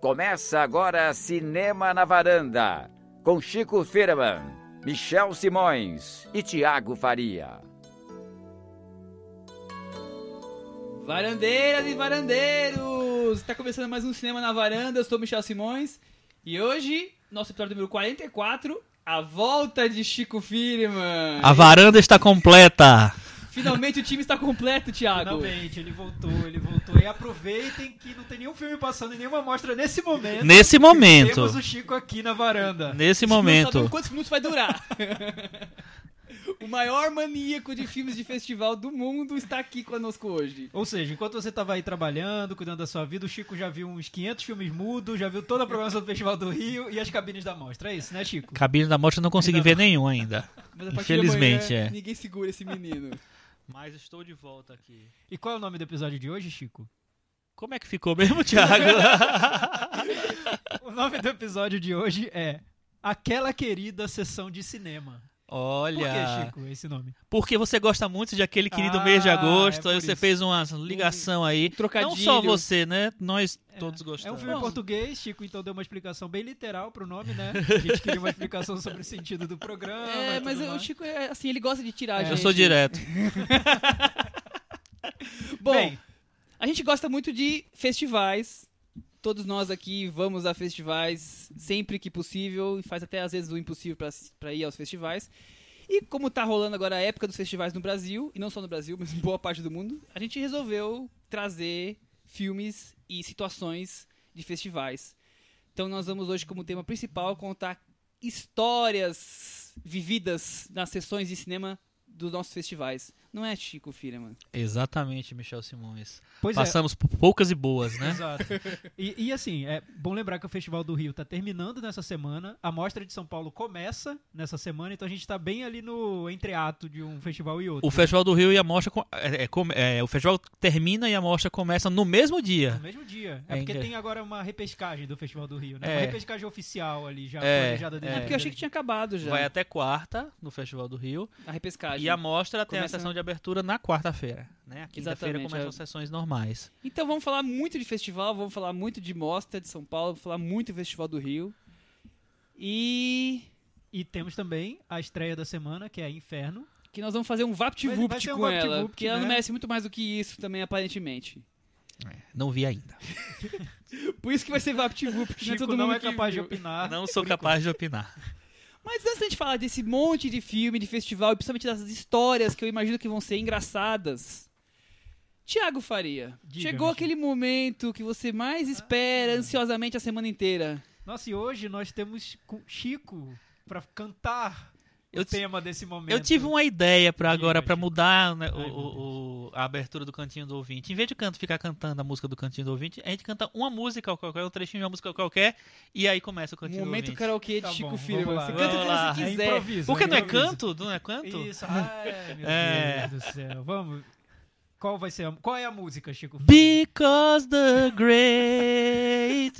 Começa agora Cinema na Varanda, com Chico Firman, Michel Simões e Tiago Faria. Varandeiras e varandeiros! Está começando mais um Cinema na Varanda, eu sou Michel Simões e hoje, nosso episódio número 44, a volta de Chico Firman. A varanda está completa. Finalmente o time está completo, Thiago. Finalmente, ele voltou, ele voltou. E aproveitem que não tem nenhum filme passando em nenhuma mostra nesse momento. Nesse momento. Temos o Chico aqui na varanda. Nesse Não momento. quantos minutos vai durar. o maior maníaco de filmes de festival do mundo está aqui conosco hoje. Ou seja, enquanto você estava aí trabalhando, cuidando da sua vida, o Chico já viu uns 500 filmes mudos, já viu toda a programação do Festival do Rio e as cabines da mostra. É isso, né, Chico? Cabine da morte eu não consegui ver nenhum ainda. Mas a partir Infelizmente, de amanhã, é. Ninguém segura esse menino. Mas estou de volta aqui. E qual é o nome do episódio de hoje, Chico? Como é que ficou mesmo, Thiago? O nome do episódio de hoje é Aquela Querida Sessão de Cinema. Olha. Por que, Chico, esse nome? Porque você gosta muito de aquele querido Ah, mês de é agosto, por aí você isso. fez uma ligação aí. trocadilho. Não só você, né? Nós todos É gostamos. um filme em português, Chico então deu uma explicação bem literal pro nome, né? A gente queria uma explicação sobre o sentido do programa. É, mas tudo o mais. Chico, é, assim, ele gosta de tirar a Eu gente. sou direto. Bom, Bem, a gente gosta muito de festivais. Todos nós aqui vamos a festivais sempre que possível e faz até às vezes o impossível pra ir aos festivais. E como tá rolando agora a época dos festivais no Brasil, e não só no Brasil, mas em boa parte do mundo, a gente resolveu trazer filmes e situações de festivais. Então nós vamos hoje como tema principal contar histórias vividas nas sessões de cinema dos nossos festivais. Não é Chico Firman? Exatamente, Michel Simões. pois é. Passamos por poucas e boas, né? Exato. E, e, assim, é bom lembrar que o Festival do Rio tá terminando nessa semana. A Mostra de São Paulo começa nessa semana, então a gente tá bem ali no entreato de um festival e outro. O Festival do Rio e a mostra. É, é, é, o festival termina e a mostra começa no mesmo No dia. mesmo dia. É, É porque tem agora uma repescagem do Festival do Rio, né? É. Uma repescagem oficial ali, já É, planejada é. desde É porque eu achei que tinha acabado já. Vai até quarta no Festival do Rio. A repescagem. E a mostra tem Começa- a sessão de abertura na quarta-feira. Né? A quinta-feira começam é. as sessões normais. Então vamos falar muito de festival, vamos falar muito de mostra de São Paulo, vamos falar muito do Festival do Rio. E E temos também a estreia da semana, que é Inferno. que nós vamos fazer um VaptVupt um com ela, VaptVupt, porque ela né? merece muito mais do que isso também, aparentemente. Não vi ainda. Por isso que vai ser VaptVupt, porque não é Chico todo não mundo é capaz de opinar. Não sou capaz de opinar. Mas antes da gente falar desse monte de filme, de festival, e principalmente dessas histórias que eu imagino que vão ser engraçadas. Tiago Faria, Diga, chegou aquele momento que você mais espera ansiosamente a semana inteira. Nossa, e hoje nós temos Chico pra cantar Eu o tema desse momento. Eu tive uma ideia para agora, para mudar né, o- Ai, o- o- a abertura do Cantinho do Ouvinte. Em vez de canto ficar cantando a música do Cantinho do Ouvinte, a gente canta uma música qualquer, um trechinho de uma música qualquer, e aí começa o Cantinho do Momento Ouvinte. karaokê de Tá Chico bom, lá. Você canta o que lá. você É quiser. improviso. Porque é não é improviso. canto? Não é canto? Isso, ai, meu É. Deus do céu. Vamos. Qual vai ser a, qual é a música, Chico? Because the greatest.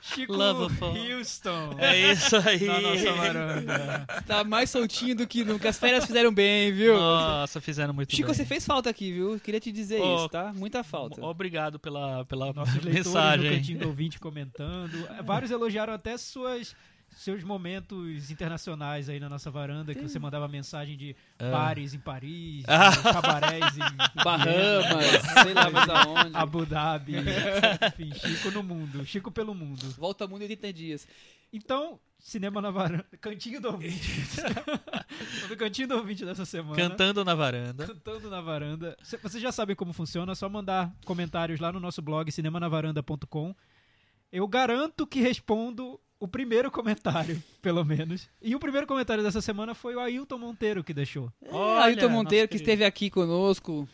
Chico Love of all. Houston. É isso aí. Na nossa varanda. Tá mais soltinho do que nunca. As férias fizeram bem, viu? Nossa, fizeram muito Chico, bem. você fez falta aqui, viu? Queria te dizer Oh, isso, tá? Muita falta. Obrigado pela, pela Nossos leitores no mensagem. cantinho do ouvinte comentando. Vários elogiaram até suas seus momentos internacionais aí na nossa varanda, que você mandava mensagem de Ah. bares em Paris, Ah. cabarés em Bahamas, sei lá mais aonde. Abu Dhabi, enfim, Chico no mundo, Chico pelo mundo. Volta ao mundo em 80 dias. Então, cinema na varanda, cantinho do ouvinte. do cantinho do ouvinte dessa semana. Cantando na varanda. Cantando na varanda. Cê- Vocês já sabem como funciona, é só mandar comentários lá no nosso blog cinemanavaranda.com. Eu garanto que respondo o primeiro comentário, pelo menos. E o primeiro comentário dessa semana foi o Ailton Monteiro que deixou. Olha, Ailton Monteiro, que querido. esteve aqui conosco.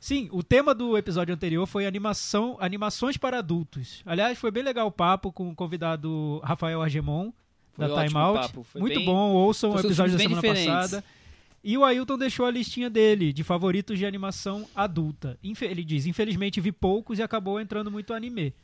Sim, o tema do episódio anterior foi animação, animações para adultos. Aliás, foi bem legal o papo com o convidado Rafael Argemon, Foi da Time o Out. papo, foi Muito bem- bom, ouçam o episódio da semana diferentes. passada. E o Ailton deixou a listinha dele de favoritos de animação adulta. Infe- Ele diz: infelizmente vi poucos e acabou entrando muito anime.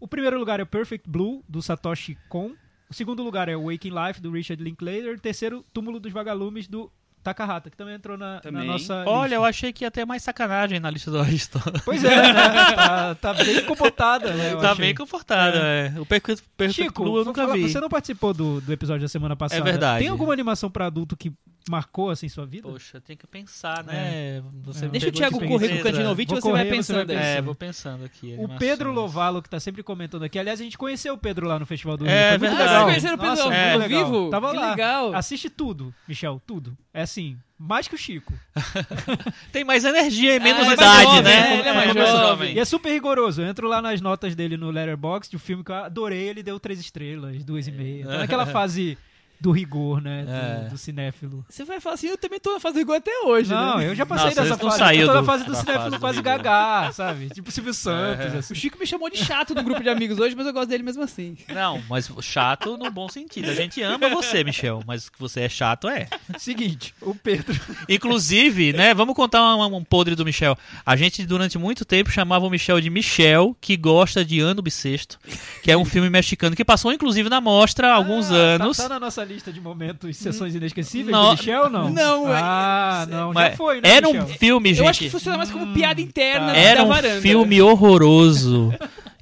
O primeiro lugar é Perfect Blue, do Satoshi Kon. O segundo lugar é Waking Life, do Richard Linklater. O terceiro, Túmulo dos Vagalumes, do Takahata, que também entrou na, na Também. nossa Olha, lista. eu achei que ia ter mais sacanagem na lista do Ariston. Pois é, né? tá, tá bem comportada, né? tá achei. bem confortável, é. O Perfect, Perfect Chico, Blue eu nunca falar- vi. você não participou do, do episódio da semana passada. verdade. Tem alguma animação pra adulto que marcou, assim, sua vida? Poxa, tem que pensar, né? Você É. Deixa o Thiago de correr com o Ouvinte e você vai correr, você vai pensando. pensando. É, vou pensando aqui. O animações. Pedro Lovalo, que tá sempre comentando aqui. Aliás, a gente conheceu o Pedro lá no Festival do Rio. É Foi muito verdade. Ah, legal. vocês conheceram o Pedro Nossa, ao é. vivo? Tava que lá. legal. Assiste tudo, Michel, tudo. É assim, mais que o Chico. Tem mais energia e menos é idade, jovem, né? né? Ele é mais mais jovem. E é super rigoroso. Eu entro lá nas notas dele no Letterboxd, o filme que eu adorei, ele deu três estrelas, duas e meia. Tá naquela fase do rigor, né? Do, É. do cinéfilo. Você vai falar assim, eu também tô na fase igual até hoje, Não, né? eu já passei Nossa, dessa fase. Eu saiu tô na do- fase do cinéfilo fase do quase rigor. gagá, sabe? Tipo Silvio Santos, É. assim. O Chico me chamou de chato no grupo de amigos hoje, mas eu gosto dele mesmo assim. Não, mas chato no bom sentido. A gente ama você, Michel, mas que você é chato é. Seguinte, o Pedro. Inclusive, né, vamos contar um, um podre do Michel. A gente, durante muito tempo, chamava o Michel de Michel, que gosta de Ano Bissexto, que é um filme mexicano que passou, inclusive, na mostra há alguns Ah, anos. Tá, tá na nossa lista de momentos, sessões inesquecíveis Não. do Michel, não? Não, Ah, não, já Mas foi, né, Era um Michel? filme, gente. Eu acho que funciona mais como piada interna tá. Era da um varanda. filme horroroso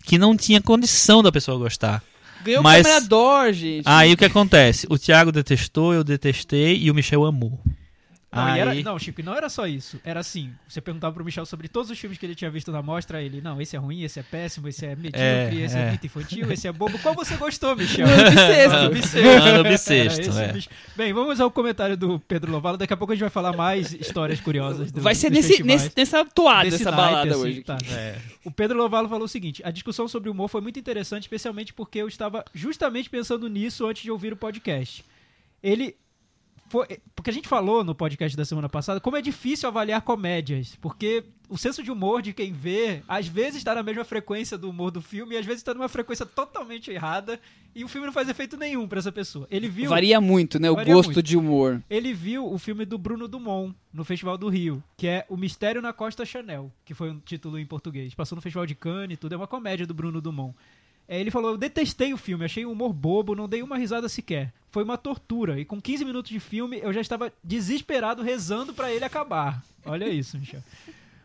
que não tinha condição da pessoa gostar. Ganhou mas- câmera d'or, gente. Aí o que acontece? O Thiago detestou, eu detestei e o Michel amou. Não, e Aí, era- não, Chico, e não era só isso. Era assim, você perguntava pro Michel sobre todos os filmes que ele tinha visto na mostra, ele, não, esse é ruim, esse é péssimo, esse é medíocre, É, esse é. é. muito infantil, esse é bobo. Qual você gostou, Michel? Ano bissexto. Ano bissexto. É. bicho. Bem, vamos ao comentário do Pedro Lovalo. Daqui a pouco a gente vai falar mais histórias curiosas. Do, Vai ser dos nesse, nesse- nessa toada, Desse essa naipe, balada assim, hoje. tá. É. O Pedro Lovalo falou o seguinte: a discussão sobre humor foi muito interessante, especialmente porque eu estava justamente pensando nisso antes de ouvir o podcast. Ele. Foi, porque a gente falou no podcast da semana passada como é difícil avaliar comédias, porque o senso de humor de quem vê, às vezes está na mesma frequência do humor do filme e às vezes está numa frequência totalmente errada e o filme não faz efeito nenhum pra essa pessoa. Ele viu Varia muito, né? O gosto muito. de humor. ele viu o filme do Bruno Dumont no Festival do Rio, que é O Mistério na Costa Chanel, que foi um título em português. Passou no Festival de Cannes e tudo, é uma comédia do Bruno Dumont. É, ele falou: Eu detestei o filme, achei um humor bobo, não dei uma risada sequer. Foi uma tortura. E com 15 minutos de filme, eu já estava desesperado rezando pra ele acabar. Olha isso, Michel.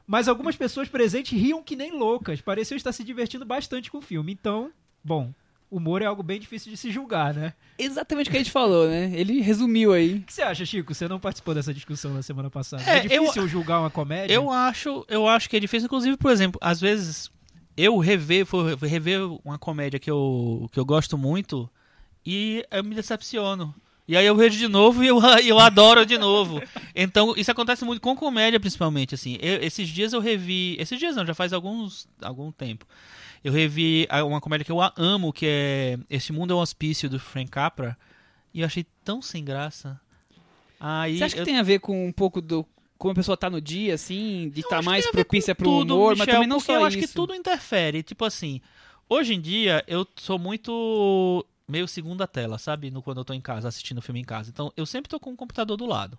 Mas algumas pessoas presentes riam que nem loucas. Pareciam estar se divertindo bastante com o filme. Então, bom, humor é algo bem difícil de se julgar, né? Exatamente o que a gente falou, né? Ele resumiu aí. O que você acha, Chico? Você não participou dessa discussão na semana passada. É, É, difícil julgar uma comédia? Eu acho, eu acho que é difícil, inclusive, por exemplo, às vezes eu rever, for rever uma comédia que eu, que eu gosto muito e eu me decepciono. E aí eu vejo de novo e eu, eu adoro de novo. Então, isso acontece muito com comédia, principalmente, assim. Eu- esses dias eu revi... Esses dias não, já faz alguns, algum tempo. Eu revi uma comédia que eu amo, que é Este Mundo é um Hospício, do Frank Capra. E eu achei tão sem graça. Aí Você acha que eu- tem a ver com um pouco do como a pessoa tá no dia, assim, de estar que mais propícia pro tudo, humor, mas Michel, também não só eu acho isso. que tudo interfere. Tipo assim, hoje em dia eu sou muito meio segunda tela, sabe? No, quando eu tô em casa, assistindo filme em casa. Então eu sempre tô com o computador do lado.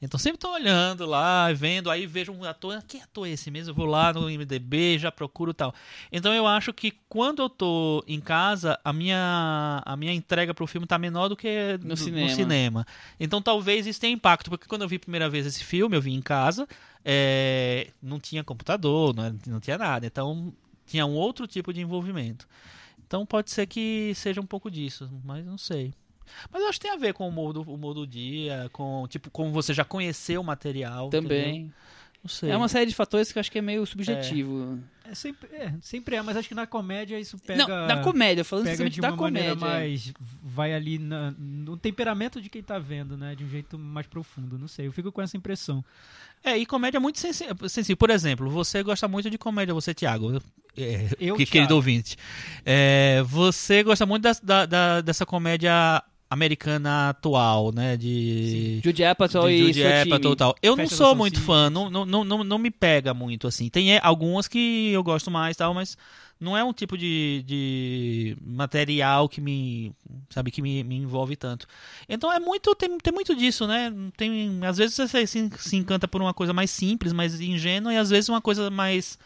Então sempre tô olhando lá, vendo, aí vejo um ator, que ator é esse mesmo? Eu vou lá no IMDB, já procuro tal. Então eu acho que quando eu tô em casa, a minha a minha entrega pro filme tá menor do que No do- cinema. cinema. Então talvez isso tenha impacto, porque quando eu vi a primeira vez esse filme, eu vi em casa, é, não tinha computador, não, era- não tinha nada. Então tinha um outro tipo de envolvimento. Então pode ser que seja um pouco disso, mas não sei. Mas eu acho que tem a ver com o humor do, humor do dia, com tipo como você já conheceu o material. entendeu? Também. Não sei. É uma série de fatores que eu acho que é meio subjetivo. É, sempre, é, sempre é, mas acho que na comédia isso pega. Não, na comédia, falando pega de da uma maneira comédia. mais. Vai ali na- no temperamento de quem tá vendo, né? De um jeito mais profundo. Não sei, eu fico com essa impressão. É, e comédia muito sensi- sensível. Por exemplo, você gosta muito de comédia, você, Thiago. É, Eu, que, Thiago. querido ouvinte. É, você gosta muito das- da, da- dessa comédia americana atual, né? De. Judy Apatow de e Judy seu Apatow time. e tal. Eu não Festa sou muito fã, não, não, não, não, me pega muito, assim. Tem é, algumas que eu gosto mais tal, mas não é um tipo de, de material que me, sabe, que me, me envolve tanto. Então é muito, tem, tem muito disso, né? Tem, às vezes você se, se encanta por uma coisa mais simples, mais ingênua, e às vezes uma coisa mais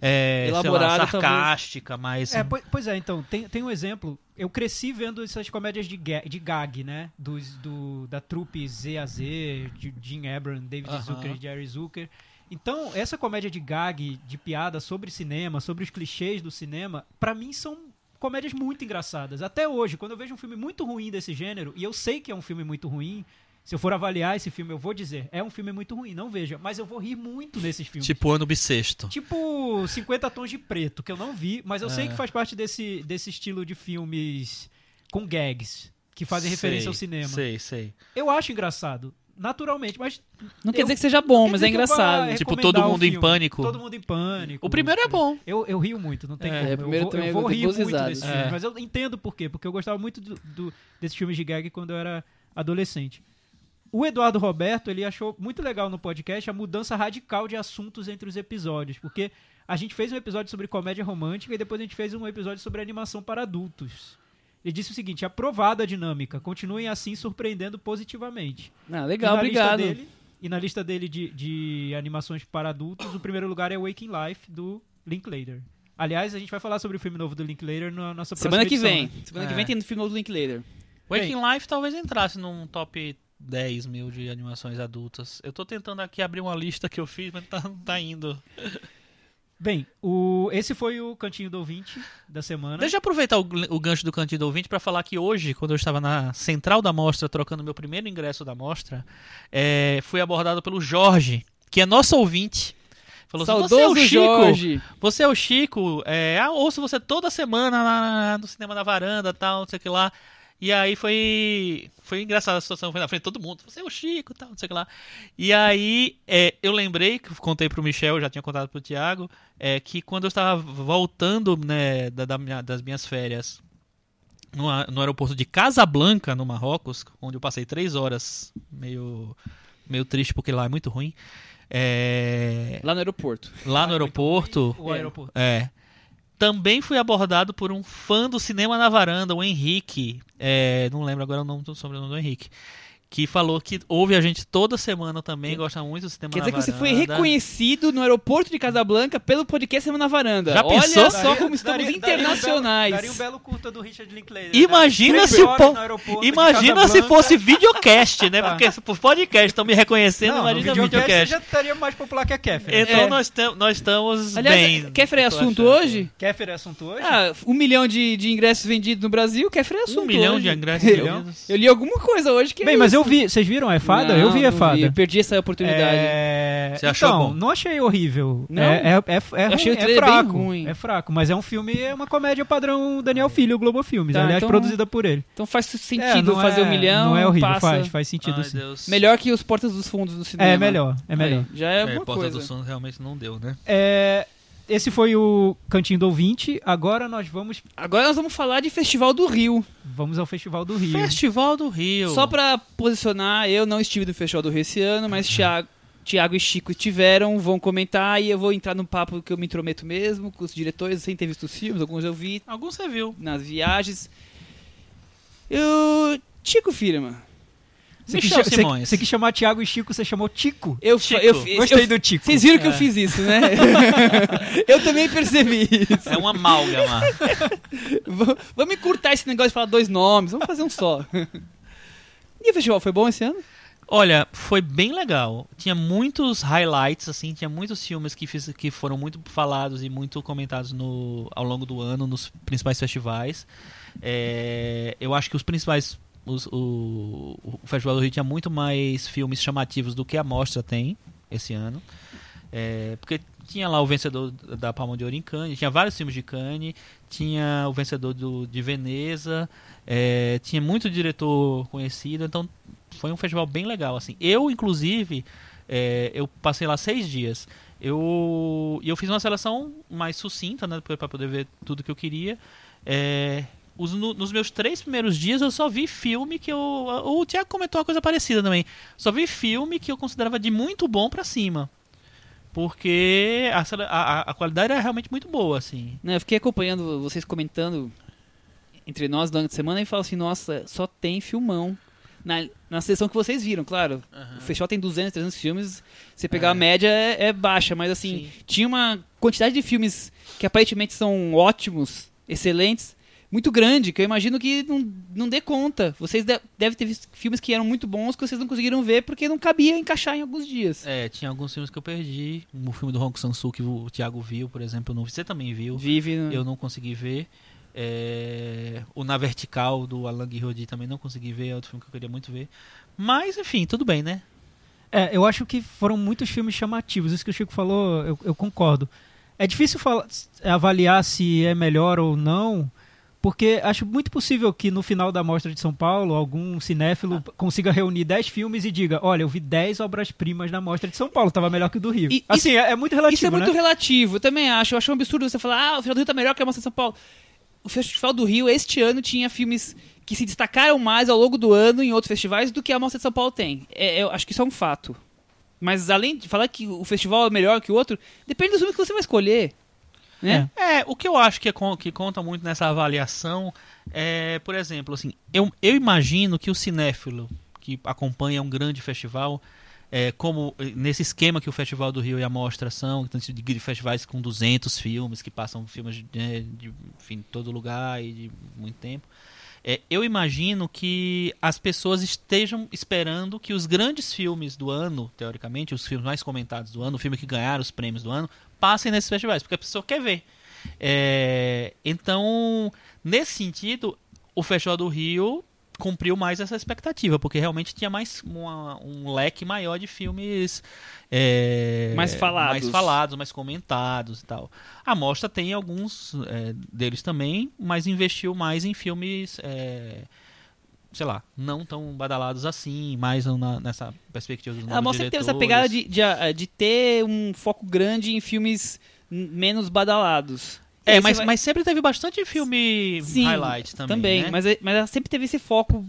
é, sei lá, Elaborada, sarcástica, mais. É, pois, pois é, então, tem, tem um exemplo. Eu cresci vendo essas comédias de, de gag, né? Dos, do, da trupe Z a Z, de Jim Abrams, David Aham. Zucker e Jerry Zucker. Então, essa comédia de gag, de piada sobre cinema, sobre os clichês do cinema, pra mim são comédias muito engraçadas. Até hoje, quando eu vejo um filme muito ruim desse gênero, e eu sei que é um filme muito ruim, se eu for avaliar esse filme, eu vou dizer, é um filme muito ruim, não veja. Mas eu vou rir muito nesses filmes. Tipo ano bissexto. Tipo 50 tons de preto, que eu não vi, mas eu sei É. que faz parte desse, desse estilo de filmes com gags, que fazem referência Sei, ao cinema. Sei, sei. Eu acho engraçado, naturalmente, mas. Não quer Eu- dizer que seja bom, mas é engraçado. Tipo, Todo o Mundo em. Pânico. Todo mundo em pânico. O primeiro é bom. Eu, eu rio muito, não tem É, como. o primeiro eu vou, também eu eu vou rir muito risadas. desses filmes, É. mas eu entendo por quê, porque eu gostava muito do, do- desses filmes de gag quando eu era adolescente. O Eduardo Roberto, ele achou muito legal no podcast a mudança radical de assuntos entre os episódios, porque a gente fez um episódio sobre comédia romântica e depois a gente fez um episódio sobre animação para adultos. Ele disse o seguinte: aprovada a dinâmica, continuem assim surpreendendo positivamente. Ah, E legal, na lista obrigado. dele- e na lista dele de, de animações para adultos, o primeiro lugar é Waking Life, do Linklater. Aliás, a gente vai falar sobre o filme novo do Linklater na nossa próxima Semana que edição, vem. né? Semana que É. vem tem no filme do Linklater. Waking Life talvez entrasse num top 10 mil de animações adultas. Eu tô tentando aqui abrir uma lista que eu fiz, mas tá, não tá indo. Bem, o, esse foi o Cantinho do Ouvinte da semana. Deixa eu aproveitar o, o gancho do Cantinho do Ouvinte para falar que hoje, quando eu estava na central da mostra, trocando meu primeiro ingresso da mostra, é, fui abordado pelo Jorge, que é nosso ouvinte. Falou assim, você é o Saudoso Chico, Jorge. você é o Chico, é, ah, ouço você toda semana lá no cinema da varanda tal, não sei o que lá. E aí foi foi engraçada a situação, foi na frente de todo mundo, você é o Chico tal, não sei o que lá. E aí é, eu lembrei, que contei pro Michel, já tinha contado pro Thiago, é, que quando eu estava voltando né, da, da minha- das minhas férias no, no aeroporto de Casablanca, no Marrocos, onde eu passei três horas, meio, meio triste porque lá é muito ruim, é, Lá no aeroporto. lá no aeroporto... O aeroporto. É. Também fui abordado por um fã do Cinema na Varanda, o Henrique. É, não lembro agora o nome do sobrenome do Henrique. Que falou que ouve a gente toda semana também, gosta muito do Cinema Quer na dizer que você foi reconhecido no aeroporto de Casablanca pelo podcast Semana na Varanda. Já Olha pensou? só Daria- como estamos daria- daria um belo- internacionais. Daria um belo curta do Richard Linklater. Imagina né? se po- Imagina se fosse videocast, né? Tá. Porque por podcast estão me reconhecendo, Não, imagina videocast videocast. já estaria mais popular que a Kéfera. Então É. nós, tam- nós estamos Aliás, bem. Kéfera é assunto achando. hoje? Kéfera é assunto hoje? Ah, um milhão de, de ingressos vendidos no Brasil, Kéfera é assunto Um milhão hoje. de ingressos vendidos. Eu li alguma coisa hoje que é Bem, mas isso. Eu vi. Vocês viram a Efada? Não, eu vi a Efada. Eu perdi essa oportunidade. É... Você achou então, bom? não achei horrível. Não? É, é, é, é, achei ruim, o trailer é bem fraco. ruim. É fraco, mas é um filme, é uma comédia padrão Daniel Filho, o Globo Filmes. Tá, aliás, então- produzida por ele. Então faz É, sentido fazer é- um milhão. Não é horrível, passa... faz, faz sentido Ai, sim. Deus. Melhor que os Portas dos Fundos do cinema. É melhor, é melhor. Aí, já é É, alguma Porta coisa. do Sul realmente não deu, né? É, esse foi o Cantinho do Ouvinte. Agora nós vamos, Agora nós vamos falar de Festival do Rio. vamos ao Festival do Rio. Festival do Rio. Só pra posicionar, eu não estive no Festival do Rio esse ano, mas Thiago, Thiago e Chico estiveram, vão comentar e eu vou entrar no papo que eu me intrometo mesmo com os diretores, sem ter visto os filmes, alguns eu vi Alguns você viu. nas viagens. Eu. Chico Firma. Você quis, Michel cha- você- Simões. você quis chamar Thiago e Chico, você chamou Tico? Eu, Chico. eu, eu, Gostei eu- do Tico. Vocês viram que eu É. fiz isso, né? eu também percebi isso. É uma amálgama. Vamos encurtar esse negócio de falar dois nomes, vamos fazer um só. E o festival foi bom esse ano? Olha, foi bem legal. Tinha muitos highlights, assim, tinha muitos filmes que, fiz- que foram muito falados e muito comentados no, ao longo do ano nos principais festivais. É, eu acho que os principais. Os- o, o Festival do Rio tinha muito mais filmes chamativos do que a Mostra tem esse ano. É, porque tinha lá o vencedor da Palma de Ouro em Cannes, tinha vários filmes de Cannes, tinha o vencedor do, de Veneza, é, tinha muito diretor conhecido, então foi um festival bem legal. assim. Eu, inclusive, é, eu passei lá seis dias. Eu, eu fiz uma seleção mais sucinta, né, para poder ver tudo que eu queria. É, os- no- nos meus três primeiros dias eu só vi filme que eu. O Thiago comentou uma coisa parecida também. Só vi filme que eu considerava de muito bom pra cima. Porque a, a, a- qualidade era realmente muito boa, assim. Né, eu fiquei acompanhando vocês comentando entre nós durante a semana e falo assim, nossa, só tem filmão. Na, na sessão que vocês viram, claro. O festival tem 200, 300 filmes. Você pegar É. a média é, é baixa, mas assim, Sim. tinha uma quantidade de filmes que aparentemente são ótimos, excelentes, muito grande, que eu imagino que não, não dê conta. Vocês de, devem ter visto filmes que eram muito bons que vocês não conseguiram ver porque não cabia encaixar em alguns dias. É, tinha alguns filmes que eu perdi. O filme do Hong Sang-soo que o Thiago viu, por exemplo, eu não vi. Você também viu. Vive. no- Eu não consegui ver. É, o Na Vertical do Alan Guirodi também não consegui ver, é outro filme que eu queria muito ver. Mas, enfim, tudo bem, né? É, eu acho que foram muitos filmes chamativos. Isso que o Chico falou, eu, eu concordo. É difícil falar- avaliar se é melhor ou não, porque acho muito possível que no final da Mostra de São Paulo, algum cinéfilo consiga reunir 10 filmes e diga: Olha, eu vi 10 obras-primas na Mostra de São Paulo, tava melhor que o do Rio. E assim, é, é muito relativo. Isso é muito né? relativo, eu também acho. Eu acho um absurdo você falar, ah, o Festival do Rio tá melhor que a Mostra de São Paulo. O Festival do Rio, este ano, tinha filmes que se destacaram mais ao longo do ano em outros festivais do que a Mostra de São Paulo tem. É, eu acho que isso é um fato. Mas além de falar que o festival é melhor que o outro, depende dos filmes que você vai escolher. Né? É, o que eu acho que, é que conta muito nessa avaliação é, por exemplo, assim, eu, eu imagino que o cinéfilo que acompanha um grande festival, é, como eh, nesse esquema que o Festival do Rio e a Mostra são, de, de festivais com 200 filmes, que passam filmes de, né, de enfim, todo lugar e de muito tempo, é, eu imagino que as pessoas estejam esperando que os grandes filmes do ano, teoricamente, os filmes mais comentados do ano, o filme que ganharam os prêmios do ano, passem nesses festivais, porque a pessoa quer ver. É, então, nesse sentido, o Festival do Rio cumpriu mais essa expectativa, porque realmente tinha mais uma- um leque maior de filmes é, Mais falados. mais falados, mais comentados e tal. A mostra tem alguns é, deles também, mas investiu mais em filmes é, sei lá, não tão badalados assim, mais na- nessa perspectiva dos A Mostra teve essa pegada de, de, de ter um foco grande em filmes menos badalados. É, mas, vai- mas sempre teve bastante filme Sim, highlight também. Também, né? mas, é- mas ela sempre teve esse foco.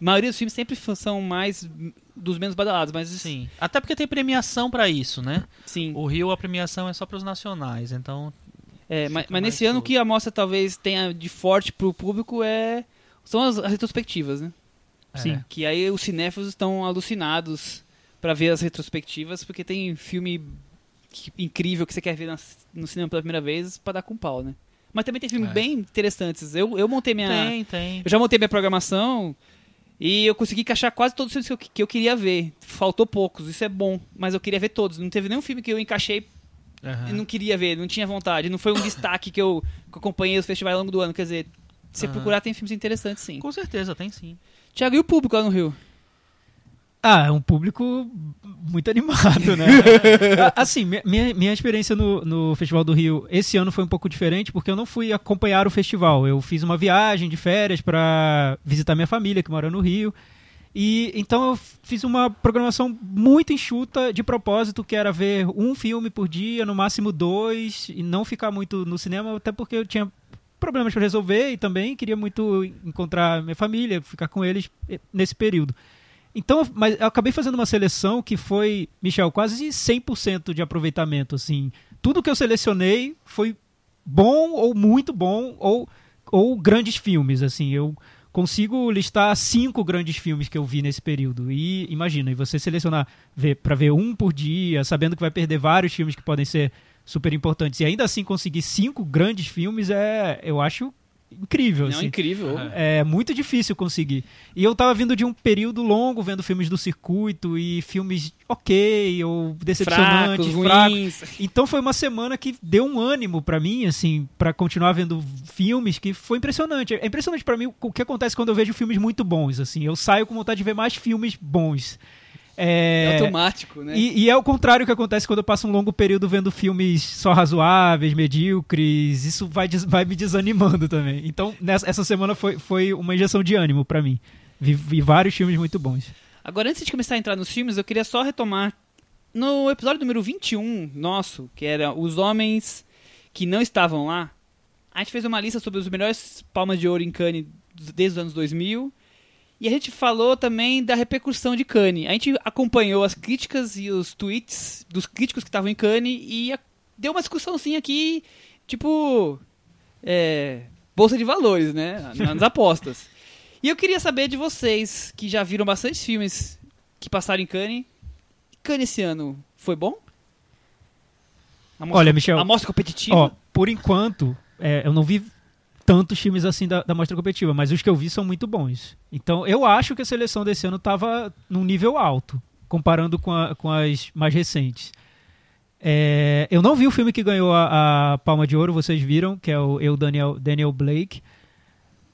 A maioria dos filmes sempre são mais dos menos badalados, mas Sim. Até porque tem premiação pra isso, né? sim. O Rio, a premiação é só pros nacionais, então. É, mas, mas nesse ano o solto. que a mostra talvez tenha de forte pro público é são as, as retrospectivas, né? Sim. é. Que aí os cinéfilos estão alucinados pra ver as retrospectivas, porque tem filme que- incrível que você quer ver na- no cinema pela primeira vez pra dar com pau, né? Mas também tem filmes É. bem interessantes. Eu, eu montei minha Tem, tem. Eu já montei minha programação e eu consegui encaixar quase todos os filmes que eu, que eu queria ver. Faltou poucos, isso é bom, mas eu queria ver todos. Não teve nenhum filme que eu encaixei Aham. e não queria ver, não tinha vontade. Não foi um destaque que eu, que eu acompanhei os festivais ao longo do ano. Quer dizer, se Aham. procurar, tem filmes interessantes, sim. Com certeza, tem sim. Tiago, e o público lá no Rio? Ah, é um público muito animado, né? Assim, mi- minha, minha experiência no, no Festival do Rio esse ano foi um pouco diferente, porque eu não fui acompanhar o festival. Eu fiz uma viagem de férias para visitar minha família, que mora no Rio. E então eu fiz uma programação muito enxuta de propósito, que era ver um filme por dia, no máximo dois, e não ficar muito no cinema, até porque eu tinha problemas para resolver e também queria muito encontrar minha família, ficar com eles eh, nesse período. Então, mas eu acabei fazendo uma seleção que foi, Michel, quase 100% de aproveitamento, assim. Tudo que eu selecionei foi bom ou muito bom ou, ou grandes filmes, assim. Eu consigo listar cinco grandes filmes que eu vi nesse período. E imagina, e você selecionar para ver um por dia, sabendo que vai perder vários filmes que podem ser super importantes, e ainda assim conseguir cinco grandes filmes é, eu acho incrível. Não, assim. incrível. É muito difícil conseguir. E eu tava vindo de um período longo vendo filmes do circuito e filmes ok ou decepcionantes, Fracos, fracos. Então foi uma semana que deu um ânimo pra mim, assim, pra continuar vendo filmes que foi impressionante. É impressionante pra mim o que acontece quando eu vejo filmes muito bons, assim. Eu saio com vontade de ver mais filmes bons. É, É, automático, né? e, e é o contrário que acontece quando eu passo um longo período vendo filmes só razoáveis, medíocres. Isso vai, vai me desanimando também. Então, nessa, essa semana foi, foi uma injeção de ânimo pra mim. Vi, vi vários filmes muito bons. Agora, antes de começar a entrar nos filmes, eu queria só retomar no episódio número 21 nosso, que era Os Homens que Não Estavam Lá. A gente fez uma lista sobre os melhores palmas de ouro em Cannes desde os anos 2000. E a gente falou também da repercussão de Cannes. A gente acompanhou as críticas e os tweets dos críticos que estavam em Cannes e a- deu uma discussãozinha aqui, tipo, é, bolsa de valores, né? Nas apostas. E eu queria saber de vocês, que já viram bastante filmes que passaram em Cannes. Cannes esse ano foi bom? Amostra- Olha, Michel, Amostra competitiva. Ó, por enquanto, é, eu não vi tantos filmes assim da, da mostra competitiva, mas os que eu vi são muito bons. Então, eu acho que a seleção desse ano tava num nível alto, comparando com, a- com as mais recentes. É, eu não vi o filme que ganhou a, a Palma de Ouro, vocês viram, que é o Eu, Daniel, Daniel Blake.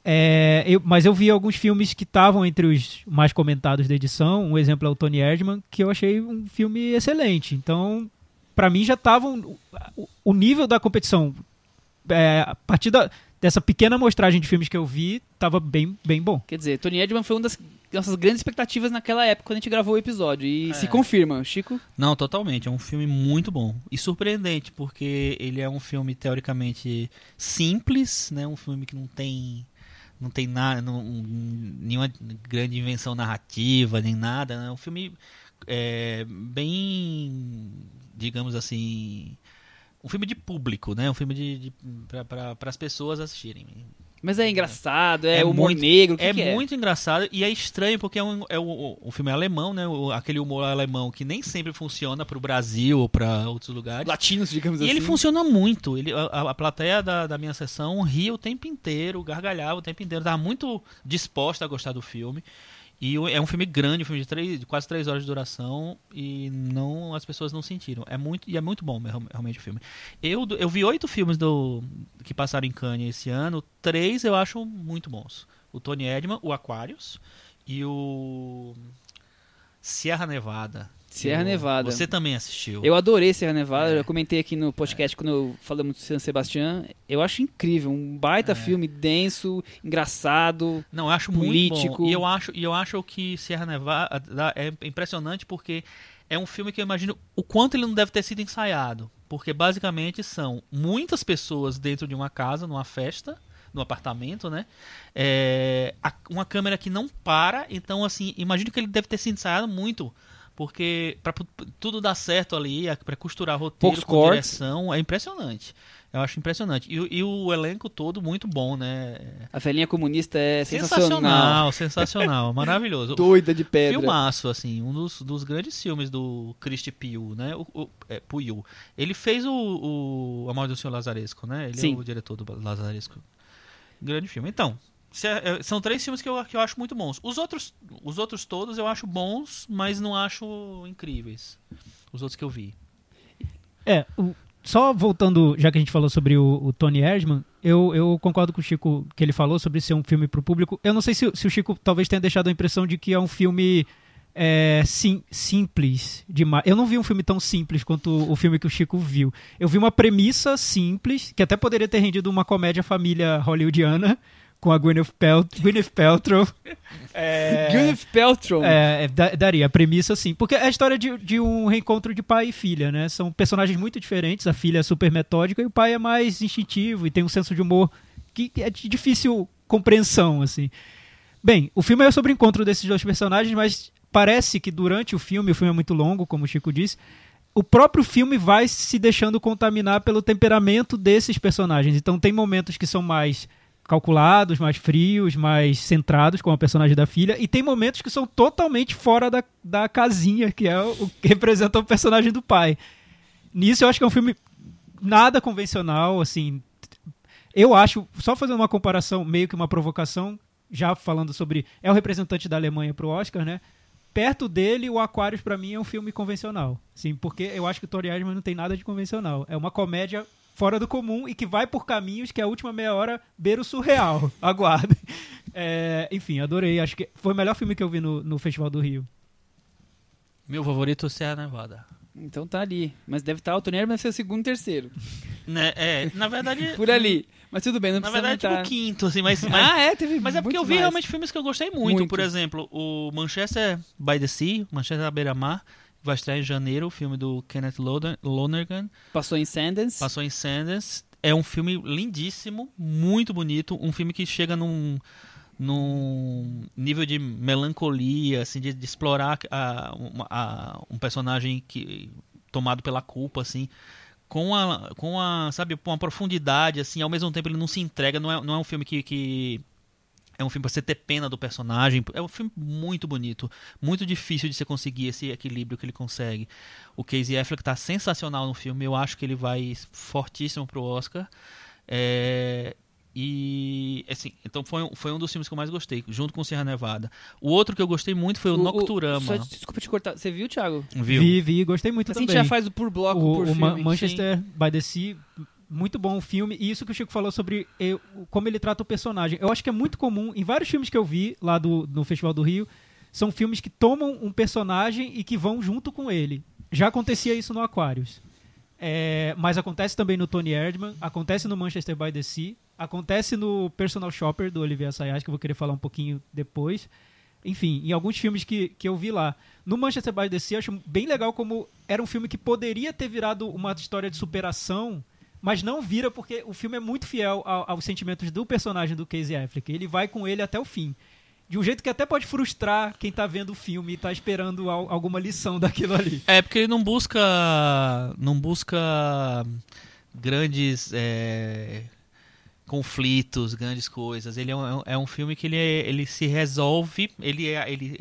É, eu- mas eu vi alguns filmes que estavam entre os mais comentados da edição. Um exemplo é o Tony Erdman, que eu achei um filme excelente. Então, pra mim já tava um- o, o nível da competição é, a partir da- dessa pequena amostragem de filmes que eu vi tava bem bem bom. Quer dizer, Tony Edman foi uma das nossas grandes expectativas naquela época quando a gente gravou o episódio. E se confirma, Chico. Não, totalmente. É um filme muito bom. E surpreendente, porque ele é um filme teoricamente simples, né? Um filme que não tem. Não tem nada, não- nenhuma grande invenção narrativa, nem nada. É um filme é, bem, digamos assim, um filme de público, né? Um filme de, de para as pessoas assistirem. Mas é engraçado, é, É humor muito- negro, que é que é? muito engraçado e é estranho porque é um, é um, um filme alemão, né? O- aquele humor alemão que nem sempre funciona para o Brasil ou para outros lugares. Latinos, digamos E assim. ele funciona muito. Ele, a, a plateia da, da minha sessão ria o tempo inteiro, gargalhava o tempo inteiro, estava muito disposta a gostar do filme. E é um filme grande, um filme de, três, de quase três horas de duração e não as pessoas não sentiram. É muito e é muito bom real- realmente o filme. Eu, eu vi oito filmes do que passaram em Cannes esse ano. Três eu acho muito bons. O Tony Edman, o Aquarius e o Sierra Nevada. Sierra Eu- Nevada. Você também assistiu. Eu adorei Serra Nevada, É. eu comentei aqui no podcast quando eu falamos de San Sebastián. Eu acho incrível, um baita É. filme denso, engraçado. Não, eu acho político. muito bom. E eu acho, e eu acho que Sierra Nevada é impressionante porque é um filme que eu imagino o quanto ele não deve ter sido ensaiado. Porque basicamente são muitas pessoas dentro de uma casa, numa festa, no apartamento, né? É, a- uma câmera que não para. Então, assim, imagino que ele deve ter sido ensaiado muito. Porque pra pu- tudo dar certo ali, a- pra costurar roteiro, Poucos com cortes. direção, é impressionante. Eu acho impressionante. E, o- e o elenco todo muito bom, né? A velhinha comunista é sensacional. Sensacional, sensacional, maravilhoso. Doida de pedra. Filmaço, assim, um dos, dos grandes filmes do Christy Piu, né? O, o, é, Puyu. Ele fez o, o A Morte do Senhor Lazaresco, né? Ele Sim. é o diretor do Lazaresco. Grande filme. Então, é- é- são três filmes que eu, que eu acho muito bons. Os outros, os outros todos eu acho bons, mas não acho incríveis. Os outros que eu vi. É, o- só voltando, já que a gente falou sobre o, o Tony Erdman, eu, eu concordo com o Chico que ele falou sobre ser um filme pro público. Eu não sei se, se o Chico talvez tenha deixado a impressão de que é um filme é, sim, simples demais. Eu não vi um filme tão simples quanto o, o filme que o Chico viu. Eu vi uma premissa simples, que até poderia ter rendido uma comédia família hollywoodiana, com a Gwyneth, Pelt Gwyneth Paltrow. É, Gwyneth Paltrow. é, é, da- daria, a premissa sim. Porque é a história de, de um reencontro de pai e filha, né? São personagens muito diferentes. A filha é super metódica e o pai é mais instintivo e tem um senso de humor que que é de difícil compreensão, assim. Bem, o filme é sobre o encontro desses dois personagens, mas parece que durante o filme, o filme é muito longo, como o Chico disse, o próprio filme vai se deixando contaminar pelo temperamento desses personagens. Então tem momentos que são mais calculados, mais frios, mais centrados com a personagem da filha, e tem momentos que são totalmente fora da, da casinha, que é o, que representa o personagem do pai. Nisso eu acho que é um filme nada convencional, assim. Eu acho, só fazendo uma comparação, meio que uma provocação, já falando sobre. É o representante da Alemanha pro Oscar, né? Perto dele, o Aquarius pra mim é um filme convencional. Sim, porque eu acho que o Tori não tem nada de convencional. É uma comédia fora do comum e que vai por caminhos que a última meia hora beira o surreal. Aguardem. É, enfim, adorei. Acho que foi o melhor filme que eu vi no, no Festival do Rio. Meu favorito é Serra Nevada. Então tá ali. Mas deve estar o Tony Erdman ser o segundo e terceiro. Né, é, na verdade. Por ali. Mas tudo bem, não Na precisa verdade, tipo aumentar. quinto, assim, mas, mas, Ah, é? Teve mas é porque eu vi mais. realmente filmes que eu gostei muito. Muito. Por exemplo, o Manchester by the Sea, Manchester à beira-mar, vai estrear em janeiro, o filme do Kenneth Loner- Lonergan. Passou em Sundance. Passou em Sundance. É um filme lindíssimo, muito bonito. Um filme que chega num, num nível de melancolia, assim, de, de explorar a, a- um personagem que tomado pela culpa, assim, com a, com a, sabe, com uma profundidade, assim, ao mesmo tempo ele não se entrega, não é, não é um filme que, que É um filme pra você ter pena do personagem. É um filme muito bonito. Muito difícil de você conseguir esse equilíbrio que ele consegue. O Casey Affleck tá sensacional no filme. Eu acho que ele vai fortíssimo pro Oscar. É, e assim, então foi, um- foi um dos filmes que eu mais gostei, junto com Serra Nevada. O outro que eu gostei muito foi o, Nocturama. só- desculpa te cortar. Você viu, Thiago? Viu? Vi, vi, gostei muito Assim a gente também. já faz o por bloco, o, por o filme. Ma- sim. Manchester by the Sea, muito bom o filme. E isso que o Chico falou sobre eu- como ele trata o personagem. Eu acho que é muito comum, em vários filmes que eu vi lá do, no Festival do Rio, são filmes que tomam um personagem e que vão junto com ele. Já acontecia isso no Aquarius. É, mas acontece também no Tony Erdman, acontece no Manchester by the Sea, acontece no Personal Shopper do Olivier Assayas, que eu vou querer falar um pouquinho depois. Enfim, em alguns filmes que, que eu vi lá. No Manchester by the Sea, eu acho bem legal como era um filme que poderia ter virado uma história de superação, mas não vira porque o filme é muito fiel ao- aos sentimentos do personagem do Casey Affleck. Ele vai com ele até o fim. De um jeito que até pode frustrar quem tá vendo o filme e tá esperando al- alguma lição daquilo ali. É porque ele não busca. Não busca grandes é, conflitos, grandes coisas. Ele é um, é um filme que ele, é- ele se resolve. Ele, é- ele,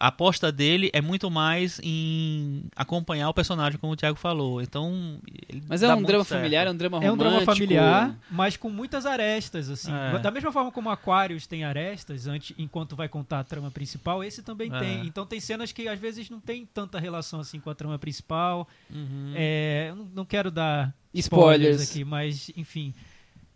a aposta dele é muito mais em acompanhar o personagem, como o Thiago falou. Então. ele Mas é um drama certo. familiar, é um drama É um romântico. drama familiar, mas com muitas arestas, assim. É. Da mesma forma como Aquarius tem arestas, antes, enquanto vai contar a trama principal, esse também É. tem. Então tem cenas que às vezes não tem tanta relação assim com a trama principal. Uhum. É, não- não quero dar Spoilers. aqui, mas enfim.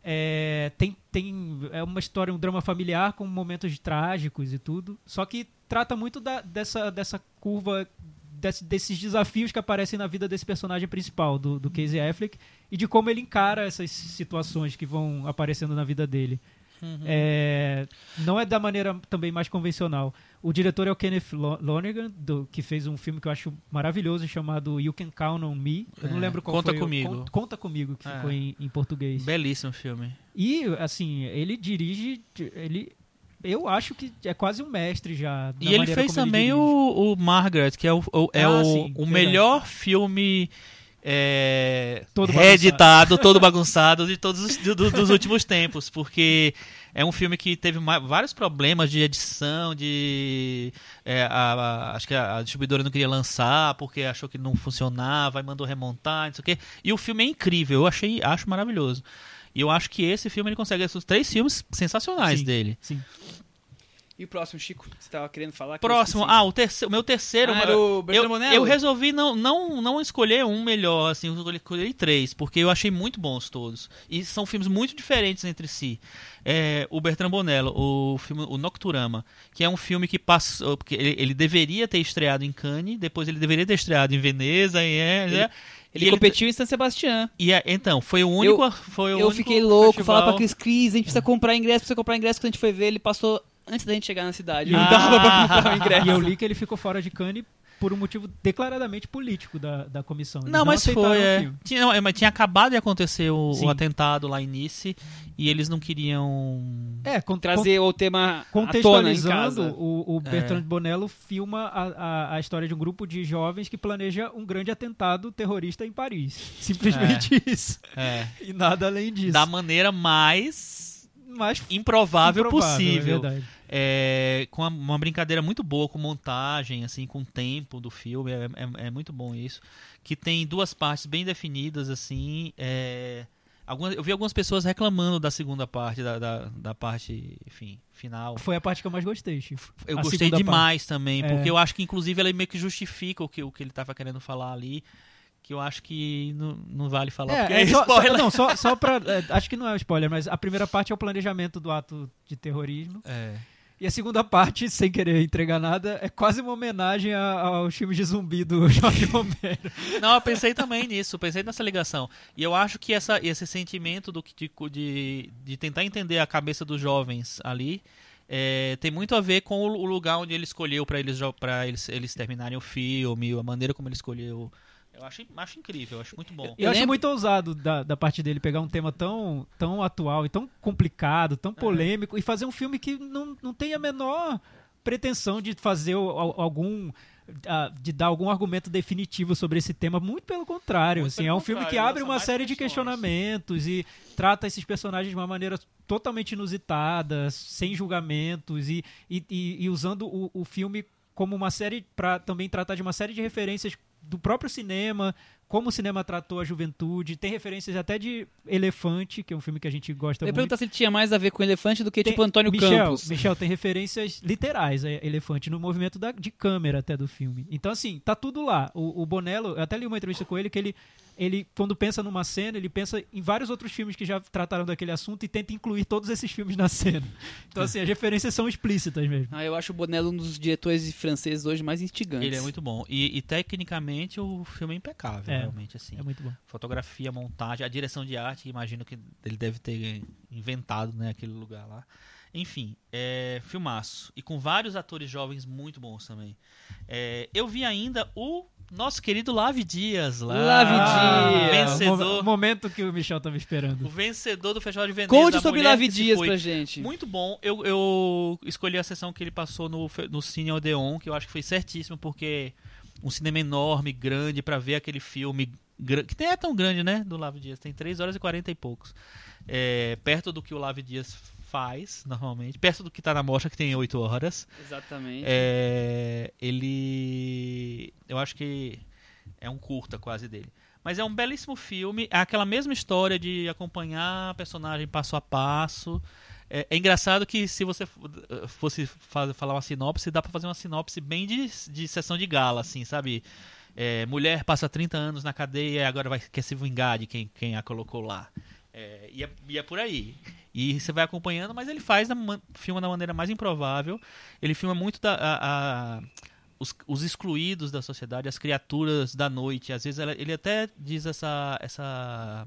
É, tem, tem é uma história, um drama familiar com momentos trágicos e tudo. Só que trata muito da- dessa, dessa curva, desse- desses desafios que aparecem na vida desse personagem principal, do, do Casey Affleck, e de como ele encara essas situações que vão aparecendo na vida dele. Uhum. É, não é da maneira também mais convencional. O diretor é o Kenneth Lo- Lonergan, do- que fez um filme que eu acho maravilhoso chamado You Can Count on Me. Eu não É, lembro qual Conta foi o- Comigo. Con- Conta comigo que É. ficou em, em português. Belíssimo filme. E assim ele dirige, ele, eu acho que é quase um mestre já. E ele fez ele também dirige. o, o Margaret, que é o, o- é Ah, o, sim, o melhor filme é, Todo reeditado, todo bagunçado de todos os do- do- dos últimos tempos, porque é um filme que teve vários problemas de edição, de é, a- a- acho que a, a distribuidora não queria lançar porque achou que não funcionava, e mandou remontar, não sei o quê. E o filme é incrível, eu achei, acho maravilhoso. E eu acho que esse filme ele consegue esses três filmes sensacionais Sim. dele. Sim. E o próximo, Chico? Você tava querendo falar? que eu Próximo, ah, o, terceiro, o meu terceiro. Ah, era o Bertrand eu, Bonello? eu resolvi não, não, não escolher um melhor, assim, eu escolhi, três, porque eu achei muito bons todos. E são filmes muito diferentes entre si. É, o Bertrand Bonello, o filme O Nocturama, que é um filme que passou. Porque ele, ele deveria ter estreado em Cannes, depois ele deveria ter estreado em Veneza, e é, Ele- né? Ele E competiu em San Sebastián. E é- então, foi o único. foi o Eu único fiquei louco, festival- falar pra Chris Cris, a gente precisa comprar ingresso, precisa comprar ingresso. Quando a gente foi ver, ele passou antes da gente chegar na cidade. Não Ah. dava pra comprar o ingresso. E eu li que ele ficou fora de Cannes por um motivo declaradamente político da, da comissão. Eles Não, mas foi. É. Tinha, não, é, mas tinha acabado de acontecer o, o atentado lá em Nice e eles não queriam. É, con- Trazer o tema à tona em Contextualizando, casa. o, o É. Bertrand Bonello filma a, a, a história de um grupo de jovens que planeja um grande atentado terrorista em Paris. Simplesmente isso. É, E nada além disso. da maneira mais Mas improvável, improvável, possível. É verdade. É, com uma, brincadeira muito boa com montagem, assim, com o tempo do filme, é, é- é muito bom isso. Que tem duas partes bem definidas, assim. é, algumas, eu vi algumas pessoas reclamando da segunda parte, da, da, da parte, enfim, final. Foi a parte que eu mais gostei, Chico. Eu A gostei demais também, É. porque eu acho que inclusive ela meio que justifica o que, o que ele estava querendo falar ali. Que eu acho que não, não vale falar, porque é, é, só, spoiler. Só, não, só, só pra. é, acho que não é um spoiler, mas a primeira parte é o planejamento do ato de terrorismo. É. E a segunda parte, sem querer entregar nada, é quase uma homenagem a- aos filmes de zumbi do Jorge Romero. Não, eu pensei também nisso, pensei nessa ligação. E eu acho que essa, esse sentimento do de, de, de tentar entender a cabeça dos jovens ali é, tem muito a ver com o, o lugar onde ele escolheu para eles, para eles, eles terminarem o filme, a maneira como ele escolheu. Eu acho, acho incrível, eu acho muito bom. Eu, acho lembro- muito ousado da, da parte dele pegar um tema tão, tão atual e tão complicado, tão polêmico, e fazer um filme que não, não tem a menor pretensão de fazer algum de dar algum argumento definitivo sobre esse tema, muito pelo contrário. Muito assim, pelo é um filme que abre uma série de questionamentos e trata esses personagens de uma maneira totalmente inusitada, sem julgamentos e, e, e- e usando o, o filme como uma série para também tratar de uma série de referências do próprio cinema, como o cinema tratou a juventude, tem referências até de Elefante, que é um filme que a gente gosta Eu ia muito. perguntar se ele tinha mais a ver com elefante do que Tem- tipo Antônio Michel, Campos. Michel, tem referências literais a Elefante no movimento da- de câmera até do filme. Então, assim, tá tudo lá. O, o Bonello, eu até li uma entrevista com ele que ele, ele, quando pensa numa cena, ele pensa em vários outros filmes que já trataram daquele assunto e tenta incluir todos esses filmes na cena. Então, assim, as referências são explícitas mesmo. Ah, eu acho o Bonello um dos diretores franceses hoje mais instigantes. Ele é muito bom. E, e tecnicamente o filme é impecável, É. realmente, assim. É muito bom. Fotografia, montagem, a direção de arte, imagino que ele deve ter inventado, né, aquele lugar lá. Enfim, é, filmaço. E com vários atores jovens muito bons também. É, eu vi ainda o nosso querido Lave Dias lá. Lave Dias. Vencedor. o mo- momento que o Michel tava O esperando. vencedor do Festival de Veneza. Conte sobre se Dias foi. pra gente. Muito bom. Eu, eu escolhi a sessão que ele passou no, no Cine Odeon, que eu acho que foi certíssimo, porque um cinema enorme, grande, pra ver aquele filme, que nem é tão grande, né, do Lave Dias. Tem 3 horas e 40 e poucos. É, perto do que o Lave Dias faz, normalmente. Perto do que tá na mostra, que tem 8 horas. Exatamente. É, ele. Eu acho que é um curta quase dele. Mas é um belíssimo filme. É aquela mesma história de acompanhar a personagem passo a passo. É, é engraçado que se você f- fosse fa- falar uma sinopse, dá pra fazer uma sinopse bem de, de sessão de gala, assim, sabe? É, mulher passa 30 anos na cadeia e agora vai, quer se vingar de quem, quem a colocou lá. É, e, é, e é por aí. E você vai acompanhando, mas ele faz da filma da maneira mais improvável. Ele filma muito da, a- a- os, os excluídos da sociedade, as criaturas da noite. Às vezes ela- ele até diz essa. essa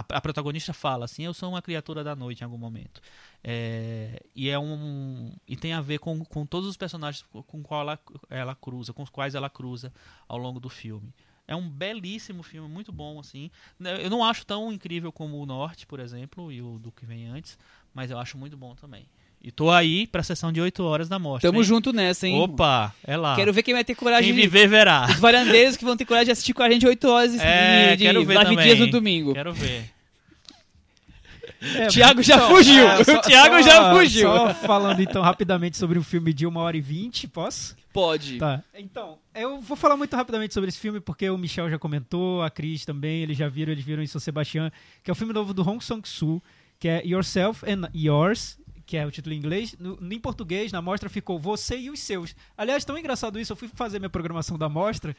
a, a protagonista fala assim: Eu sou uma criatura da noite em algum momento. É, e é um e tem a ver com, com todos os personagens com, qual ela, ela cruza, com os quais ela cruza ao longo do filme. É um belíssimo filme, muito bom assim. Eu não acho tão incrível como o Norte, por exemplo, e o do que vem antes, mas eu acho muito bom também. E tô aí pra sessão de 8 horas da mostra. Tamo hein? junto nessa, hein? Opa, é lá. Quero ver quem vai ter coragem Quem de... viver verá. Os varandeiros que vão ter coragem de assistir com a gente 8 horas de, É, de quero ver Live também. Dias no domingo. Quero ver. É, Thiago já então, fugiu. é, só- o Thiago só- já fugiu. Só falando então rapidamente sobre o filme de 1 hora e 20, posso? Pode. Tá. Então, eu vou falar muito rapidamente sobre esse filme, porque o Michel já comentou, a Cris também, eles já viram, eles viram em São Sebastião, que é o filme novo do Hong Sang-soo, que é Yourself and Yours, que é o título em inglês. No, em português, na mostra ficou Você e os Seus. Aliás, tão engraçado isso, eu fui fazer minha programação da mostra,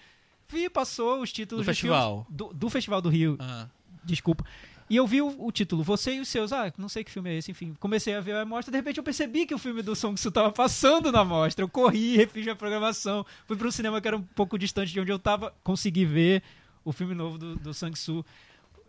vi, passou os títulos Do festival. filmes- Do, do Festival do Rio, Ah, desculpa. E eu vi o, o título, Você e os Seus. Ah, não sei que filme é esse, enfim. Comecei a ver a mostra, de repente eu percebi que o filme do Song Su tava passando na mostra. Eu corri, refiz minha programação, fui para um cinema que era um pouco distante de onde eu tava, consegui ver o filme novo do, do Sang Su.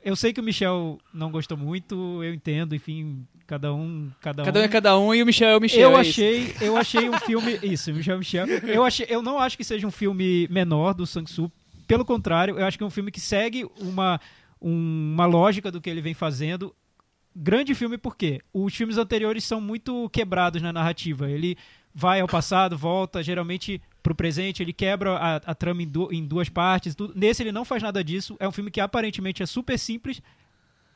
Eu sei que o Michel não gostou muito, eu entendo, enfim, cada um, cada, Cada um é cada um e o Michel é o Michel. eu é isso. achei, eu achei um filme. Isso, Michel Michel. Eu, achei, eu não acho que seja um filme menor do Sang-Soo. Pelo contrário, eu acho que é um filme que segue uma, um- uma lógica do que ele vem fazendo. Grande filme porque os filmes anteriores são muito quebrados na narrativa. Ele vai ao passado, volta, geralmente pro presente, ele quebra a, a trama em, em duas partes. Tudo. Nesse ele não faz nada disso. É um filme que aparentemente é super simples,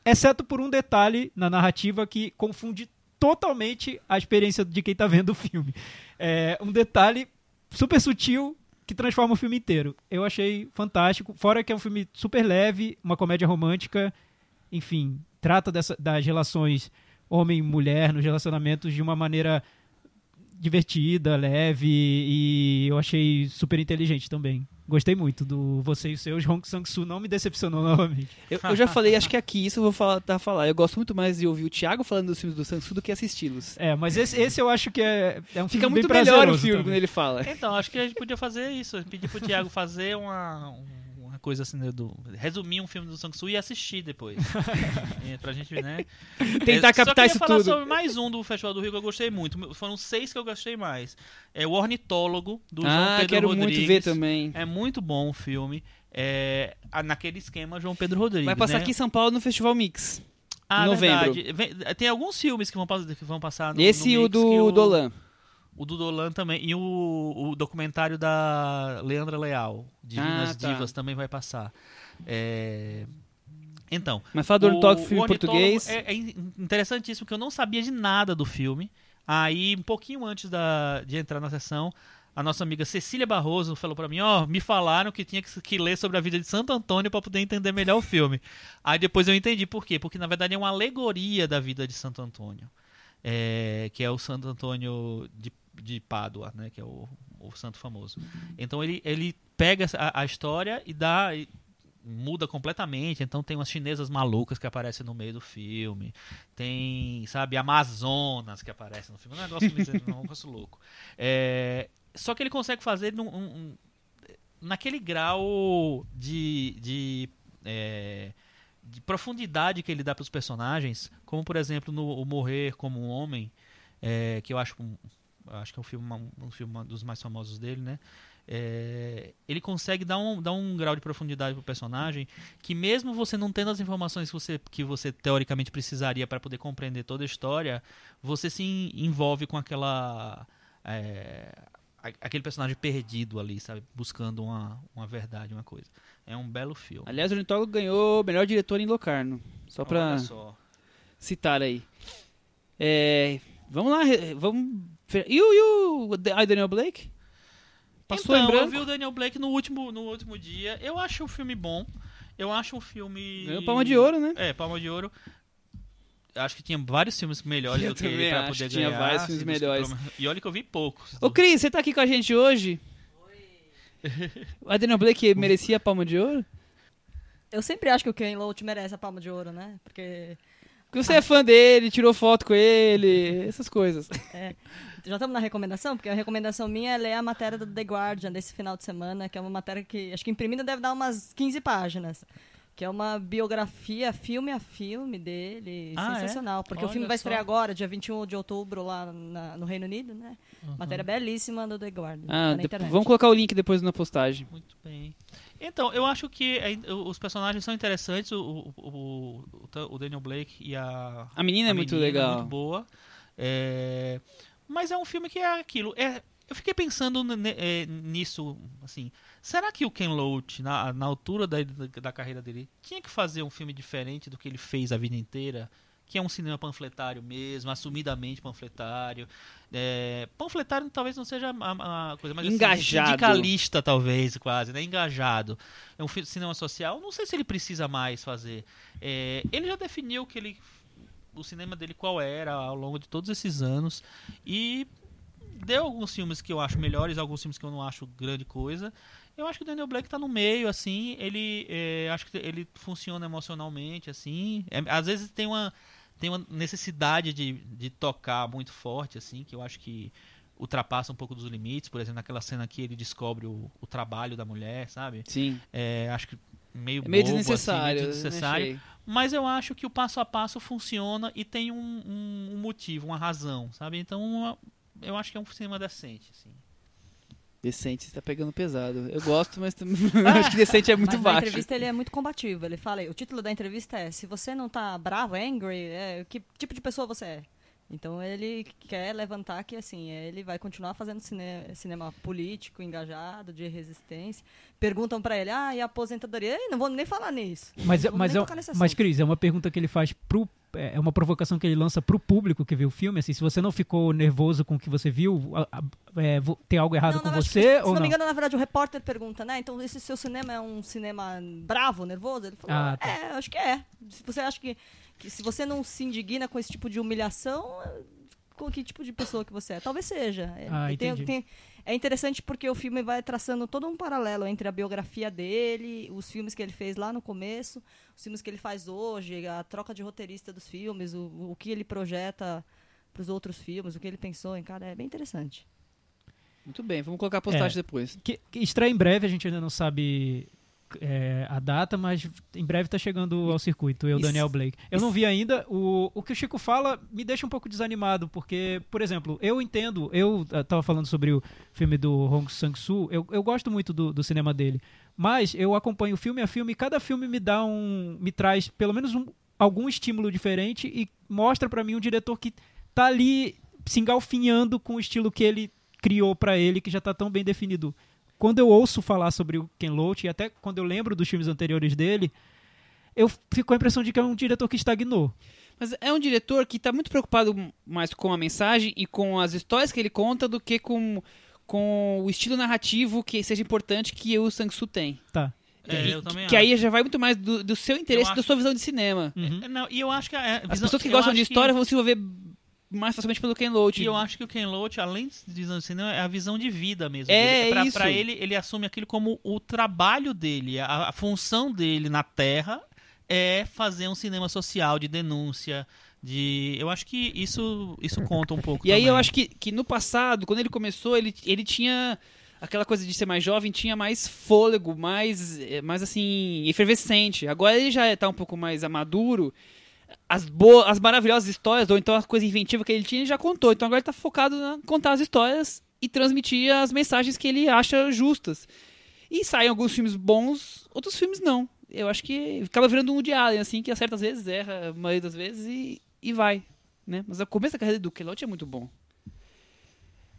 exceto por um detalhe na narrativa que confunde totalmente a experiência de quem tá vendo o filme. É um detalhe super sutil que transforma o filme inteiro. Eu achei fantástico. Fora que é um filme super leve, uma comédia romântica, enfim, trata dessa, das relações homem e mulher nos relacionamentos de uma maneira divertida, leve e eu achei super inteligente também. Gostei muito do Você e os Seus. Hong Sang-soo não me decepcionou novamente. Eu, eu já falei, acho que aqui isso eu vou falar, tá, falar. Eu gosto muito mais de ouvir o Thiago falando dos filmes do Sansu do que assisti-los. É, mas esse, esse eu acho que é, é um Fica filme muito bem melhor o filme quando também. ele fala. Então, acho que a gente podia fazer isso. Pedir pro Thiago fazer uma, uma coisa assim, né, do, resumir um filme do Sang-Soo e assistir depois. É, pra gente, né? Tentar É, captar só queria isso falar tudo. sobre mais um do Festival do Rio que eu gostei muito. Foram seis que eu gostei mais. É o Ornitólogo, do João ah, Pedro quero Rodrigues. muito ver também. É muito bom o filme. É, naquele esquema João Pedro Rodrigues. Vai passar né? aqui em São Paulo no Festival Mix. ah, em novembro. verdade. Tem alguns filmes que vão, que vão passar no Esse no e o do que Dolan. O do Dolan também. E o, o documentário da Leandra Leal, Divinas Ah, tá. Divas, também vai passar. É, Então, Mas fala do Ornitólogo, filme em português. É, é in- interessantíssimo, porque eu não sabia de nada do filme. Aí, um pouquinho antes da, de entrar na sessão, a nossa amiga Cecília Barroso falou pra mim, ó, me falaram que tinha que, que ler sobre a vida de Santo Antônio pra poder entender melhor o filme. Aí depois eu entendi por quê. Porque, na verdade, é uma alegoria da vida de Santo Antônio. É, que é o Santo Antônio de, de Pádua, né? Que é o, o santo famoso. Então ele, ele pega a, a história e dá... e muda completamente. Então tem umas chinesas malucas que aparecem no meio do filme. Tem, sabe, Amazonas que aparece no filme. Um negócio, um negócio louco. É, só que ele consegue fazer num, um- naquele grau de, de, é, de profundidade que ele dá para os personagens, como por exemplo no O Morrer como um Homem, é, que eu acho, acho que é um filme, um filme dos mais famosos dele, né? É, ele consegue dar um, dar um grau de profundidade pro personagem que mesmo você não tendo as informações que você, que você teoricamente precisaria para poder compreender toda a história, você se en- envolve com aquela é, aquele personagem perdido ali, sabe, buscando uma, uma verdade, uma coisa. É um belo filme. Aliás, o Ornitólogo ganhou melhor diretor em Locarno. Só só. citar aí. É, vamos lá, vamos. E o, e o I, Daniel Blake? Passou então, em branco? eu vi o Daniel Blake no último, no último dia. Eu acho o filme bom. Eu acho um filme. Ganhou Palma de Ouro, né? É, Palma de Ouro. Acho que tinha vários filmes melhores Eu do que ele também pra acho poder que tinha ganhar. vários filmes melhores. E olha que eu vi poucos. Ô, Cris, você tá aqui com a gente hoje? O I, Daniel Blake merecia a Palma de Ouro? Eu sempre acho que o Ken Loach merece a palma de ouro, né? Porque Porque você é fã dele, tirou foto com ele, essas coisas. já estamos na recomendação, porque a recomendação minha é ler a matéria do The Guardian desse final de semana, que é uma matéria que acho que imprimida deve dar umas 15 páginas. Que é uma biografia, filme a filme dele. Ah, é? sensacional. Porque o Olha filme vai só. estrear agora, dia 21 de outubro, lá na- no Reino Unido, né? Matéria belíssima do The Guardian. Ah, tá na de- internet. vamos colocar o link depois na postagem. Muito bem. Então, eu acho que é- os personagens são interessantes. O, o, o, o- o Daniel Blake e a. A menina é a muito menina legal. muito boa. É, mas é um filme que é aquilo. É, eu fiquei pensando é, nisso, assim. Será que o Ken Loach, na, na altura da, da, carreira dele, tinha que fazer um filme diferente do que ele fez a vida inteira? Que é um cinema panfletário mesmo, assumidamente panfletário. É, panfletário talvez não seja a, a coisa mais assim, Engajado. sindicalista, talvez, quase, né? Engajado. É um cinema social. Não sei se ele precisa mais fazer. É, ele já definiu que ele o cinema dele qual era ao longo de todos esses anos e deu alguns filmes que eu acho melhores, alguns filmes que eu não acho grande coisa. Eu acho que o Daniel Blake tá no meio, assim, ele é, acho que ele funciona emocionalmente, assim. É, às vezes tem uma tem uma necessidade de, de tocar muito forte, assim, que eu acho que ultrapassa um pouco dos limites. Por exemplo, naquela cena que ele descobre o, o trabalho da mulher, sabe? Sim. É, acho que meio É meio bobo, desnecessário. assim, meio né, desnecessário. achei. Mas eu acho que o passo a passo funciona e tem um, um- um motivo, uma razão, sabe? Então uma- eu acho que é um cinema decente, assim. Decente, você tá pegando pesado. Eu gosto, mas acho que decente é muito Mas na baixo. entrevista ele é muito combativo. Ele fala, o título da entrevista é Se você não tá bravo, angry, é, que tipo de pessoa você é? Então ele quer levantar que assim, ele vai continuar fazendo cine- cinema político, engajado, de resistência. Perguntam pra ele, ah, e a aposentadoria? Ei, não vou nem falar nisso. Mas, vamos mas, é, mas. Cris, é uma pergunta que ele faz pro. É é uma provocação que ele lança pro público que viu o filme. Assim, se você não ficou nervoso com o que você viu, é, tem algo errado Não, com acho que, você se ou não não? me engano, na verdade, o repórter pergunta, né? Então, esse seu cinema é um cinema bravo, nervoso? Ele falou, Ah, tá. é, acho que é. Se você acha que, que se você não se indigna com esse tipo de humilhação, é, com que tipo de pessoa que você é? Talvez seja. É, Ah, tem- entendi. tem- é interessante porque o filme vai traçando todo um paralelo entre a biografia dele, os filmes que ele fez lá no começo, os filmes que ele faz hoje, a troca de roteirista dos filmes, o, o que ele projeta para os outros filmes, o que ele pensou em cada. É bem interessante. Muito bem, vamos colocar a postagem É. depois. Que, que estreia em breve, a gente ainda não sabe é, a data, mas em breve tá chegando ao circuito, eu, Isso- Daniel Blake. Eu não vi ainda. O, o que o Chico fala me deixa um pouco desanimado, porque, por exemplo, eu entendo, eu eh, tava falando sobre o filme do Hong Sang-soo, eu, eu gosto muito do, do cinema dele, mas eu acompanho filme a filme e cada filme me dá um. me traz pelo menos um, algum estímulo diferente e mostra pra mim um diretor que tá ali se engalfinhando com o estilo que ele criou pra ele, que já tá tão bem definido. Quando eu ouço falar sobre o Ken Loach, e até quando eu lembro dos filmes anteriores dele, eu fico com a impressão de que é um diretor que estagnou. Mas é um diretor que tá muito preocupado mais com a mensagem e com as histórias que ele conta do que com, com o estilo narrativo que seja importante que o Sang-Soo tem. Tá. É, eu também que acho. aí já vai muito mais do, do seu interesse, Eu da acho- sua visão de cinema. Uhum. É, Não, e eu acho que a As visão- pessoas que gostam de acho história vão se envolver mais facilmente pelo Ken Loach. E eu acho que o Ken Loach, além de visão de cinema, é a visão de vida mesmo. É, dele. pra, isso. pra ele, ele assume aquilo como o trabalho dele, a, a função dele na Terra é fazer um cinema social de denúncia, de... Eu acho que isso, isso conta um pouco E aí também. eu acho que, que no passado, quando ele começou, ele, ele tinha aquela coisa de ser mais jovem, tinha mais fôlego, mais, eh, mais assim, efervescente. Agora ele já tá um pouco mais maduro. As, boas, as maravilhosas histórias, ou então as coisas inventivas que ele tinha, ele já contou. Então agora ele tá focado em contar as histórias e transmitir as mensagens que ele acha justas. E saem alguns filmes bons, outros filmes não. Eu acho que acaba virando um Woody Allen, assim, que acerta às vezes, erra a maioria das vezes e, e vai. Né? Mas o começo da carreira do Kelote é muito bom.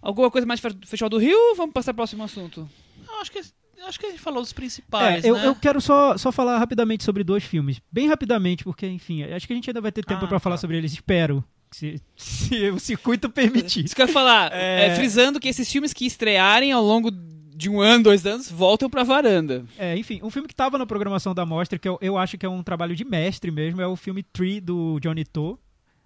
Alguma coisa mais Festival do Rio ou vamos passar pro próximo assunto? Eu acho que, acho que a gente falou dos principais, É, eu, né? eu quero só, só falar rapidamente sobre dois filmes. Bem rapidamente, porque, enfim, acho que a gente ainda vai ter tempo Ah, pra falar tá. sobre eles. Espero. Se, se o circuito permitir. Isso que eu ia falar, É. é, frisando que esses filmes que estrearem ao longo de um ano, dois anos, voltam pra varanda. É, enfim, um filme que tava na programação da mostra, que eu, eu acho que é um trabalho de mestre mesmo, é o filme Tree, do Johnny To.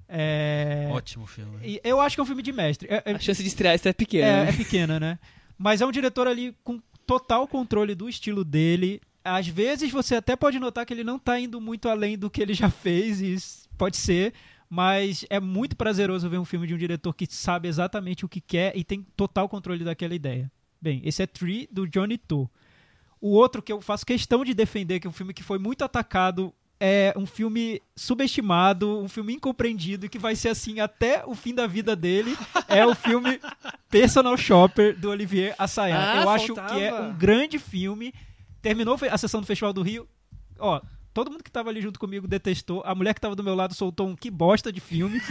É, Ótimo filme. e eu acho que é um filme de mestre. É, é- A chance de estrear isso é pequena. é, né? é pequena, né? Mas é um diretor ali com total controle do estilo dele. Às vezes você até pode notar que ele não tá indo muito além do que ele já fez, isso pode ser, mas é muito prazeroso ver um filme de um diretor que sabe exatamente o que quer e tem total controle daquela ideia. Bem, esse é Tree, do Johnny To. O outro que eu faço questão de defender, que é um filme que foi muito atacado, é um filme subestimado, um filme incompreendido, e que vai ser assim até o fim da vida dele, é o filme Personal Shopper, do Olivier Assayas. Ah, eu acho faltava. que é um grande filme. Terminou a sessão do Festival do Rio. Ó, todo mundo que tava ali junto comigo detestou. A mulher que tava do meu lado soltou um que bosta de filme.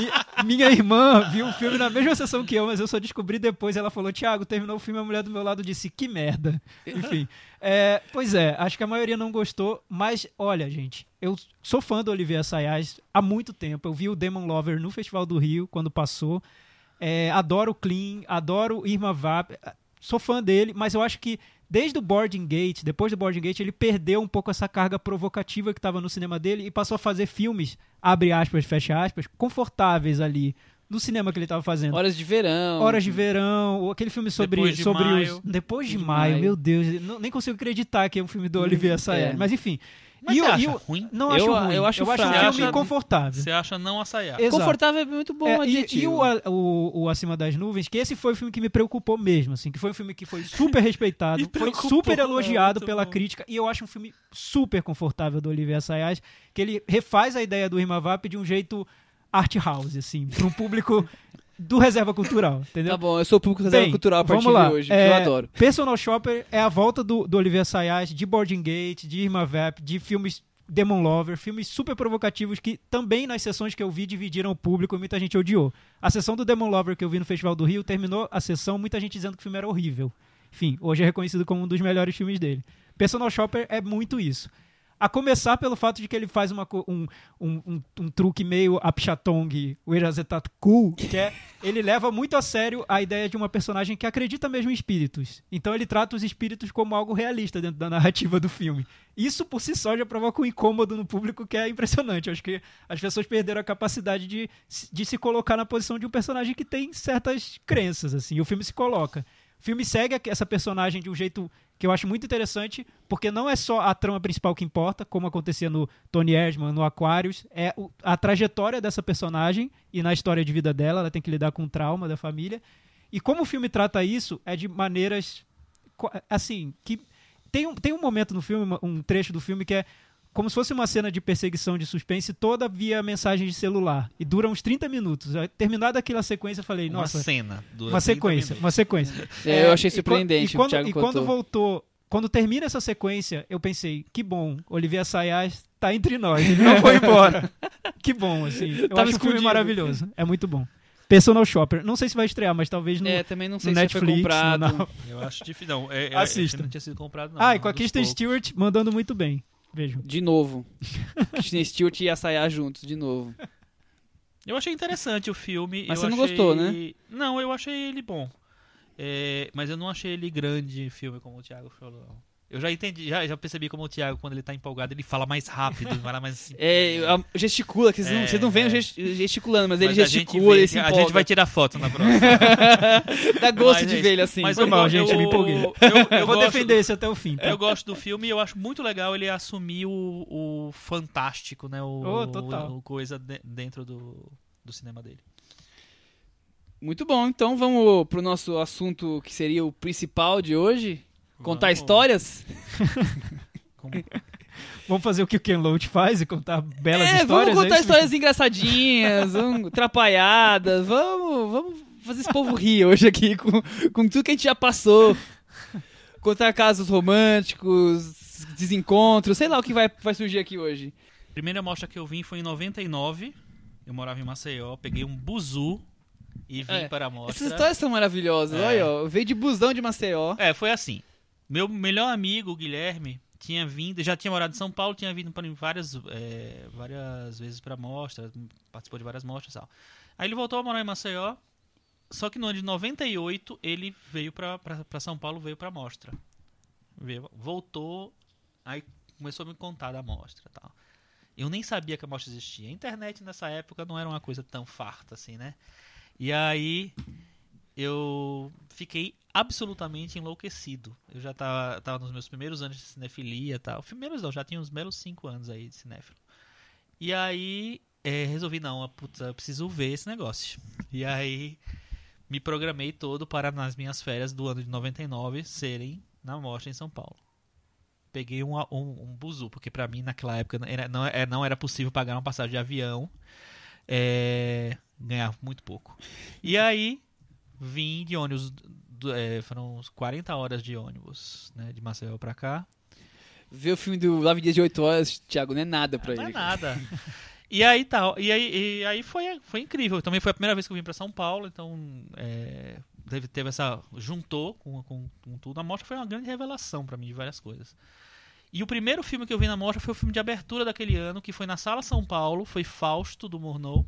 Mi- Minha irmã viu o filme na mesma sessão que eu, mas eu só descobri depois. Ela falou: Thiago, terminou o filme. A mulher do meu lado disse: Que merda. Enfim. É, pois é, acho que a maioria não gostou. Mas, olha, gente, eu sou fã do Olivier Assayas há muito tempo. Eu vi o Demon Lover no Festival do Rio, quando passou. É, adoro o Clean, adoro Irma Vap. Sou fã dele, mas eu acho que desde o Boarding Gate, depois do Boarding Gate, ele perdeu um pouco essa carga provocativa que estava no cinema dele e passou a fazer filmes, abre aspas, fecha aspas, confortáveis ali no cinema que ele estava fazendo. Horas de verão. Horas de Verão, ou aquele filme sobre, Depois de sobre Maio. os. Depois de, De maio, Maio. meu Deus, não- nem consigo acreditar que é um filme do Olivier Assayas. é. Mas enfim. Mas e você o- acha e o- ruim? Não Eu- acho ruim. eu acho um fraco. filme Você acha- confortável. Você acha não assaiar. Exato. Confortável é muito bom É, e, adjetivo. e o, o, o Acima das Nuvens, que esse foi o filme que me preocupou mesmo, assim, que foi um filme que foi super respeitado, foi super é elogiado muito pela bom. crítica, e eu acho um filme super confortável do Olivier Assayas, que ele refaz a ideia do Rimavap de um jeito art house, assim, para um público do Reserva Cultural, entendeu? Tá bom, eu sou o público reserva Bem, cultural a partir lá. de hoje, É, que eu adoro. Personal Shopper é a volta do, do Olivier Assayas, de Boarding Gate, de Irma Vep, de filmes Demon Lover, filmes super provocativos que também nas sessões que eu vi dividiram o público e muita gente odiou. A sessão do Demon Lover que eu vi no Festival do Rio terminou a sessão, muita gente dizendo que o filme era horrível. Enfim, hoje é reconhecido como um dos melhores filmes dele. Personal Shopper é muito isso. A começar pelo fato de que ele faz uma um, um, um, um truque meio Apchatong, o Erazetat Cool, que é ele leva muito a sério a ideia de uma personagem que acredita mesmo em espíritos. Então ele trata os espíritos como algo realista dentro da narrativa do filme. Isso por si só já provoca um incômodo no público que é impressionante. Acho que as pessoas perderam a capacidade de, de se colocar na posição de um personagem que tem certas crenças, assim. E o filme se coloca. O filme segue essa personagem de um jeito que eu acho muito interessante, porque não é só a trama principal que importa, como acontecia no Tony Erdman, no Aquarius, é a trajetória dessa personagem e na história de vida dela, ela tem que lidar com o trauma da família. E como o filme trata isso, é de maneiras assim, que tem um, tem um momento no filme, um trecho do filme que é como se fosse uma cena de perseguição de suspense toda via mensagem de celular. E dura uns 30 minutos. Terminada aquela sequência, eu falei, Uma nossa, cena. dura uma 30 sequência, minutos. uma sequência. É, eu achei surpreendente E o quando, Thiago e quando voltou, quando termina essa sequência, eu pensei, que bom, Olivier Assayas tá entre nós, ele não foi embora. que bom, assim. Eu Tava acho o filme maravilhoso. É muito bom. Personal Shopper. Não sei se vai estrear, mas talvez no, É, também não sei se já foi Netflix. comprado. no. Eu acho difícil. Não, é, é, Assista. não tinha sido comprado, não. ah, e com a Kristen. Stewart mandando muito bem. Vejam. De novo. Kristen Stewart e Asayá juntos, de novo. Eu achei interessante o filme. Mas eu você não achei- gostou, né? Não, eu achei ele bom. É, mas eu não achei ele grande filme, como o Thiago falou. Eu já entendi, já, já percebi como o Thiago, quando ele tá empolgado, ele fala mais rápido, fala mais assim. É, a- gesticula, que vocês, não, É, vocês não veem é. gest- gesticulando, mas, ele Mas a gente gesticula, ele se A empolga. gente vai tirar foto na próxima. Dá gosto Mas de é ver ele assim. Mas Foi eu, mal, gente, eu me empolguei. Eu, eu, Eu vou defender esse até o fim. tá? Eu gosto do filme e eu acho muito legal ele assumir o, o fantástico, né? O, Oh, o coisa de- dentro do, do cinema dele. Muito bom, então vamos pro nosso assunto que seria o principal de hoje. Contar Vamos. histórias? Como- Vamos fazer o que o Ken Loach faz e contar belas é, histórias. vamos contar é histórias engraçadinhas, vamos, atrapalhadas, vamos, vamos fazer esse povo rir hoje aqui com, com tudo que a gente já passou. Contar casos românticos, desencontros, sei lá o que vai, vai surgir aqui hoje. A primeira mostra que eu vim foi em 99. Eu morava em Maceió, peguei um buzu e vim É, para a mostra. Essas histórias são maravilhosas, É. olha, ó, veio de busão de Maceió. É, foi assim. Meu melhor amigo, o Guilherme, tinha vindo, já tinha morado em São Paulo, tinha vindo para várias, é, várias vezes para mostra, participou de várias mostras e tal. Aí ele voltou a morar em Maceió, só que no ano de 98 ele veio para São Paulo, veio para mostra. Veio, voltou, aí começou a me contar da mostra e tal. Eu nem sabia que a mostra existia. A internet nessa época não era uma coisa tão farta assim, né? E aí eu fiquei absolutamente enlouquecido. Eu já tava, tava nos meus primeiros anos de cinefilia e tal. Primeiros não, já tinha uns belos cinco anos aí de cinéfilo. E aí é, resolvi, não, putz, eu preciso ver esse negócio. E aí me programei todo para nas minhas férias do ano de 99 serem na mostra em São Paulo. Peguei um, um, um buzu, porque pra mim naquela época não era, não, é- não era possível pagar uma passagem de avião. É, ganhava muito pouco. E aí vim de ônibus, é, foram uns 40 horas de ônibus, né, de Maceió pra cá. Ver o filme do Love Dias de 8 horas, Thiago, não é nada pra não ele. é nada. E aí tal, e aí, e aí foi, foi incrível. Também foi a primeira vez que eu vim pra São Paulo, então é, teve, teve essa juntou com, com, com tudo. A mostra foi uma grande revelação pra mim de várias coisas. E o primeiro filme que eu vi na mostra foi o filme de abertura daquele ano, que foi na Sala São Paulo, foi Fausto do Murnau,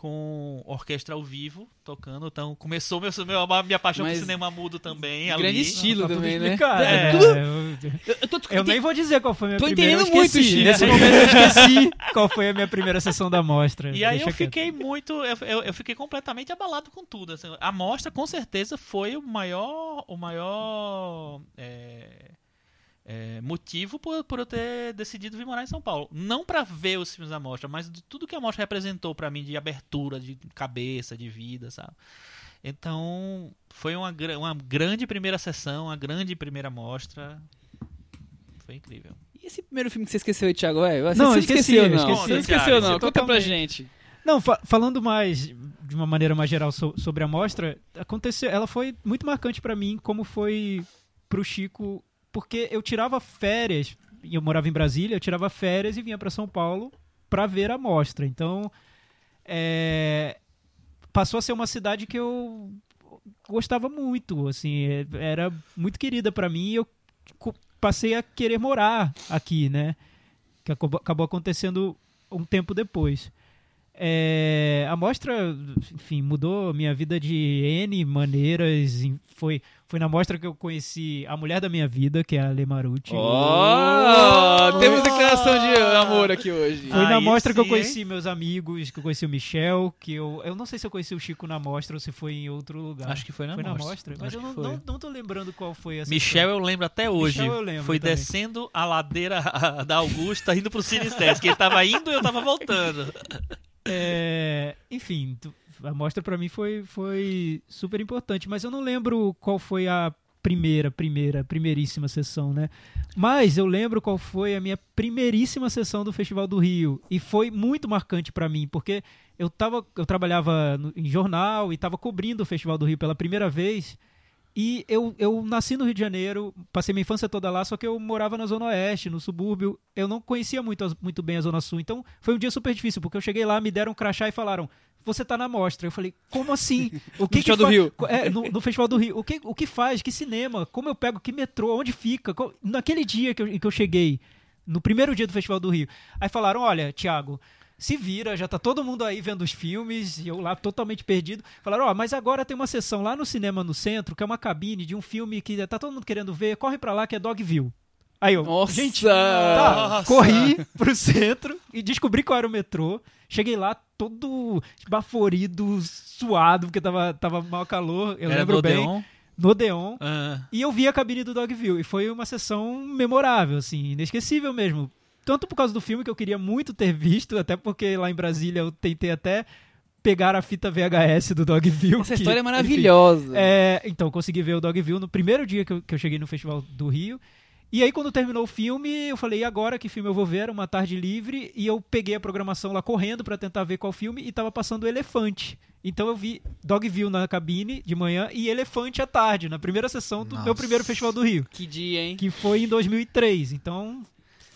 com orquestra ao vivo tocando. Então começou meu, meu, a minha paixão Mas- por cinema mudo também. ali. Grande estilo Tá tudo também, né? É, É, tudo- eu, Eu, tô, eu nem vou dizer qual foi a minha Tô primeira. entendendo eu esqueci. muito. Nesse momento eu esqueci qual foi a minha primeira sessão da mostra. E aí Deixa eu quieto. fiquei muito, eu, eu, eu fiquei completamente abalado com tudo. assim. a mostra com certeza foi o maior, o maior é, é, motivo por, por eu ter decidido vir morar em São Paulo. Não pra ver os filmes da mostra, mas de tudo que a mostra representou pra mim de abertura, de cabeça, de vida, sabe? Então foi uma, uma grande primeira sessão, uma grande primeira mostra. Foi incrível. E esse primeiro filme que você esqueceu aí, Thiago? É, você Não, você esqueci, esqueceu, eu não. esqueci. Você esqueceu, não. você Conta pra totalmente. gente. Não, fa- falando mais de uma maneira mais geral so- sobre a mostra, aconteceu, ela foi muito marcante pra mim, como foi pro Chico, porque eu tirava férias, e eu morava em Brasília, eu tirava férias e vinha pra São Paulo pra ver a mostra. Então, é, passou a ser uma cidade que eu gostava muito, assim, é- era muito querida pra mim e eu passei a querer morar aqui, né? Que acabou acontecendo um tempo depois. É, a mostra, enfim, mudou minha vida de N maneiras. Foi, foi na mostra que eu conheci a mulher da minha vida, que é a Ale Marucci. Oh, temos declaração de amor aqui hoje. Foi na Aí mostra que eu sim, conheci meus amigos, que eu conheci o Michel, que eu. Eu não sei se eu conheci o Chico na mostra ou se foi em outro lugar. Acho que foi na foi na mostra. mostra. Mas Acho eu que não, não, não tô lembrando qual foi essa. Michel eu lembro até hoje. Michel eu lembro Foi também. descendo a ladeira da Augusta, indo pro Cine Sesc. Ele tava indo e eu tava voltando. É, enfim, a mostra pra mim foi, foi super importante, mas eu não lembro qual foi a primeira, primeira, primeiríssima sessão, né? Mas eu lembro qual foi a minha primeiríssima sessão do Festival do Rio e foi muito marcante pra mim, porque eu tava, eu trabalhava no- em jornal e tava cobrindo o Festival do Rio pela primeira vez E eu, eu nasci no Rio de Janeiro, passei minha infância toda lá, só que eu morava na Zona Oeste, no subúrbio. Eu não conhecia muito, muito bem a Zona Sul. Então foi um dia super difícil, porque eu cheguei lá, me deram um crachá e falaram: Você tá na mostra. Eu falei: Como assim? O que Festival que do Rio. É, no, no Festival do Rio. O que, o que faz? Que cinema? Como eu pego? Que metrô? Onde fica? Co- Naquele dia que eu, que eu cheguei, no primeiro dia do Festival do Rio. Aí falaram: Olha, Thiago. Se vira, já tá todo mundo aí vendo os filmes, e eu lá totalmente perdido. Falaram, ó, mas agora tem uma sessão lá no cinema no centro, que é uma cabine de um filme que tá todo mundo querendo ver, corre pra lá que é Dogville. Aí eu, Nossa! gente, tá, Nossa! corri pro centro e descobri qual era o metrô. Cheguei lá todo baforido, suado, porque tava, tava mal calor, eu Era lembro do bem. Odeon. No Odeon. Ah, E eu vi a cabine do Dogville. E foi uma sessão memorável, assim, inesquecível mesmo. Tanto por causa do filme que eu queria muito ter visto, até porque lá em Brasília eu tentei até pegar a fita VHS do Dogville. Essa que, história é enfim, maravilhosa. é, então, eu consegui ver o Dogville no primeiro dia que eu, que eu cheguei no Festival do Rio. E aí, quando terminou o filme, eu falei, e agora que filme eu vou ver? Era uma tarde livre. E eu peguei a programação lá correndo pra tentar ver qual filme. E tava passando o Elefante. Então eu vi Dogville na cabine de manhã e Elefante à tarde, na primeira sessão do meu Nossa. primeiro Festival do Rio. Que dia, hein? Que foi em 2003. Então,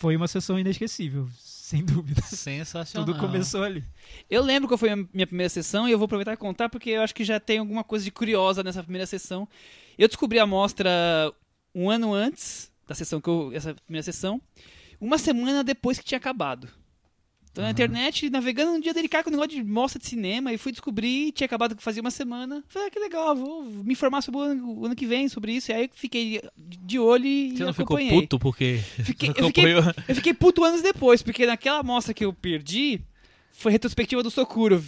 foi uma sessão inesquecível, sem dúvida. sensacional. Tudo começou ali. Eu lembro qual foi a minha primeira sessão e eu vou aproveitar e contar porque eu acho que já tem alguma coisa de curiosa nessa primeira sessão. Eu descobri a mostra um ano antes da sessão que eu, essa primeira sessão, uma semana depois que tinha acabado. Então na internet, navegando um dia delicado com o negócio de mostra de cinema e fui descobrir, tinha acabado fazia uma semana. Falei, ah, que legal, vou me informar sobre o ano, o ano que vem sobre isso. E aí eu fiquei de olho e Você não ficou acompanhei. puto porque Fiquei- eu fiquei-? Eu fiquei puto anos depois, porque naquela amostra que eu perdi foi retrospectiva do Sokurov,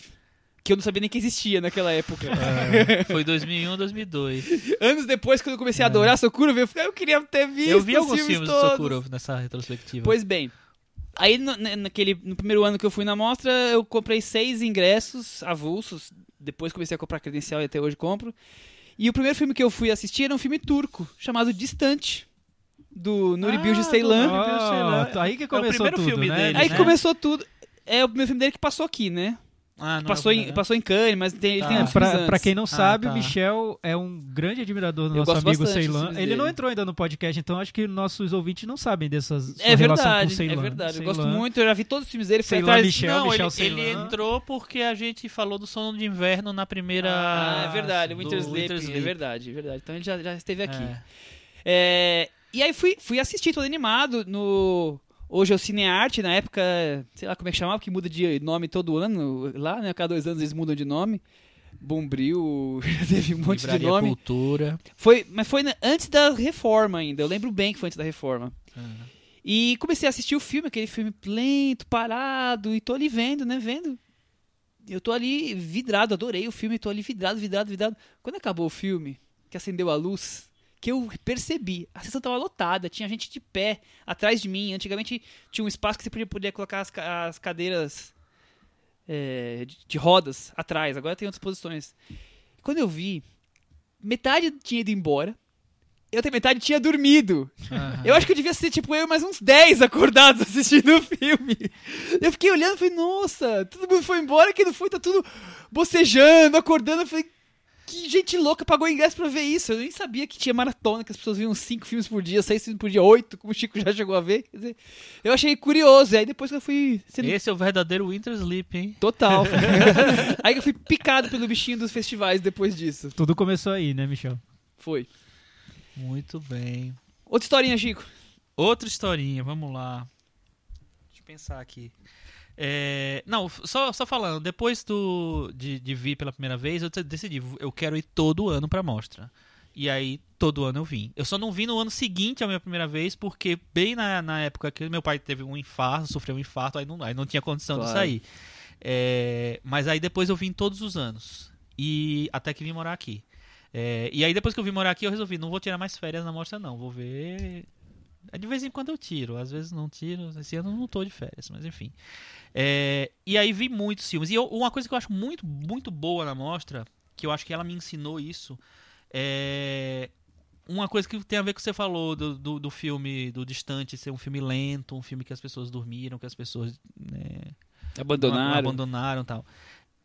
que eu não sabia nem que existia naquela época. É, foi 2001, 2002. anos depois, quando eu comecei a adorar Sokurov, eu, falei, "Ah, eu queria ter visto Eu vi alguns filmes filmes do. Sokurov nessa retrospectiva. Pois bem, aí no, na- naquele, no primeiro ano que eu fui na mostra, eu comprei seis ingressos avulsos, depois comecei a comprar credencial e até hoje compro. E o primeiro filme que eu fui assistir era um filme turco, chamado Distante, do Nuri Ah, Bilge Ceylan. Ah, aí que É o começou primeiro tudo, filme né? dele, Aí né? começou tudo. É o primeiro filme dele que passou aqui, né? Ah, não Passou, é em, verdade. passou em Cannes, mas tem, ele Tá. tem É, uns filmes pra, pra quem não sabe, tá. o Michel é um grande admirador do Eu nosso amigo Ceylan. Ele dele. não entrou ainda no podcast, então acho que nossos ouvintes não sabem dessa sua É relação com verdade, o Ceylan. é verdade. Eu gosto Ceylan. muito, eu já vi todos os filmes dele. Ceylan atrás... Michel, não, Michel ele, ele Ceylan. entrou porque a gente falou do Sono de Inverno na primeira... Ah, é verdade, do Winter Sleep, Winter é verdade, é verdade. Então ele já, já esteve aqui. É. É, e aí fui, fui assistir todo animado no... Hoje é o Cinearte, na época, sei lá como é que chamava, que muda de nome todo ano lá, né? Cada dois anos eles mudam de nome. Bombril, teve um monte de Livraria nome. Cultura. Foi, mas foi antes da reforma ainda. Eu lembro bem que foi antes da reforma. Ah. E comecei a assistir o filme, aquele filme lento, parado, e tô ali vendo, né? Vendo. Eu tô ali vidrado, adorei o filme, tô ali vidrado, vidrado, vidrado. Quando acabou o filme, que acendeu a luz, que eu percebi, a sessão tava lotada, tinha gente de pé atrás de mim. Antigamente tinha um espaço que você podia, podia colocar as, as cadeiras é, de, de rodas atrás, agora tem outras posições. Quando eu vi, metade tinha ido embora, e outra metade tinha dormido. Aham. Eu acho que eu devia ser, tipo, eu e mais uns 10 acordados assistindo o filme. Eu fiquei olhando e falei, nossa, todo mundo foi embora, quem não foi tá tudo bocejando, acordando. Eu falei, que gente louca pagou ingresso pra ver isso. Eu nem sabia que tinha maratona, que as pessoas viam 5 filmes por dia, 6 filmes por dia, 8, como o Chico já chegou a ver. Quer dizer, eu achei curioso. E aí depois que eu fui sendo Esse é o verdadeiro Winter Sleep, hein? total. aí que eu fui picado pelo bichinho dos festivais depois disso. Tudo começou aí, né, Michel? Foi. Muito bem. Outra historinha, Chico. Outra historinha, vamos lá. Deixa eu pensar aqui. É, não, só, só falando, depois do, de, de vir pela primeira vez, eu decidi, eu quero ir todo ano pra mostra. E aí, todo ano eu vim. Eu só não vim no ano seguinte à minha primeira vez, porque bem na, na época que meu pai teve um infarto, sofreu um infarto, aí não, aí não tinha condição de Claro. sair. É, mas aí depois eu vim todos os anos. E até que vim morar aqui. É, e aí depois que eu vim morar aqui, eu resolvi, não vou tirar mais férias na mostra, não. Vou ver De vez em quando eu tiro, às vezes não tiro. Esse ano eu não tô de férias, mas enfim. É, e aí vi muitos filmes. E eu- uma coisa que eu acho muito, muito boa na mostra, que eu acho que ela me ensinou isso, é uma coisa que tem a ver com o que você falou do, do, do filme do Distante ser um filme lento, um filme que as pessoas dormiram, que as pessoas né, Abandonaram. abandonaram e tal.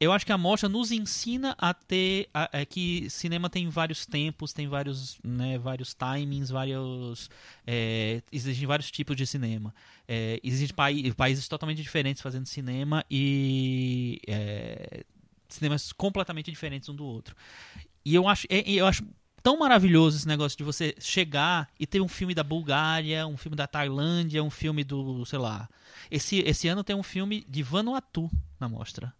Eu acho que a mostra nos ensina a ter a- é que cinema tem vários tempos, tem vários, né, vários timings, vários é, existem vários tipos de cinema. É, existem pai- países totalmente diferentes fazendo cinema e é, cinemas completamente diferentes um do outro. E eu acho, é- eu acho tão maravilhoso esse negócio de você chegar e ter um filme da Bulgária, um filme da Tailândia, um filme do, sei lá. Esse, esse ano tem um filme de Vanuatu na mostra.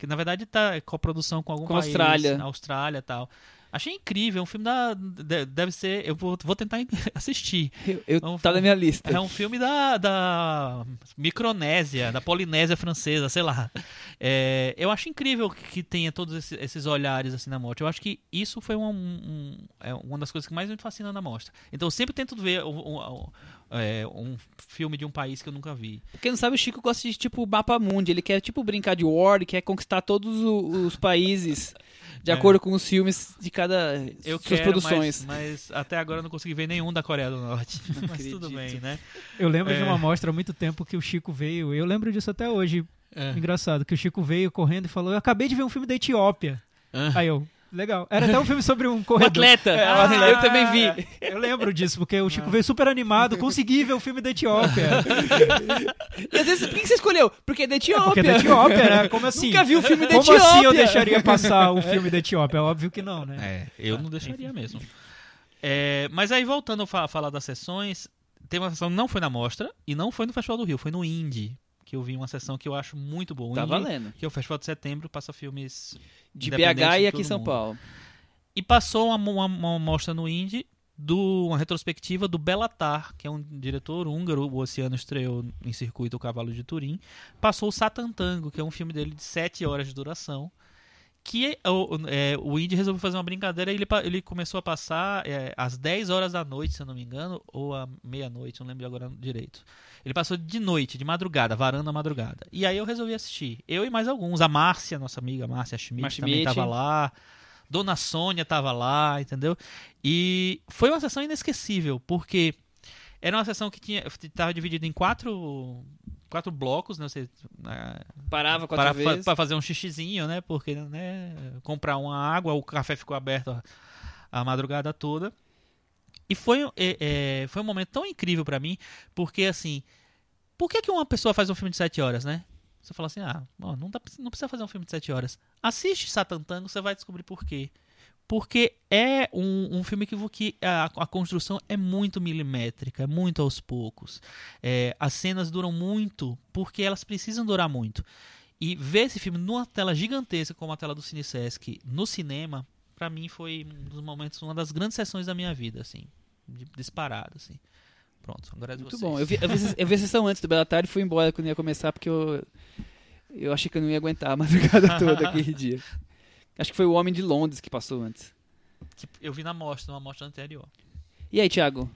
Que na verdade tá coprodução com algum Com país. Austrália. na Austrália e tal. Achei incrível, é um filme da. de- Deve ser. Eu vou, vou tentar assistir. Eu, eu- Vamos tá falar. na minha lista. É um filme da, da Micronésia, da Polinésia francesa, sei lá. É, eu acho incrível que, que tenha todos esses, esses olhares assim na morte. Eu acho que isso foi um, um- é uma das coisas que mais me fascina na mostra. Então eu sempre tento ver um, um- é, um filme de um país que eu nunca vi. Quem não sabe, o Chico gosta de tipo mapa mundi. Ele quer tipo brincar de war, quer conquistar todos o- os países de É. acordo com os filmes de cada Eu suas quero, produções. Mas, mas até agora eu não consegui ver nenhum da Coreia do Norte. mas acredito. tudo bem, né? Eu lembro de É. uma mostra há muito tempo que o Chico veio. Eu lembro disso até hoje. É. Engraçado, que o Chico veio correndo e falou: Eu acabei de ver um filme da Etiópia. Ah. Aí eu, legal. Era até um filme sobre um corredor. atleta! É, Ah, o atleta. eu também vi. É, eu lembro disso, porque o Chico veio super animado, consegui ver o filme da Etiópia. E às vezes, por que você escolheu? Porque é da Etiópia. Porque é da Etiópia, né? Como assim? Nunca vi o filme da Como Etiópia. assim eu deixaria passar o filme da Etiópia? É óbvio que não, né? É, eu não deixaria mesmo. É, mas aí, voltando a fa- falar das sessões, tem uma sessão que não foi na Mostra e não foi no Festival do Rio, foi no Indie, que eu vi uma sessão que eu acho muito boa. Tá valendo. Que é o Festival de Setembro, passa filmes De BH e aqui em São mundo. Paulo. E passou uma, uma, uma mostra no Indie, do, uma retrospectiva do Belatar, que é um diretor húngaro. O Oceano estreou em circuito O Cavalo de Turim. Passou o Satan Tango, que é um filme dele de 7 horas de duração. Que o, é, o Indy resolveu fazer uma brincadeira e ele, ele começou a passar é, às 10 horas da noite, se eu não me engano, ou à meia-noite, não lembro agora direito. Ele passou de noite, de madrugada, varando a madrugada. E aí eu resolvi assistir. Eu e mais alguns. A Márcia, nossa amiga Márcia Schmidt, também estava lá. Dona Sônia estava lá, entendeu? E foi uma sessão inesquecível, porque era uma sessão que tinha estava dividida em quatro quatro blocos, né? Você né, Parava quatro para, vezes. para fazer um xixizinho, né? Porque né, comprar uma água, o café ficou aberto a, a madrugada toda. E foi, é, é, foi um momento tão incrível pra mim, porque assim, por que, que uma pessoa faz um filme de 7 horas, né? Você fala assim, ah, não, dá, não precisa fazer um filme de 7 horas. Assiste Satan Tango, você vai descobrir por quê. Porque é um, um filme que, que a, a construção é muito milimétrica, é muito aos poucos. É, as cenas duram muito porque elas precisam durar muito. E ver esse filme numa tela gigantesca como a tela do Cine Sesc no cinema, pra mim foi um dos momentos, uma das grandes sessões da minha vida, assim, disparado, assim. Pronto, agora é de Muito vocês. bom. Eu vi, eu, vi, eu vi a sessão antes do Bela Tarde e fui embora quando ia começar, porque eu, eu achei que eu não ia aguentar a madrugada toda aquele dia. Acho que foi o Homem de Londres que passou antes. Que eu vi na mostra, numa mostra anterior. E aí, Thiago?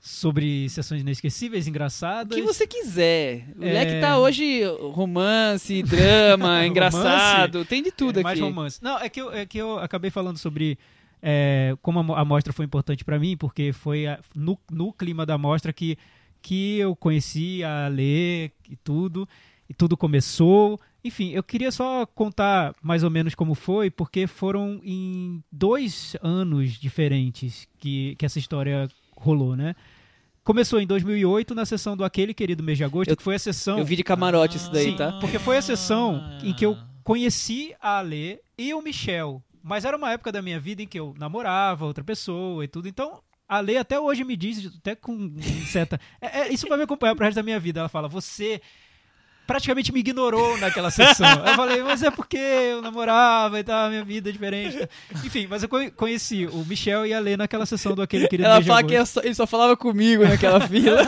Sobre sessões inesquecíveis, O engraçadas. que você quiser. O É. leque tá hoje romance, drama, engraçado, tem de tudo É, mais aqui. romance. Não, é que eu, é que eu acabei falando sobre é, como a, mo- a mostra foi importante pra mim, porque foi a- no, no clima da mostra que, que eu conheci a ler e tudo, e tudo começou. Enfim, eu queria só contar mais ou menos como foi, porque foram em dois anos diferentes que, que essa história rolou, né? Começou em 2008 na sessão do Aquele Querido Mês de Agosto, Eu- que foi a sessão... Eu vi de camarote isso daí, Sim, tá? porque foi a sessão Ah. em que eu conheci a Ale e o Michel. Mas era uma época da minha vida em que eu namorava outra pessoa e tudo. Então, a Ale até hoje me diz, até com certa. É, é, isso vai me acompanhar pro resto da minha vida. Ela fala: Você praticamente me ignorou naquela sessão. eu falei, mas é porque eu namorava e tal, minha vida é diferente. Enfim, mas eu conhe- conheci o Michel e a Lê naquela sessão do aquele querido Ela Beijo fala que eu só- ele só falava comigo naquela fila.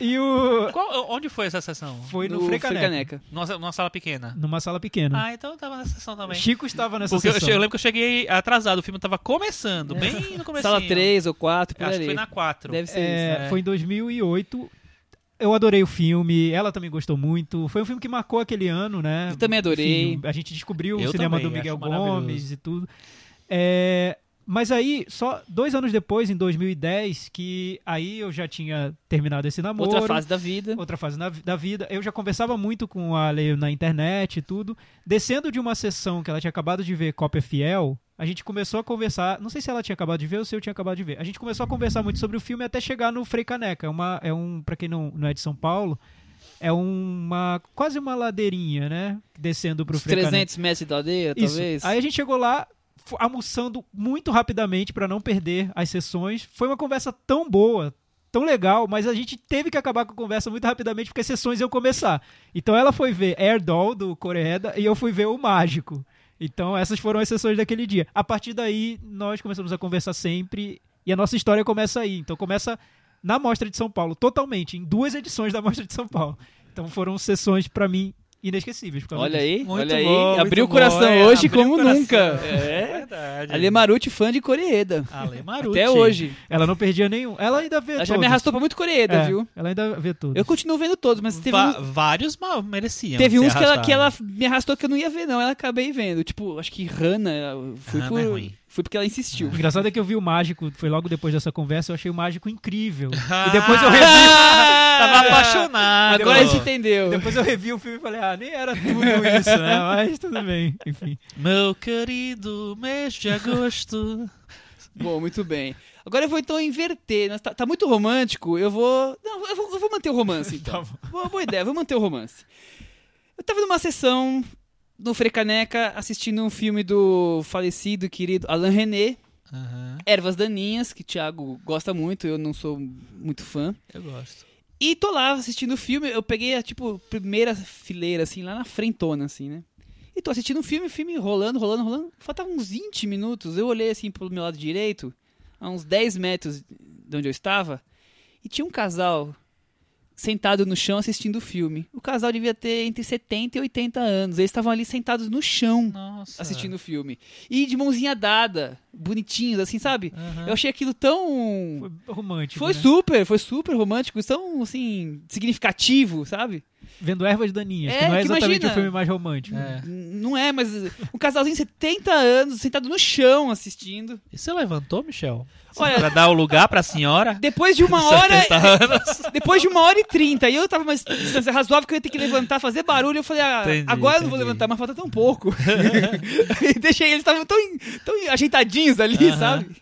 E o... Qual- onde foi essa sessão? Foi no, no Frei Caneca, Caneca. Numa, numa sala pequena. Numa sala pequena. Ah, então eu tava nessa sessão também. Chico estava nessa Porque eu, sessão. che- eu lembro que eu cheguei atrasado, o filme tava começando, bem no começo. Sala 3 ou 4, por Acho ali. que foi na 4. Deve ser É, isso. né? Foi em 2008. Eu adorei o filme, ela também gostou muito. Foi um filme que marcou aquele ano, né? Eu também adorei. Enfim, a gente descobriu Eu o cinema também, do Miguel. Gomes e tudo. É, Mas aí, só dois anos depois, em 2010, que aí eu já tinha terminado esse namoro. Outra fase da vida. outra fase na- da vida. Eu já conversava muito com a Ale na internet e tudo. Descendo de uma sessão que ela tinha acabado de ver, Cópia Fiel, a gente começou a conversar. Não sei se ela tinha acabado de ver ou se eu tinha acabado de ver. A gente começou a conversar muito sobre o filme até chegar no Frei Caneca. É, uma, é um, pra quem não, não é de São Paulo, é uma. quase uma ladeirinha, né? Descendo pro Uns Frei Caneca. 300 metros de ladeira, Isso. talvez. Aí a gente chegou lá almoçando muito rapidamente pra não perder as sessões. Foi uma conversa tão boa, tão legal, mas a gente teve que acabar com a conversa muito rapidamente porque as sessões iam começar. Então ela foi ver Air Doll do Coreeda e eu fui ver o Mágico. Então essas foram as sessões daquele dia. A partir daí nós começamos a conversar sempre e a nossa história começa aí. Então começa na Mostra de São Paulo, totalmente, em duas edições da Mostra de São Paulo. Então foram sessões pra mim inesquecíveis. por causa Olha aí, Muito olha aí. bom, abriu o coração bom, é, hoje como coração. nunca. É. Verdade. Ale Maruti, fã de Coreeda. Ale Maruti. Até hoje. Ela não perdia nenhum. Ela ainda vê Ela já todos. me arrastou pra muito Coreeda, É, viu? Ela ainda vê tudo. Eu continuo vendo todos, mas teve, Va- um- vários mal mereciam. teve uns que ela, que ela me arrastou que eu não ia ver, não. Ela acabei vendo. Tipo, acho que Hannah, eu fui, Hannah por, é ruim. Fui porque ela insistiu. O engraçado é que eu vi o Mágico, foi logo depois dessa conversa, eu achei o Mágico incrível. Ah, E depois eu revi, Tava apaixonado. Agora a gente entendeu. depois eu revi o filme e falei, ah, nem era tudo isso, né? Mas tudo bem, enfim. Meu querido mês de agosto. Bom, muito bem. Agora eu vou então inverter. Nós Tá, tá muito romântico, eu vou. Não, eu vou, eu vou manter o romance então. boa, boa ideia, vou manter o romance. Eu tava numa sessão no Frecaneca assistindo um filme do falecido querido Alain René, Aham, Ervas Daninhas, que o Thiago gosta muito, eu não sou muito fã. eu gosto. E tô lá assistindo o filme, eu peguei a, tipo, primeira fileira, assim, lá na frentona, assim, né? E tô assistindo o filme, o filme rolando, rolando, rolando. Faltavam uns 20 minutos, eu olhei, assim, pro meu lado direito, a uns 10 metros de onde eu estava, e tinha um casal sentado no chão assistindo o filme. O casal devia ter entre 70 e 80 anos, eles estavam ali sentados no chão Nossa. assistindo o filme. E de mãozinha dada, bonitinhos, assim, sabe? Aham. Eu achei aquilo tão... Foi romântico. Foi né? super, foi super romântico, tão, assim, significativo, sabe? Vendo Ervas Daninhas, É, que não é que exatamente imagina. o filme mais romântico. É. Não é, mas um casalzinho de 70 anos, sentado no chão assistindo. E você levantou, Michel? Olha- pra dar o lugar pra senhora? Depois de uma hora. 70 anos. Depois de uma hora e trinta, e eu tava uma distância razoável que eu ia ter que levantar, fazer barulho. Eu falei, ah, Entendi, agora eu não vou entendi. levantar, mas falta tão pouco. e deixei, eles estavam tão, tão ajeitadinhos ali, Aham. sabe?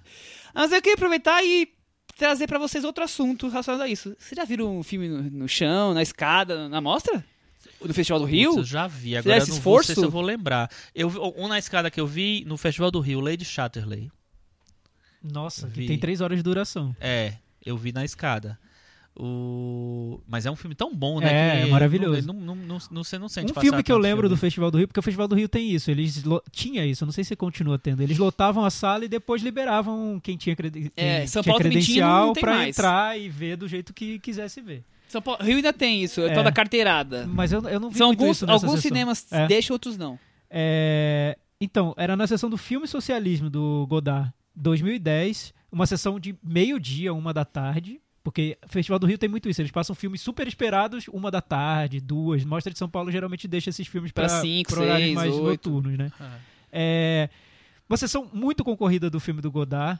Mas eu queria aproveitar e trazer pra vocês outro assunto relacionado a isso. Vocês já viram um filme no, no chão, na escada, na mostra? No Festival do Rio? Putz, eu já vi, agora eu não vou, sei esforço? se eu vou lembrar. Eu, vi- um na escada que eu vi no Festival do Rio, Lady Chatterley. Nossa, que tem três horas de duração. É, eu vi na escada. O... Mas é um filme tão bom, né? É, que é maravilhoso. Não, não, não, não, você não sente Um filme que eu lembro do filme. Festival do Rio, porque o Festival do Rio tem isso. Eles lo- tinha isso, eu não sei se continua tendo. Eles lotavam a sala e depois liberavam quem tinha, creden- É, quem São tinha Paulo credencial mais. entrar e ver do jeito que quisesse ver. São Paulo, Rio ainda tem isso, é o É. tal da carteirada. Mas eu, eu não vi São muito alguns, isso nessa alguns sessão. cinemas É. deixam, outros não. É, Então, era na sessão do filme Socialismo do Godard, 2010, uma sessão de meio-dia, uma da tarde. Porque o Festival do Rio tem muito isso. Eles passam filmes super esperados, uma da tarde, duas. Mostra de São Paulo geralmente deixa esses filmes para horários mais oito. noturnos, né? Ah. É, uma sessão muito concorrida do filme do Godard.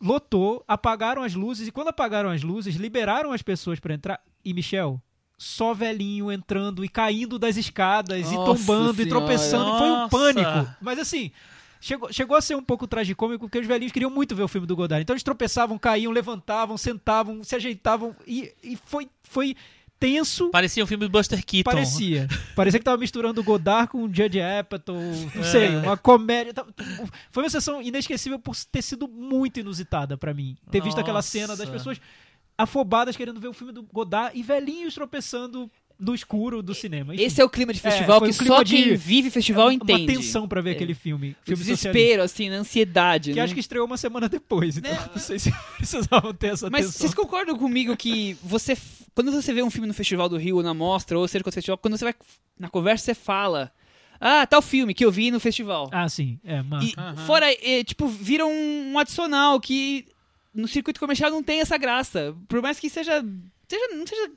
Lotou, apagaram as luzes e quando apagaram as luzes, liberaram as pessoas para entrar. E Michel, só velhinho entrando e caindo das escadas e Nossa tombando e Senhora. tropeçando. Foi um Nossa. pânico. Mas assim, chegou, chegou a ser um pouco tragicômico porque os velhinhos queriam muito ver o filme do Godard. Então eles tropeçavam, caíam, levantavam, sentavam, se ajeitavam e, e foi, foi tenso. Parecia um filme do Buster Keaton. Parecia. Parecia que tava misturando o Godard com o Judd Apatow, não sei, uma comédia. Tá- Foi uma sessão inesquecível por ter sido muito inusitada pra mim. Ter visto aquela Nossa. cena das pessoas afobadas querendo ver o filme do Godard e velhinhos tropeçando no escuro do cinema. Enfim, Esse é o clima de festival foi que um só de- quem vive festival uma entende. tensão pra ver É. aquele filme. O filme desespero, assim, na ansiedade. Que né? acho que estreou uma semana depois, então não sei se precisavam ter essa Mas tensão. vocês concordam comigo que você, quando você vê um filme no Festival do Rio, ou na mostra, ou seja, festival, quando você vai na conversa, você fala, ah, tal filme que eu vi no festival. Ah, sim. É, mas... E fora, é, tipo, vira um, um adicional que no circuito comercial não tem essa graça. Por mais que seja seja, não seja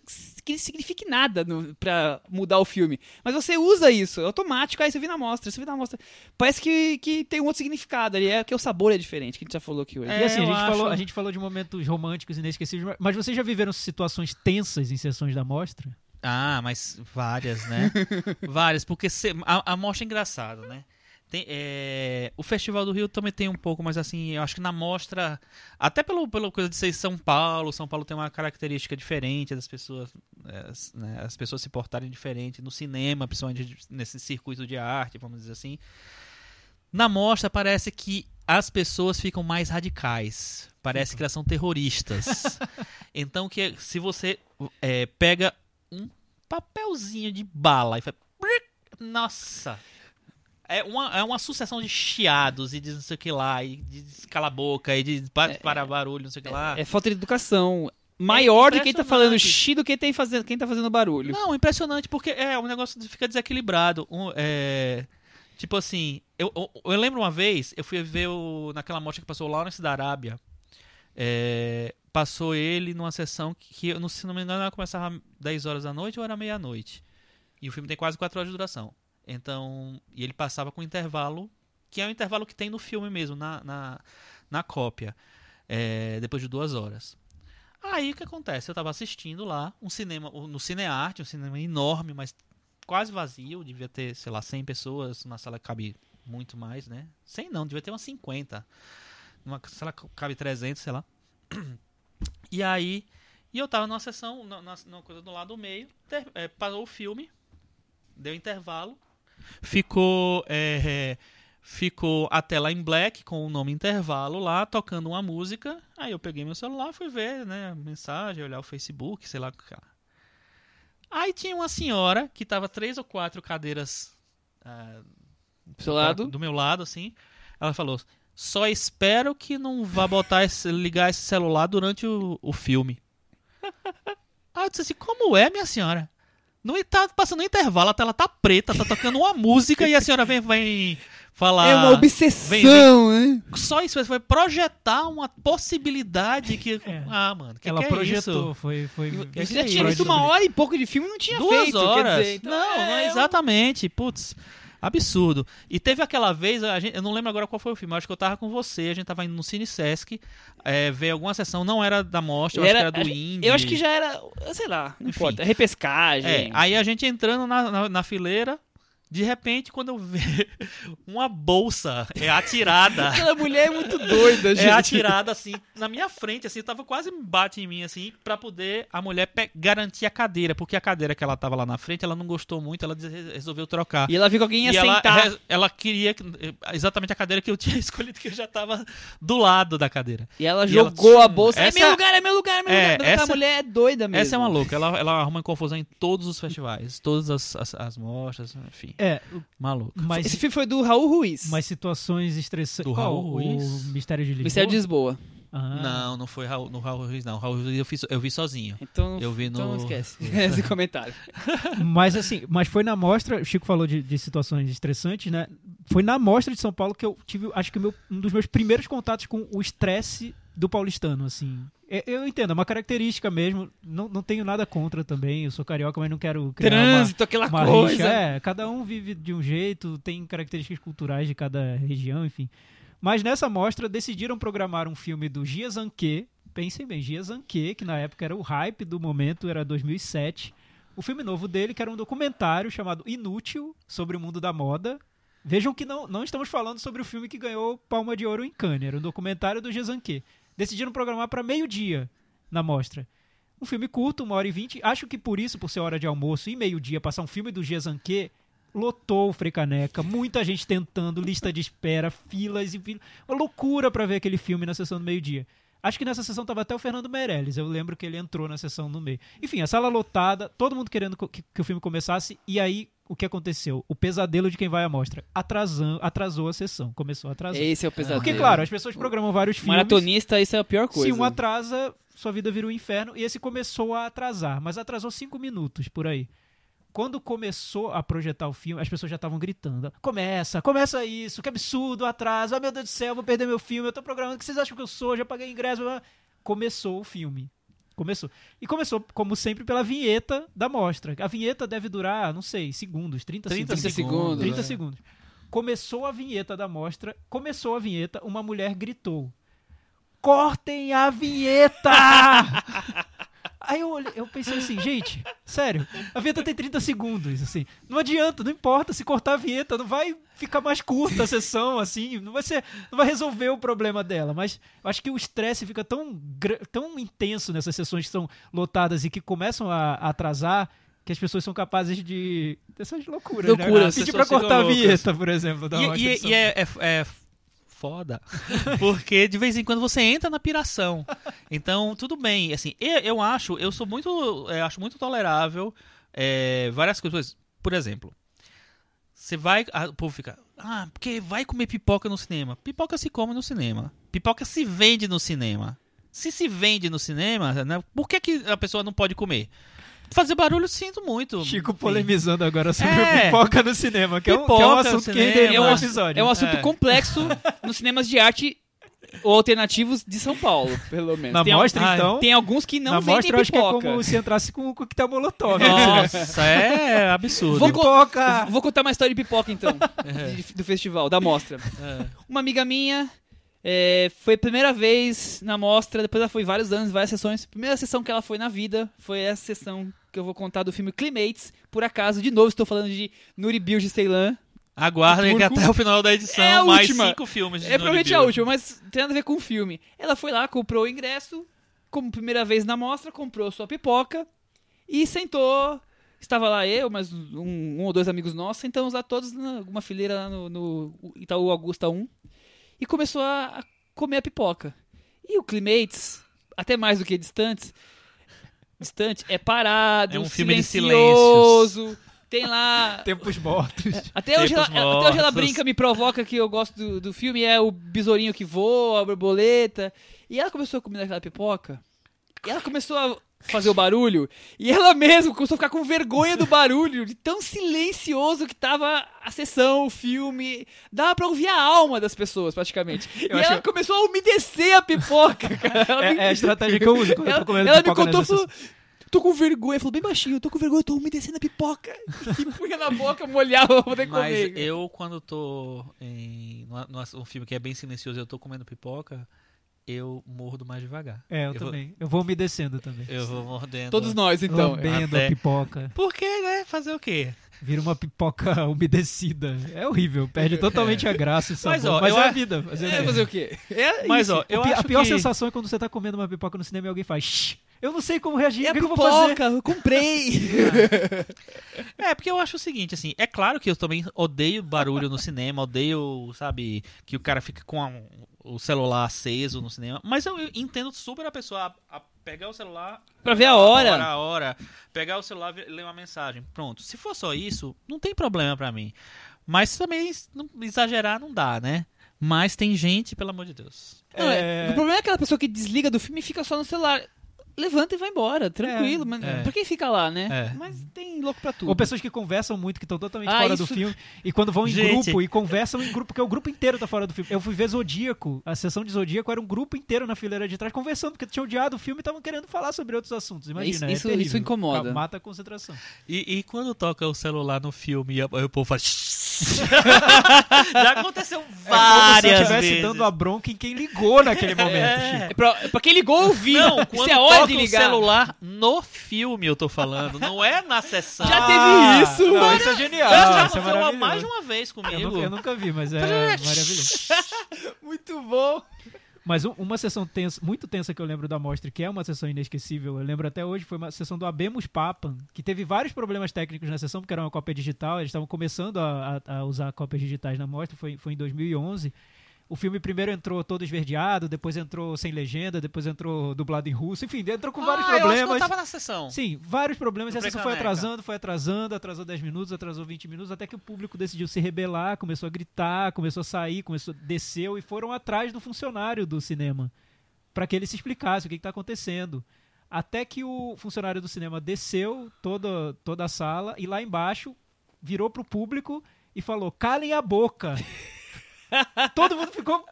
que signifique nada no, pra mudar o filme. Mas você usa isso, é automático, aí você vê na mostra, você vê na mostra. Parece que, que tem um outro significado ali, é que o sabor é diferente, que a gente já falou aqui hoje. É, e assim, a gente, acho- falou, a gente falou de momentos românticos inesquecíveis, mas vocês já viveram situações tensas em sessões da mostra? Ah, mas várias, né? várias, porque se- a, a mostra é engraçada, né? Tem, é, o Festival do Rio também tem um pouco, mas assim, eu acho que na mostra, até pelo, pela coisa de ser São Paulo, São Paulo tem uma característica diferente das pessoas, é, as, né, as pessoas se portarem diferente no cinema, principalmente nesse circuito de arte, vamos dizer assim. Na mostra parece que as pessoas ficam mais radicais, parece que elas são terroristas. então que se você é, pega um papelzinho de bala e faz. Nossa! É uma, é uma sucessão de chiados e de não sei o que lá, e de cala a boca, e de pa- para barulho, não sei o que lá. É falta de educação maior de quem tá falando xi do que tem fazendo, quem tá fazendo barulho. Não, impressionante, porque é um negócio fica desequilibrado. Um, é, tipo assim, eu, eu, eu lembro uma vez, eu fui ver o, naquela mostra que passou lá Lawrence da Arábia. é, passou ele numa sessão que, se não me engano, ela começava 10 horas da noite ou era meia-noite. E o filme tem quase 4 horas de duração. Então, e ele passava com intervalo, que é o intervalo que tem no filme mesmo, na, na, na cópia, é, depois de duas horas. Aí o que acontece? Eu tava assistindo lá um cinema, no Cinearte, um cinema enorme, mas quase vazio, devia ter, sei lá, 100 pessoas, na sala cabe muito mais, né? 100 não, devia ter umas 50. Numa sala cabe 300, sei lá. E aí, e eu tava numa sessão, na- numa coisa do lado do meio, ter- é, parou o filme, deu intervalo, ficou é, ficou a tela em black com o nome intervalo lá, tocando uma música. Aí eu peguei meu celular, fui ver, né, a mensagem, olhar o Facebook, sei lá. Aí tinha uma senhora que tava três ou quatro cadeiras ah, Do seu lado. do meu lado, assim. Ela falou: só espero que não vá botar esse, ligar esse celular durante o, o filme. Aí eu disse assim: como é, minha senhora? Não tá passando intervalo, a tela tá preta, tá tocando uma música e a senhora vem, vem falar. é uma obsessão, né? Só isso, foi projetar uma possibilidade que. É. Ah, mano, que Ela que é projetou, isso? foi, foi. Você que já é tinha visto uma hora e pouco de filme e não tinha Duas feito, horas. quer dizer. Então, não, não é um- exatamente. Putz, absurdo. E teve aquela vez, a gente- eu não lembro agora qual foi o filme, acho que eu tava com você, a gente tava indo no Cine Sesc, é, ver alguma sessão, não era da mostra, eu acho que era do Indie. Eu acho que já era, sei lá, não Enfim. importa, repescagem. É, aí a gente entrando na, na, na fileira, de repente, quando eu vejo uma bolsa é atirada. Aquela mulher é muito doida, gente. É atirada assim na minha frente, assim, tava quase bate em mim assim, pra poder a mulher garantir a cadeira, porque a cadeira que ela tava lá na frente, ela não gostou muito, ela resolveu trocar. E ela viu que alguém ia E ela, sentar. re- ela queria que- exatamente a cadeira que eu tinha escolhido, que eu já tava do lado da cadeira. E ela E jogou ela- a bolsa. É Essa- meu lugar, é meu lugar, é meu É, lugar. Aquela essa- mulher é doida mesmo. Essa é uma louca, ela, ela arruma confusão em todos os festivais, todas as, as, as mostras, enfim, É, maluca. mas, Esse filme foi do Raul Ruiz. mas situações estressantes. Do Qual? Raul Ruiz? O Mistério de Lisboa? Mistério de Lisboa. Ah. Não, não foi Raul, no Raul Ruiz, não. Raul Ruiz eu, fiz, eu vi sozinho. Então, Eu vi então no- não esquece esse comentário. Mas assim, mas foi na mostra, o Chico falou de, de situações estressantes, né? Foi na mostra de São Paulo que eu tive, acho que meu- um dos meus primeiros contatos com o estresse do paulistano, assim. É- Eu entendo, é uma característica mesmo, não, não tenho nada contra também, eu sou carioca, mas não quero criar uma- Trânsito, aquela uma coisa. rixa. É, cada um vive de um jeito, tem características culturais de cada região, enfim. Mas nessa mostra decidiram programar um filme do Gia Zanke, pensem bem, Gia Zanke, que na época era o hype do momento, era 2007. O filme novo dele, que era um documentário chamado Inútil, sobre o mundo da moda. Vejam que não, não estamos falando sobre o filme que ganhou Palma de Ouro em Cannes, era um documentário do Gia Zanke. Decidiram programar para meio-dia na mostra. Um filme curto, uma hora e vinte. Acho que por isso, por ser hora de almoço e meio-dia, passar um filme do Gezanque, lotou o Frecaneca. Muita gente tentando, lista de espera, filas e. Uma loucura pra ver aquele filme na sessão do meio-dia. Acho que nessa sessão tava até o Fernando Meirelles. Eu lembro que ele entrou na sessão no meio. Enfim, a sala lotada, todo mundo querendo que, que o filme começasse. E aí, o que aconteceu? O pesadelo de quem vai à mostra. Atrasam, atrasou a sessão. Começou a atrasar. Esse é o pesadelo. Porque, claro, as pessoas programam vários filmes. Maratonista, isso é a pior coisa. Se um atrasa, sua vida vira um inferno. E esse começou a atrasar, mas atrasou cinco minutos por aí. Quando começou a projetar o filme, as pessoas já estavam gritando: Começa, começa isso, que absurdo, atraso, ah meu Deus do céu, vou perder meu filme, eu tô programando, o que vocês acham que eu sou? Já paguei ingresso. blá, blá." Começou o filme. Começou. E começou, como sempre, pela vinheta da mostra. A vinheta deve durar, não sei, segundos, 30, 30 segundos. segundos, 30 é. segundos. Começou a vinheta da mostra, começou a vinheta, uma mulher gritou: Cortem a vinheta! Aí eu, olhei, eu pensei assim, gente, sério, a vinheta tem 30 segundos, assim. Não adianta, não importa se cortar a vinheta, não vai ficar mais curta a sessão, assim, não vai ser, não vai resolver o problema dela. Mas eu acho que o estresse fica tão, tão intenso nessas sessões que são lotadas e que começam a, a atrasar que as pessoas são capazes de. dessas loucuras. Loucuras, né? Pedir pra cortar a vinheta, por exemplo. Da E, e- e é, é- é foda, porque de vez em quando você entra na piração. Então, tudo bem. Assim, eu, eu acho, eu sou muito, eu acho muito tolerável é, várias coisas. Por exemplo, você vai, ah, o povo fica, ah, porque vai comer pipoca no cinema. Pipoca se come no cinema. Pipoca se vende no cinema. Se se vende no cinema, né, por que, que a pessoa não pode comer? Fazer barulho, sinto muito. Chico Enfim. polemizando agora sobre É. pipoca no cinema, que, é, um, que é um Pipoca assunto que É um, ass- episódio. é um assunto É. complexo nos cinemas de arte ou alternativos de São Paulo, pelo menos. Na tem, al- mostra, Ah, então, tem alguns que não na vendem mostra eu acho que é pipoca. como se entrasse com o coquetel molotov. né? Nossa, é absurdo. Vou, co- Pipoca! vou contar uma história de pipoca, então, de- do festival, da mostra. É. Uma amiga minha é, foi a primeira vez na mostra, depois ela foi vários anos, várias sessões. Primeira sessão que ela foi na vida foi essa sessão que eu vou contar do filme Climates. Por acaso, de novo, estou falando de Nuri Bilge Ceylan. Aguardem que até o final da edição, É a mais última. cinco filmes de É provavelmente Nuri a última, mas tem nada a ver com o filme. Ela foi lá, comprou o ingresso, como primeira vez na mostra, comprou sua pipoca e sentou. Estava lá eu, mais um, um ou dois amigos nossos, sentamos lá todos numa fileira lá no, no Itaú Augusta 1 e começou a, a comer a pipoca. E o Climates, até mais do que distantes, distante, é parado, É um filme de silencioso, tem lá Tempos mortos. até hoje, ela, Tempos até hoje ela mortos. brinca, me provoca que eu gosto do, do filme, é o besourinho que voa, a borboleta. E ela começou a comer aquela pipoca. E ela começou a fazer o barulho. E ela mesma começou a ficar com vergonha do barulho, de tão silencioso que tava a sessão, o filme. Dava pra ouvir a alma das pessoas, praticamente. e acho- ela começou a umedecer a pipoca, cara. Ela É, me- é a estratégia que eu uso quando eu ela, tô comendo ela me pipoca contou, nessa falou, tô com vergonha, falou bem baixinho, tô com vergonha, tô umedecendo a pipoca. E punha na boca, molhava pra poder Mas comer. eu, quando tô em um filme que é bem silencioso e eu tô comendo pipoca, eu mordo mais devagar. É, eu, Eu vou- também. Eu vou umedecendo também. Eu vou mordendo. Todos nós, então. Lambendo até- a pipoca. Por quê, né? Fazer o quê? Vira uma pipoca umedecida. É horrível. Perde totalmente a graça e sabor. Mas, ó, Mas eu é a a- vida. Fazer o É, quê? fazer o quê? É Mas, isso. ó, eu O pi- acho a pior que... sensação é quando você tá comendo uma pipoca no cinema e alguém faz "Shh, Eu não sei como reagir. é o que, a que eu vou fazer? pipoca, eu comprei. É, porque eu acho o seguinte, assim, é claro que eu também odeio barulho no cinema, odeio, sabe, que o cara fica com a- o celular aceso no cinema, mas eu, eu entendo super a pessoa a, a pegar o celular... Pra ver a hora. hora, a hora, pegar o celular e ler uma mensagem. Pronto, se for só isso, não tem problema pra mim. Mas também, não- exagerar não dá, né? Mas tem gente, pelo amor de Deus. Não, é- O problema é aquela pessoa que desliga do filme e fica só no celular. Levanta e vai embora, tranquilo. mas é. pra quem fica lá, né? É. Mas tem louco pra tudo. Ou pessoas que conversam muito, que estão totalmente Ah, fora isso- do filme. E quando vão em Gente. grupo e conversam em grupo, porque o grupo inteiro tá fora do filme. Eu fui ver Zodíaco, a sessão de Zodíaco era um grupo inteiro na fileira de trás conversando, porque tinham odiado o filme e estavam querendo falar sobre outros assuntos. Imagina, Isso- é isso- isso incomoda. Mata a concentração. E, e quando toca o celular no filme e o povo faz... Já aconteceu É como se várias eu estivesse vezes. dando a bronca em quem ligou naquele momento, É. Chico. É pra, é pra quem ligou ouvir. Não, Isso quando é hora de o ligar. celular no filme, eu tô falando. Não é na sessão. Já teve isso, Não, mano. isso é genial. Isso já isso é aconteceu uma- maravilhoso. mais de uma vez Eu comigo. nunca, eu nunca vi, mas é maravilhoso. Muito bom. Mas um- uma sessão tensa, muito tensa que eu lembro da mostra, que é uma sessão inesquecível, eu lembro até hoje, foi uma sessão do Abemos Papam, que teve vários problemas técnicos na sessão, porque era uma cópia digital, eles estavam começando a, a- a usar cópias digitais na mostra, foi, foi em 2011. O filme primeiro entrou todo esverdeado, depois entrou sem legenda, depois entrou dublado em russo, enfim, entrou com vários ah, eu acho que problemas. tava na sessão. Sim, vários problemas. E a No sessão foi atrasando, foi atrasando, atrasou 10 minutos, atrasou 20 minutos, até que o público decidiu se rebelar, começou a gritar, começou a sair, começou, desceu e foram atrás do funcionário do cinema para que ele se explicasse o que está acontecendo. Até que o funcionário do cinema desceu toda, toda a sala e lá embaixo virou pro público e falou: calem a boca. Todo mundo ficou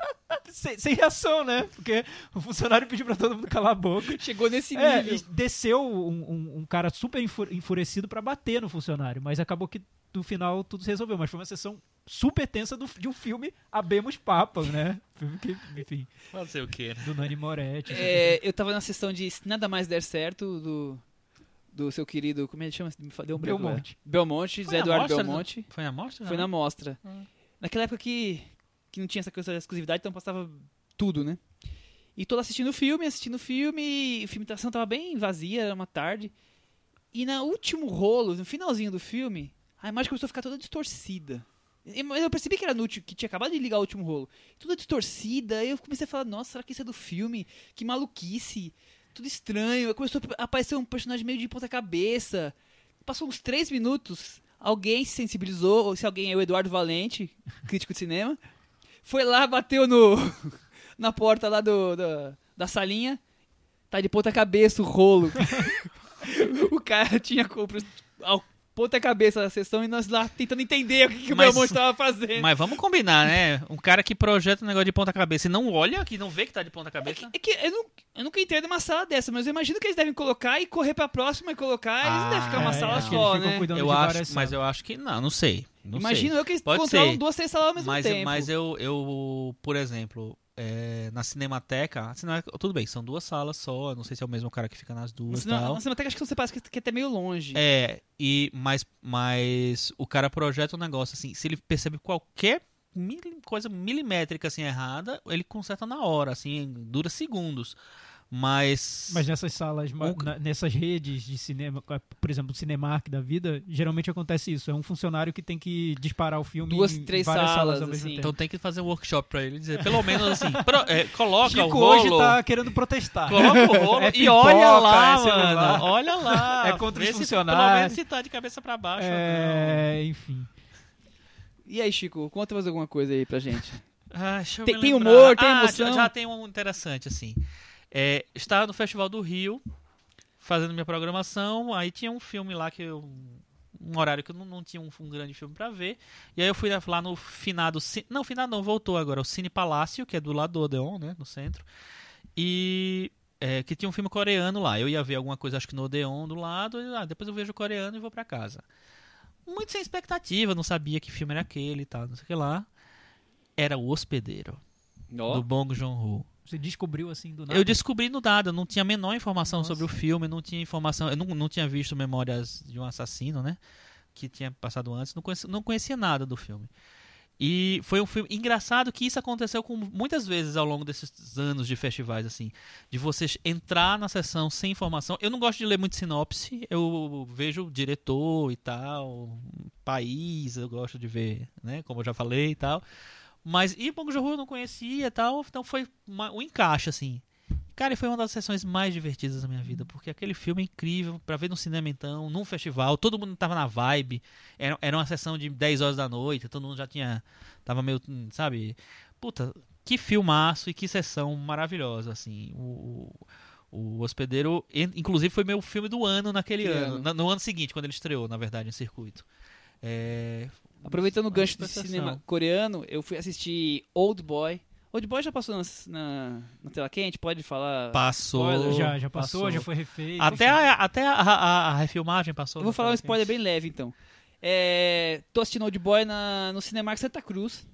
sem, sem reação, né? Porque o funcionário pediu pra todo mundo calar a boca. Chegou nesse É, nível. e desceu um, um- um cara super enfu- enfurecido pra bater no funcionário, mas acabou que no final tudo se resolveu. Mas foi uma sessão super tensa do- de um filme Abemos Papas, né? Filme que, enfim, Fazer o quê? né? do Nani Moretti. É, eu tava na sessão de Se Nada Mais Der Certo, do, do seu querido, como ele chama? Me fa- Deu um. Belmonte. Belmonte, Zé Eduardo mostra, Belmonte. Foi na mostra? Foi não? na mostra. Hum. Naquela época que, que não tinha essa coisa de exclusividade, então passava tudo, né? E tô assistindo o filme, assistindo o filme, e a sessão tava bem vazia, era uma tarde. E no último rolo, no finalzinho do filme, a imagem começou a ficar toda distorcida. Mas eu percebi que era no último, que tinha acabado de ligar o último rolo. Toda distorcida, eu comecei a falar, nossa, será que isso é do filme? Que maluquice. Tudo estranho. Começou a aparecer um personagem meio de ponta cabeça. Passou uns três minutos, alguém se sensibilizou, ou se alguém é o Eduardo Valente, crítico de cinema, foi lá, bateu no na porta lá do, da- da salinha, tá de ponta cabeça o rolo. o cara tinha compra ao ponta cabeça da sessão e nós lá tentando entender o que, que o Mas- meu monstro tava fazendo. Mas vamos combinar, né? Um cara que projeta um negócio de ponta cabeça e não olha, que não vê que tá de ponta cabeça. É que eu, não, eu nunca entrei numa sala dessa, mas eu imagino que eles devem colocar e correr pra próxima e colocar. eles não devem ficar uma Ah, sala que eles só, né? Eu acho, mas eu acho que não, não sei. Não Imagino sei. eu que Pode controlam ser. duas, três salas ao mesmo mas, tempo. mas eu, eu, por exemplo, é, na Cinemateca, Cinema- tudo bem, são duas salas só, não sei se é o mesmo cara que fica nas Na duas e cinema- tal. na Cinemateca acho que você parece que, que é até meio longe. É, e mas, mas o cara projeta um negócio assim, se ele percebe qualquer mili- coisa milimétrica assim errada, ele conserta na hora, assim, dura segundos. Mas, Mas nessas salas, Um- na- nessas redes de cinema, por exemplo, o Cinemark da vida, geralmente acontece isso. É um funcionário que tem que disparar o filme Duas, em três várias salas, salas, ao mesmo assim. tempo. então tem que fazer um workshop pra ele dizer, pelo menos assim, pro- é, coloca Chico o rolo, hoje tá querendo protestar. coloca o rolo É e pipoca, olha lá, é mano, olha lá. É contra os funcionários. Pelo menos se tá de cabeça pra baixo. É, enfim. E aí, Chico, conta mais alguma coisa aí pra gente. Ah, deixa eu Tem- me tem humor, tem Ah, emoção? Já, já tem um interessante, assim. É, estava no Festival do Rio, fazendo minha programação, aí tinha um filme lá que eu. Um horário que eu não, não tinha um, um grande filme pra ver. E aí eu fui lá no finado. Não, finado não, voltou agora. O Cine Palácio, que é do lado do Odeon, né? No centro. E. é, que tinha um filme coreano lá. Eu ia ver alguma coisa, acho que no Odeon do lado. E, ah, depois eu vejo o coreano e vou pra casa. Muito sem expectativa, não sabia que filme era aquele e tal, não sei o que lá. Era o Hospedeiro do Bong Joon-ho. Você descobriu assim do nada? Eu descobri no nada, não tinha a menor informação Nossa. sobre o filme, não tinha informação, eu não, não tinha visto Memórias de um Assassino, né? Que tinha passado antes, não conhecia, não conhecia nada do filme. E foi um filme engraçado que isso aconteceu com muitas vezes ao longo desses anos de festivais, assim, de você entrar na sessão sem informação. Eu não gosto de ler muito sinopse, eu vejo diretor e tal, país, eu gosto de ver, né? Como eu já falei e tal. Mas e Bong Joon-ho eu não conhecia e tal, então foi uma- um encaixe assim. Cara, e foi uma das sessões mais divertidas da minha vida, porque aquele filme é incrível pra ver no cinema então, num festival, todo mundo tava na vibe. Era, era uma sessão de 10 horas da noite, todo mundo já tinha tava meio, hum, sabe? Puta, que filmaço e que sessão maravilhosa assim. O o Hospedeiro, in- inclusive, foi meu filme do ano naquele Que ano. ano? No ano seguinte, quando ele estreou, na verdade, em circuito. É, Aproveitando o gancho do cinema coreano, eu fui assistir Old Boy. Old Boy já passou na, na, na tela quente? Pode falar? Passou. Spoiler. Já, já passou, já foi refeito. Até, a, até a, a- a refilmagem passou. Eu vou na falar um spoiler quente. bem leve, então. É, tô assistindo Old Boy na, no Cinemark Santa Cruz,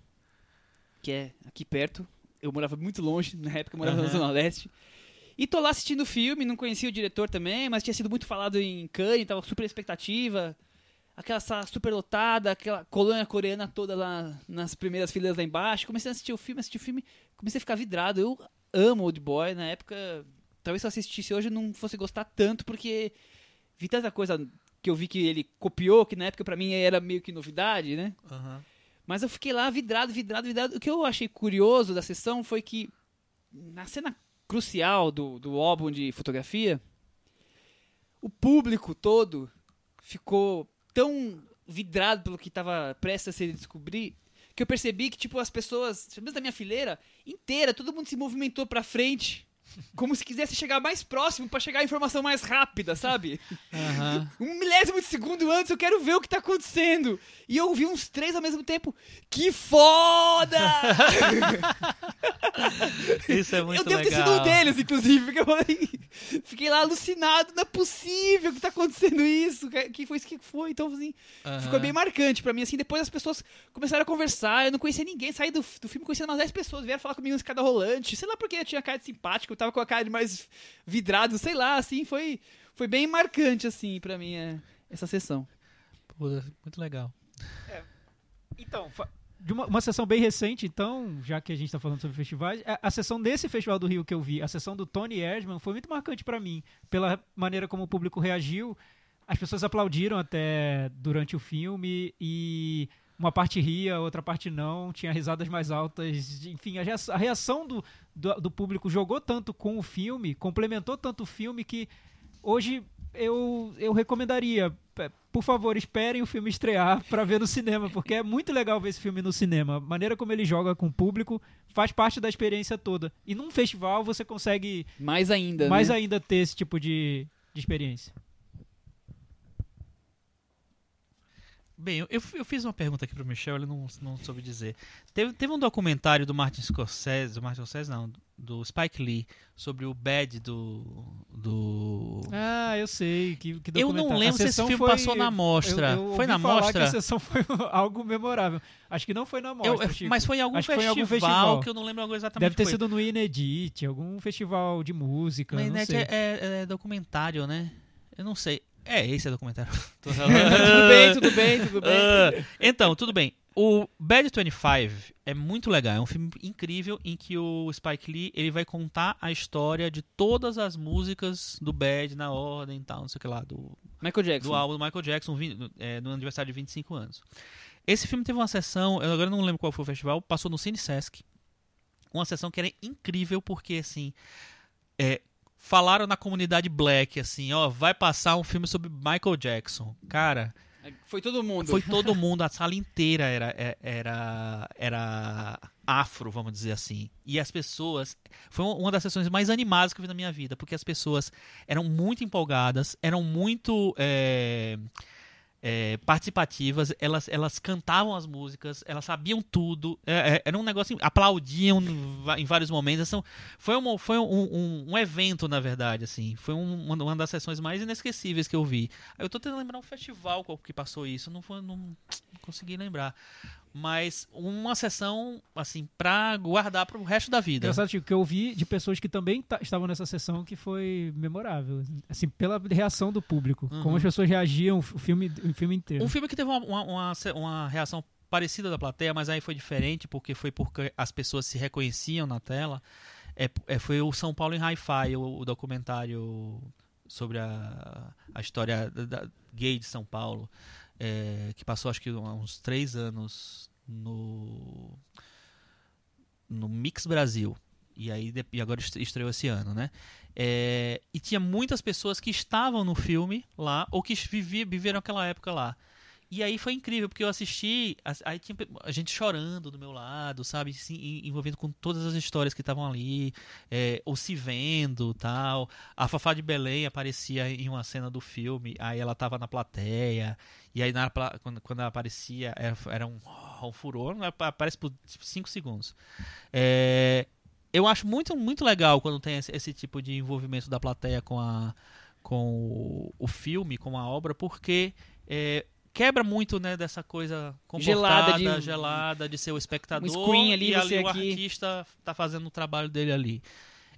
que é aqui perto. Eu morava muito longe, na época eu morava na Aham. Zona Leste. E tô lá assistindo o filme, não conhecia o diretor também, mas tinha sido muito falado em Cannes, tava super expectativa. Aquela sala super lotada, aquela colônia coreana toda lá nas primeiras filas lá embaixo. Comecei a assistir o filme, assistir o filme, comecei a ficar vidrado. Eu amo Old Boy, na época, talvez se eu assistisse hoje eu não fosse gostar tanto, porque vi tanta coisa que eu vi que ele copiou, que na época pra mim era meio que novidade, né? Aham. Mas eu fiquei lá vidrado, vidrado, vidrado. O que eu achei curioso da sessão foi que na cena crucial do, do álbum de fotografia, o público todo ficou tão vidrado pelo que estava prestes a se descobrir que eu percebi que tipo as pessoas, menos da minha fileira inteira, todo mundo se movimentou pra frente como se quisesse chegar mais próximo pra chegar a informação mais rápida, sabe? Aham. Um milésimo de segundo antes, eu quero ver o que tá acontecendo. E eu vi uns três ao mesmo tempo. Que foda! Isso é muito eu devo legal. ter sido um deles, inclusive, porque eu falei, fiquei lá alucinado, não é possível que tá acontecendo isso, que- foi isso que foi, então assim, Aham. ficou bem marcante pra mim, assim, depois as pessoas começaram a conversar, eu não conhecia ninguém, saí do, do filme conhecendo umas 10 pessoas, vieram falar comigo na escada rolante, sei lá porque eu tinha cara de simpático, eu tava com a cara de mais vidrado, sei lá, assim, foi, foi bem marcante, assim, pra mim, é, essa sessão. Pô, muito legal. Então, fa- de uma, uma sessão bem recente, então, já que a gente está falando sobre festivais, a, a sessão desse Festival do Rio que eu vi, a sessão do Tony Erdman, foi muito marcante para mim, pela maneira como o público reagiu. As pessoas aplaudiram até durante o filme e uma parte ria, outra parte não, tinha risadas mais altas. Enfim, a reação, do, do, do público jogou tanto com o filme, complementou tanto o filme que hoje eu, eu recomendaria. Por favor, esperem o filme estrear para ver no cinema, porque é muito legal ver esse filme no cinema. A maneira como ele joga com o público faz parte da experiência toda. E num festival você consegue Mais ainda, mais né? ainda ter esse tipo de, de experiência. Bem, eu, eu fiz uma pergunta aqui pro Michel, ele não, não soube dizer. Teve, teve um documentário do Martin Scorsese, do Martin Scorsese não, do Spike Lee, sobre o bad do... do... Ah, eu sei. Que, que Eu não lembro se esse filme foi- passou na mostra. eu- eu Foi na falar mostra? Que a sessão foi algo memorável. Acho que não foi na mostra. eu- mas foi em algum que foi festival, em algum festival. que eu não lembro agora exatamente Deve ter foi. sido no Inedit, algum festival de música. Mas não é, é- é documentário, né? Eu não sei. É, esse é documentário. Tô tudo bem, tudo bem, tudo bem. Ah, então, tudo bem. O Bad 25 é muito legal. É um filme incrível em que o Spike Lee ele vai contar a história de todas as músicas do Bad na ordem e tal, não sei o que lá, do, Michael Jackson. do álbum do Michael Jackson é, no aniversário de 25 anos. Esse filme teve uma sessão, eu agora não lembro qual foi o festival, passou no Cine Sesc. Uma sessão que era incrível porque, assim, é, falaram na comunidade black, assim, ó, vai passar um filme sobre Michael Jackson. Cara, Foi todo mundo. foi todo mundo, a sala inteira era, é- era, era afro, vamos dizer assim. E as pessoas. Foi uma das sessões mais animadas que eu vi na minha vida, porque as pessoas eram muito empolgadas, eram muito. é, é, participativas, elas, elas cantavam as músicas, elas sabiam tudo, é, é, era um negócio, aplaudiam em vários momentos, são, foi, um, foi um, um, um evento, na verdade, assim, foi um- uma, uma das sessões mais inesquecíveis que eu vi. Eu tô tentando lembrar um festival que passou isso, não, foi, não, não consegui lembrar, mas uma sessão, assim, pra guardar pro resto da vida. Engraçado, Chico, que eu ouvi de pessoas que também ta- estavam nessa sessão que foi memorável. Assim, pela reação do público. Uhum. Como as pessoas reagiam o filme, o filme inteiro. Um filme que teve uma, uma, uma, uma reação parecida da plateia, mas aí foi diferente, porque foi porque as pessoas se reconheciam na tela. É, é, foi o São Paulo em Hi-Fi, o, o documentário sobre a, a história da, da- gay de São Paulo, é, que passou acho que uns três anos no, no Mix Brasil. E aí e agora est- estreou esse ano, né? É, e tinha muitas pessoas que estavam no filme lá, ou que vivi- viveram aquela época lá. E aí foi incrível, porque eu assisti, as- aí tinha a gente chorando do meu lado, sabe? Se en- envolvendo com todas as histórias que estavam ali, é, ou se vendo tal. A Fafá de Belém aparecia em uma cena do filme, aí ela tava na plateia, e aí na quando, quando ela aparecia, era, era um, um furor, né? aparece por 5 segundos. É, eu acho muito, muito legal quando tem esse, esse tipo de envolvimento da plateia com, a, com o, o filme, com a obra, porque é, quebra muito né, dessa coisa Gelada de- gelada de ser o espectador Um screen ali, e ali o aqui. artista tá fazendo o trabalho dele ali.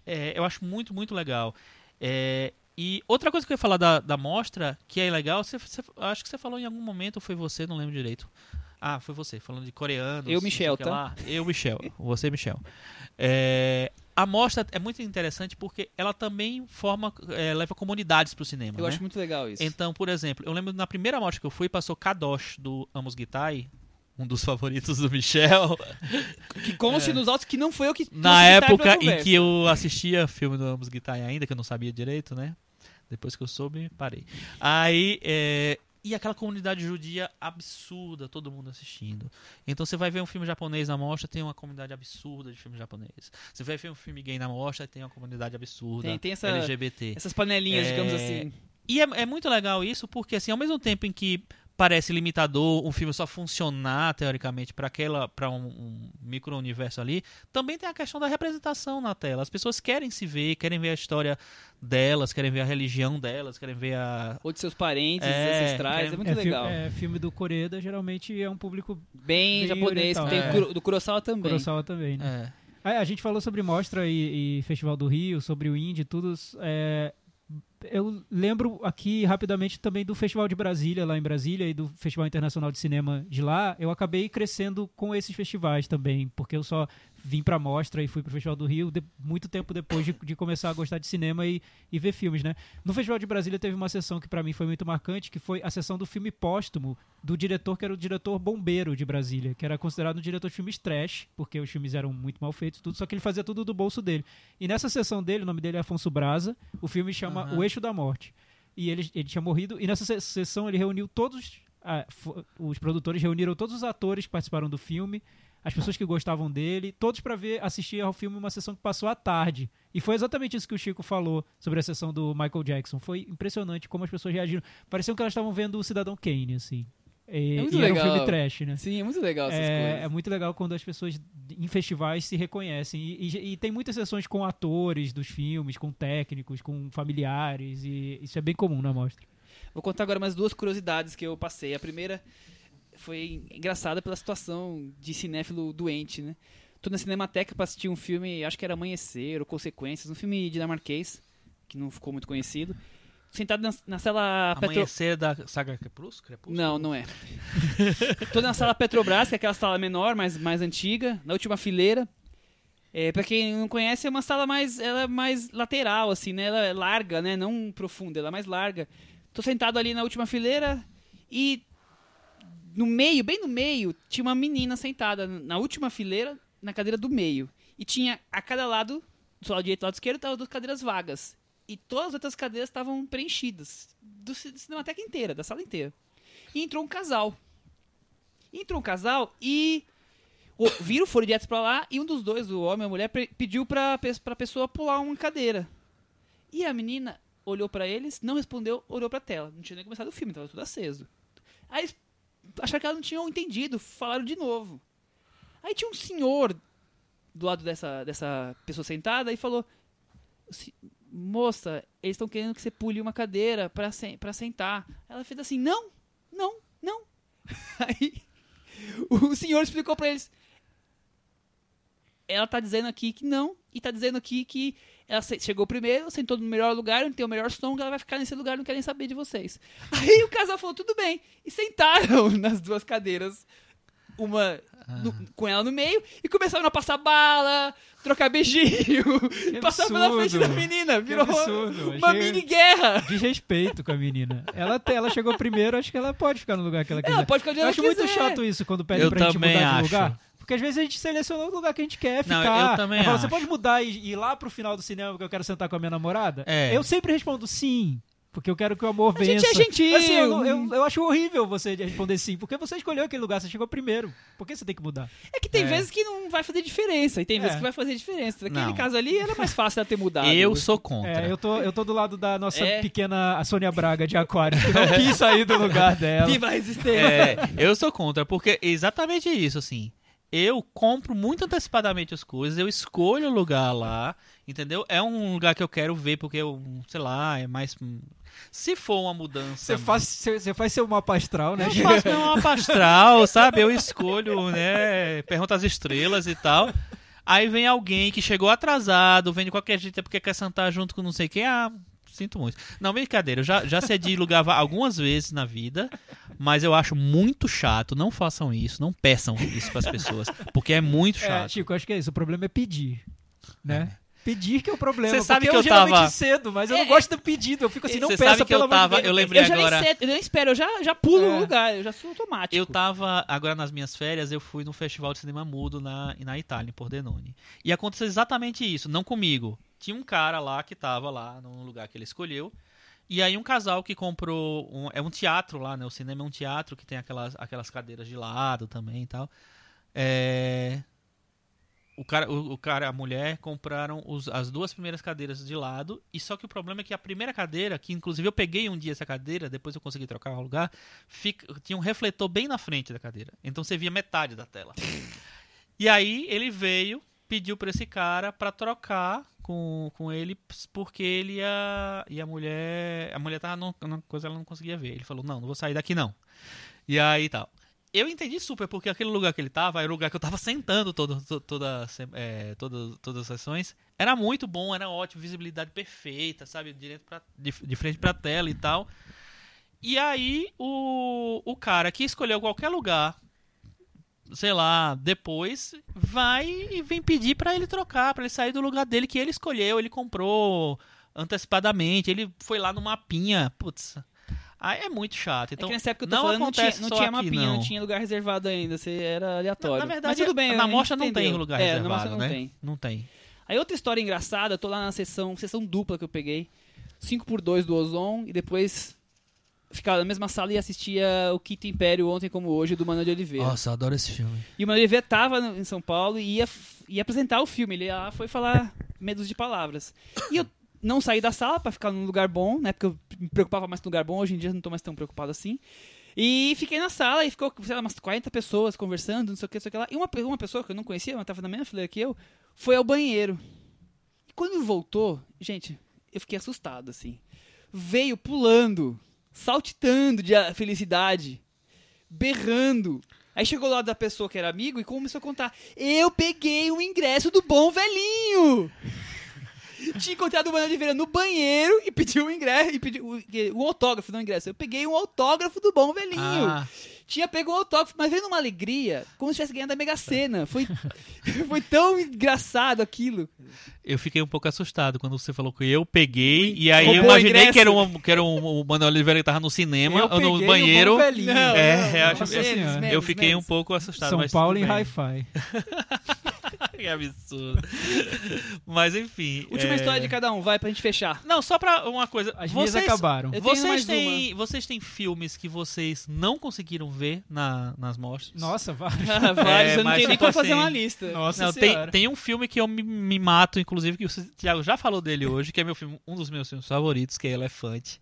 É, eu acho muito, muito legal. É, e outra coisa que eu ia falar da, da mostra, que é legal, você, você- acho que você falou em algum momento, foi você, não lembro direito. Ah, foi você, falando de coreanos. Eu, Michel, tá? lá. Eu, Michel. Você, Michel. É, a mostra é muito interessante porque ela também forma, é, leva comunidades pro cinema. Eu né? acho muito legal isso. Então, por exemplo, eu lembro na primeira mostra que eu fui, passou Kadosh do Amos Gitai, um dos favoritos do Michel. Que conste nos autos que não foi eu que Na época em que eu assistia filme do Amos Gitai ainda, que eu não sabia direito, né? Depois que eu soube, parei. Aí, é, E aquela comunidade judia absurda, todo mundo assistindo. Então você vai ver um filme japonês na mostra, tem uma comunidade absurda de filme japonês. Você vai ver um filme gay na mostra, tem uma comunidade absurda Tem- tem essa- LGBT. Essas panelinhas, É, digamos assim. E é, é muito legal isso, porque assim, ao mesmo tempo em que parece limitador um filme só funcionar teoricamente para aquela para um, um micro-universo ali, também tem a questão da representação na tela. As pessoas querem se ver, querem ver a história delas, querem ver a religião delas, querem ver a Ou de seus parentes, É, ancestrais, é- é muito é, fi- legal. é, filme do Koreda geralmente é um público Bem, Bem japonês, oriental. tem É. do Kurosawa também. Kurosawa também, né? é, A, a gente falou sobre mostra e, e Festival do Rio, sobre o Indie, tudo. Eu lembro aqui rapidamente também do Festival de Brasília, lá em Brasília, e do Festival Internacional de Cinema de lá. Eu acabei crescendo com esses festivais também, porque eu só vim pra mostra e fui pro Festival do Rio de- muito tempo depois de, de começar a gostar de cinema e, e ver filmes, né? No Festival de Brasília teve uma sessão que pra mim foi muito marcante, que foi a sessão do filme póstumo do diretor que era o diretor bombeiro de Brasília, que era considerado um diretor de filmes trash, porque os filmes eram muito mal feitos, tudo, só que ele fazia tudo do bolso dele. E nessa sessão dele, o nome dele é Afonso Braza, o filme chama Aham. O Eixo da Morte. E ele, ele tinha morrido, e nessa se- sessão ele reuniu todos, ah, os produtores reuniram todos os atores que participaram do filme, as pessoas que gostavam dele, todos para ver, assistir ao filme uma sessão que passou à tarde. E foi exatamente isso que o Chico falou sobre a sessão do Michael Jackson. Foi impressionante como as pessoas reagiram. Parecia que elas estavam vendo o Cidadão Kane, assim. E, É muito e era um legal. filme trash, né? Sim, é muito legal essas É, coisas. é muito legal quando as pessoas em festivais se reconhecem. E, e- e tem muitas sessões com atores dos filmes, com técnicos, com familiares. E isso é bem comum na mostra. Vou contar agora mais duas curiosidades que eu passei. A primeira foi engraçada pela situação de cinéfilo doente, né? Tô na Cinemateca pra assistir um filme, acho que era Amanhecer ou Consequências, um filme dinamarquês, que não ficou muito conhecido. Sentado na, na sala Petro... Amanhecer da saga Crepúsculo? Crepúsculo? Não, não é. Tô na sala Petrobras, que é aquela sala menor, mais, mais antiga, na última fileira. É, pra quem não conhece, é uma sala mais, ela é mais lateral, assim, né? Ela é larga, né? Não profunda, ela é mais larga. Tô sentado ali na última fileira e no meio, bem no meio, tinha uma menina sentada na última fileira, na cadeira do meio. E tinha a cada lado, do lado direito e do lado esquerdo, estavam duas cadeiras vagas. E todas as outras cadeiras estavam preenchidas. Do, cinemateca inteira, da sala inteira. E entrou um casal. Entrou um casal e o, viram, foram direto pra lá e um dos dois, o homem e a mulher, pe- pediu pra, pra pessoa pular uma cadeira. E a menina olhou pra eles, não respondeu, olhou pra tela. Não tinha nem começado o filme, tava tudo aceso. Aí acharam que elas não tinham entendido, falaram de novo. Aí tinha um senhor do lado dessa, dessa pessoa sentada e falou: "Se- Moça, eles estão querendo que você pule uma cadeira pra, sen sentar. Ela fez assim: Não, não, não. Aí o senhor explicou pra eles: Ela tá dizendo aqui que não, e tá dizendo aqui que ela chegou primeiro, sentou no melhor lugar, tem o melhor som, ela vai ficar nesse lugar, não querem saber de vocês. Aí o casal falou: Tudo bem. E sentaram nas duas cadeiras uma no- com ela no meio e começaram a passar bala, trocar beijinho, passar pela frente da menina. Virou absurdo, uma achei- mini guerra. Desrespeito com a menina. Ela, ela chegou primeiro, acho que ela pode ficar no lugar que ela quiser. Ela pode ficar onde Eu ela acho muito quiser. chato isso quando pedem Eu pra gente mudar de acho. lugar. Porque às vezes a gente seleciona o lugar que a gente quer Não, ficar. eu também Ela fala, acho. Você pode mudar e e ir lá pro final do cinema porque eu quero sentar com a minha namorada? É. Eu sempre respondo sim. Porque eu quero que o amor A vença. gente é gentil. Assim, eu, eu- eu acho horrível você responder sim. Porque você escolheu aquele lugar, você chegou primeiro. Por que você tem que mudar? É que tem É. vezes que não vai fazer diferença, e tem vezes É. que vai fazer diferença. Naquele Não. caso ali era mais fácil ela ter mudado. Eu sou contra. É, eu tô, eu tô do lado da nossa É. pequena Sônia Braga de Aquário, que não quis sair do lugar dela. Viva a resistência. É, eu sou contra, porque é exatamente isso, assim. Eu compro muito antecipadamente as coisas, eu escolho o lugar lá, entendeu? É um lugar que eu quero ver, porque eu, sei lá, é mais. Se for uma mudança. Você faz, você faz seu mapa astral, né? Eu faço meu mapa astral, sabe? Eu escolho, né? Pergunto às estrelas e tal. Aí vem alguém que chegou atrasado, vem de qualquer jeito é porque quer sentar junto com não sei quem. Ah, sinto muito. Não, brincadeira. Eu já, já cedi lugar algumas vezes na vida, mas eu acho muito chato. Não façam isso, não peçam isso pras pessoas, porque é muito É, chato. Chico, acho que é isso. O problema é pedir, né? Pedir que é o problema. Você sabe porque que eu geralmente tava- cedo, mas eu É, não gosto do pedido. Eu fico assim, não Você peça sabe que pelo eu tava- eu lembrei Eu já agora- nem, cedo, eu nem espero, eu já, já pulo É. no lugar, eu já sou automático. Eu tava, agora nas minhas férias, eu fui no Festival de Cinema Mudo na, na Itália, em Pordenone. E aconteceu exatamente isso, não comigo. Tinha um cara lá que tava lá no lugar que ele escolheu. E aí um casal que comprou. Um, é um teatro lá, né? O cinema é um teatro que tem aquelas, aquelas cadeiras de lado também e tal. É, o cara, o, o cara, a mulher compraram os- as duas primeiras cadeiras de lado. E só que o problema é que a primeira cadeira, que inclusive eu peguei um dia essa cadeira, depois eu consegui trocar o lugar, fica, tinha um refletor bem na frente da cadeira. Então você via metade da tela. E aí ele veio, pediu pra esse cara pra trocar com, com ele, porque ele ia. E a mulher. A mulher tava num- numa coisa ela não conseguia ver. Ele falou: Não, não vou sair daqui não. E aí tal. Eu entendi super, porque aquele lugar que ele tava era o lugar que eu tava sentando todo, to- toda, se- é, todo- todas as sessões. Era muito bom, era ótimo, visibilidade perfeita, sabe? Direto pra, de, de frente pra tela e tal. E aí o, o cara que escolheu qualquer lugar, sei lá, depois, vai e vem pedir pra ele trocar, pra ele sair do lugar dele que ele escolheu, ele comprou antecipadamente, ele foi lá no mapinha, putz. Aí é muito chato. é Então, que nessa época eu tô não falando, não tinha, acontece não só tinha aqui, mapinha, não. não. tinha lugar reservado ainda, você era aleatório. na verdade, Mas tudo bem, na mostra não tem lugar é, reservado, na mostra não né? tem. Não tem. Aí outra história engraçada, eu tô lá na sessão, sessão dupla que eu peguei, 5x2 do Ozon, e depois ficava na mesma sala e assistia o Quinto Império ontem como hoje, do Mano de Oliveira. Nossa, eu adoro esse filme. E o Mano de Oliveira tava no- em São Paulo e ia, ia apresentar o filme, ele ia lá, foi falar medos de palavras. E eu não saí da sala pra ficar num lugar bom, né, porque eu me preocupava mais com lugar bom, hoje em dia eu não tô mais tão preocupado assim. E fiquei na sala e ficou, sei lá, umas 40 pessoas conversando, não sei o que, não sei o que lá. E uma, uma pessoa que eu não conhecia, mas tava na mesma fileira que eu, foi ao banheiro. E quando voltou, gente, eu fiquei assustado, assim. Veio pulando, saltitando de felicidade, berrando. Aí chegou lá da pessoa que era amigo e começou a contar: Eu peguei o ingresso do bom velhinho! Tinha encontrado o Mano Oliveira no banheiro e pediu o ingresso, e pediu o autógrafo, não o ingresso. Eu peguei um autógrafo do bom velhinho. Ah, Tinha pego o autógrafo, mas veio numa alegria, como se tivesse ganhado a Mega Sena. Foi, foi tão engraçado aquilo. eu fiquei um pouco assustado quando você falou que eu peguei, e aí eu Roubou o imaginei que era, um, que era um, o Manuel Oliveira que tava no cinema, Eu ou no banheiro. velhinho. Não, É, não, eu não, acho- menos, eu menos, eu fiquei menos. um pouco assustado. São mas Paulo em hi-fi. que absurdo. Mas enfim. Última é... história de cada um, vai pra gente fechar. Não, só pra uma coisa. As minhas vocês, acabaram. Vocês têm, vocês têm filmes que vocês não conseguiram ver na, nas mostras? Nossa, vários. Vários, É, eu não tenho nem tipo como fazer assim, uma lista. Nossa Não, tem, tem um filme que eu me, me mato, inclusive, que o Thiago já falou dele hoje, que é meu filme, um dos meus filmes favoritos, que é Elefante.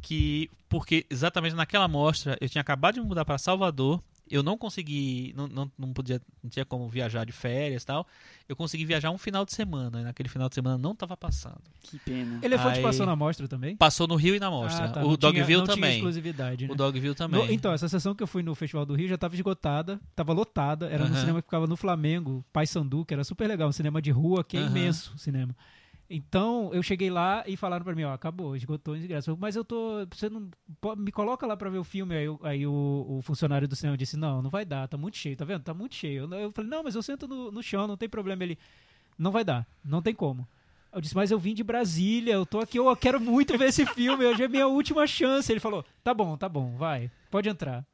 Que, porque exatamente naquela mostra, eu tinha acabado de me mudar para Salvador, eu não consegui, não, não, não podia, não tinha como viajar de férias e tal. Eu consegui viajar um final de semana, e naquele final de semana não tava passando. Que pena. Elefante Aí- passou na mostra também? Passou no Rio e na mostra. Ah, tá, o Dogville não Tinha também. exclusividade, né? O Dogville No- também. então, essa sessão que eu fui no Festival do Rio já estava esgotada, estava lotada. Era no Aham. cinema que ficava no Flamengo, Paysandu, que era super legal, um cinema de rua, que é Aham. imenso o cinema. Então, eu cheguei lá e falaram pra mim, ó, acabou, esgotou os ingressos. Eu, Mas eu tô, você não, me coloca lá pra ver o filme. Aí, aí o, o funcionário do cinema disse, não, não vai dar, tá muito cheio, tá vendo? Tá muito cheio. Eu, eu falei, não, mas eu sento no, no chão, não tem problema. Ele, não vai dar, não tem como. Eu disse, mas eu vim de Brasília, eu tô aqui, eu quero muito ver esse filme, hoje é minha última chance. Ele falou, tá bom, tá bom, vai, pode entrar.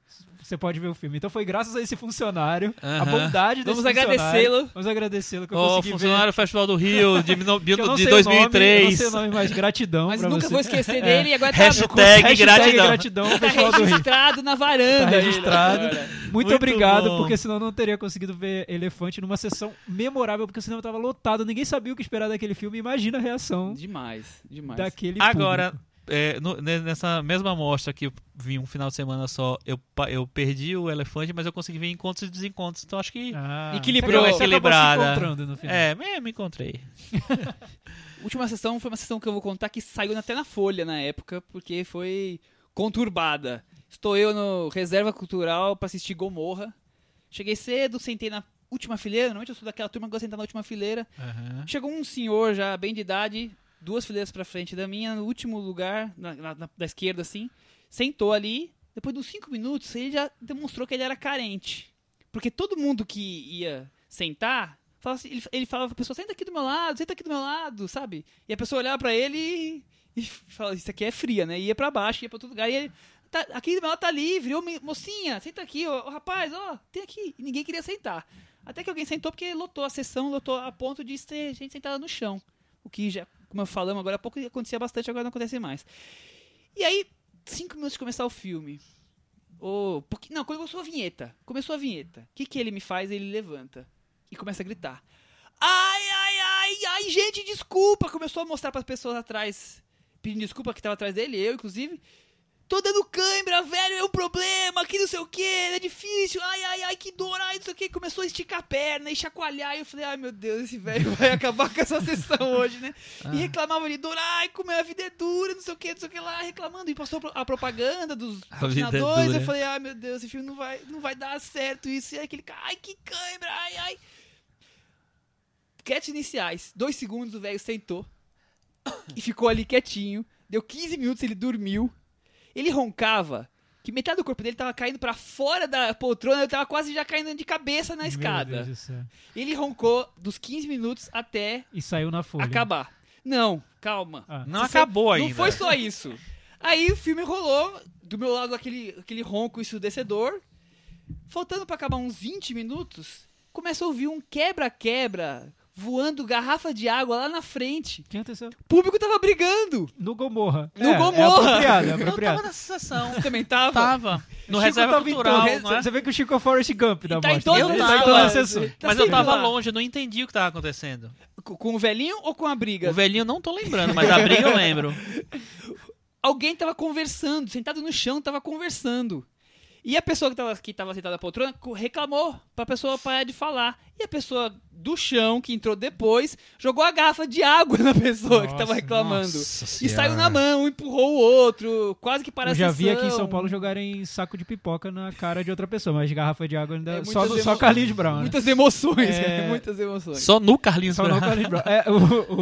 Você pode ver o filme. Então foi graças a esse funcionário, a Aham. bondade desse Vamos agradecê-lo. Vamos agradecê-lo que eu O consegui funcionário do Festival do Rio de, ver. De sei o nome, eu 2003. não sei o nome, mas gratidão Mas nunca você. vou esquecer É. dele e agora tá, Hashtag Hashtag gratidão. gratidão tá Festival do Rio. registrado na varanda. Tá registrado. Muito, Muito obrigado, bom. porque senão eu não teria conseguido ver Elefante numa sessão memorável, porque o cinema tava lotado, ninguém sabia o que esperar daquele filme. Imagina a reação Demais, demais. daquele Agora, público. É, no- ne- nessa mesma mostra que eu vi um final de semana só, eu, eu perdi o elefante, mas eu consegui ver encontros e desencontros. Então acho que. Ah, Equilibrou. você acabou Equilibrada. se encontrando no final. É, me, me encontrei. última sessão foi uma sessão que eu vou contar que saiu até na Folha na época, porque foi conturbada. Estou eu no Reserva Cultural para assistir Gomorra. Cheguei cedo, sentei na última fileira. Normalmente eu sou daquela turma que gosta de sentar na última fileira. Aham. Chegou um senhor já bem de idade, duas fileiras pra frente da minha, no último lugar, na, na- da esquerda assim, sentou ali. Depois de uns cinco minutos, ele já demonstrou que ele era carente. Porque todo mundo que ia sentar, falava assim- ele, ele falava pra pessoa, senta aqui do meu lado, senta aqui do meu lado, sabe? E a pessoa olhava pra ele e, e falava, isso aqui é fria, né? Ia pra baixo, ia pra outro lugar, e ele, tá, aqui do meu lado tá livre, ô mocinha, senta aqui, ô, ô, rapaz, ó, tem aqui. E ninguém queria sentar. Até que alguém sentou porque lotou a sessão, lotou a ponto de ter gente sentada no chão. O que já como falamos agora há pouco, acontecia bastante, agora não acontece mais. E aí, cinco minutos de começar o filme. Ou, pouqui- não, quando começou a vinheta. Começou a vinheta. O que, que ele me faz? Ele levanta e começa a gritar. Ai, ai, ai, ai, gente, desculpa! Começou a mostrar para as pessoas atrás, pedindo desculpa que tava atrás dele, eu inclusive. Tô dando cãibra, velho, é um problema, que não sei o que, é difícil, ai, ai, ai, que dor, ai, não sei o que. Começou a esticar a perna e chacoalhar, e eu falei, ai meu Deus, esse velho vai acabar com essa sessão hoje, né? E reclamava de dor, ai, como a vida é dura, não sei o que, não sei o que lá, reclamando. E passou a propaganda dos é patrocinadores, dura. eu falei, ai meu Deus, esse filme não vai, não vai dar certo isso. E aquele cara, ai, que cãibra, ai, ai. Créditos iniciais, dois segundos o velho sentou e ficou ali quietinho. Deu 15 minutos, ele dormiu. Ele roncava que metade do corpo dele tava caindo pra fora da poltrona, ele tava quase já caindo de cabeça na Meu escada. Deus do céu. Ele roncou dos 15 minutos até E saiu na folha. acabar. Não, calma. Ah. Não Você acabou sabe- ainda. Não foi só isso. Aí o filme rolou, do meu lado aquele, aquele ronco ensurdecedor. Faltando pra acabar uns 20 minutos, começa a ouvir um quebra-quebra voando garrafa de água lá na frente. O que aconteceu? O público tava brigando. No Gomorra. No é, Gomorra. É apropriado, é Eu apropriado. tava nessa sessão. Você também tava? Tava. No Chico reserva tava cultural, é? Você vê que o Chico é Forrest Gump da tá em mostra. todo Ele lugar, tá em. Tá mas eu sempre tava lá. longe, eu não entendi o que tava acontecendo. Com com o velhinho ou com a briga? O velhinho não tô lembrando, mas a briga eu lembro. Alguém tava conversando, sentado no chão, tava conversando. E a pessoa que tava, que tava sentada na poltrona reclamou pra pessoa parar de falar. E a pessoa do chão, que entrou depois, jogou a garrafa de água na pessoa que tava Nossa, reclamando. Nossa E saiu na mão, empurrou o outro, quase que para Eu a já vi aqui em São Paulo jogarem saco de pipoca na cara de outra pessoa, mas garrafa de água ainda É, só, muitas só emo- Carlinhos Brown. né? Muitas emoções, É. muitas emoções. Só no Carlinhos Só não Brown. Carlinhos Brown. É, o-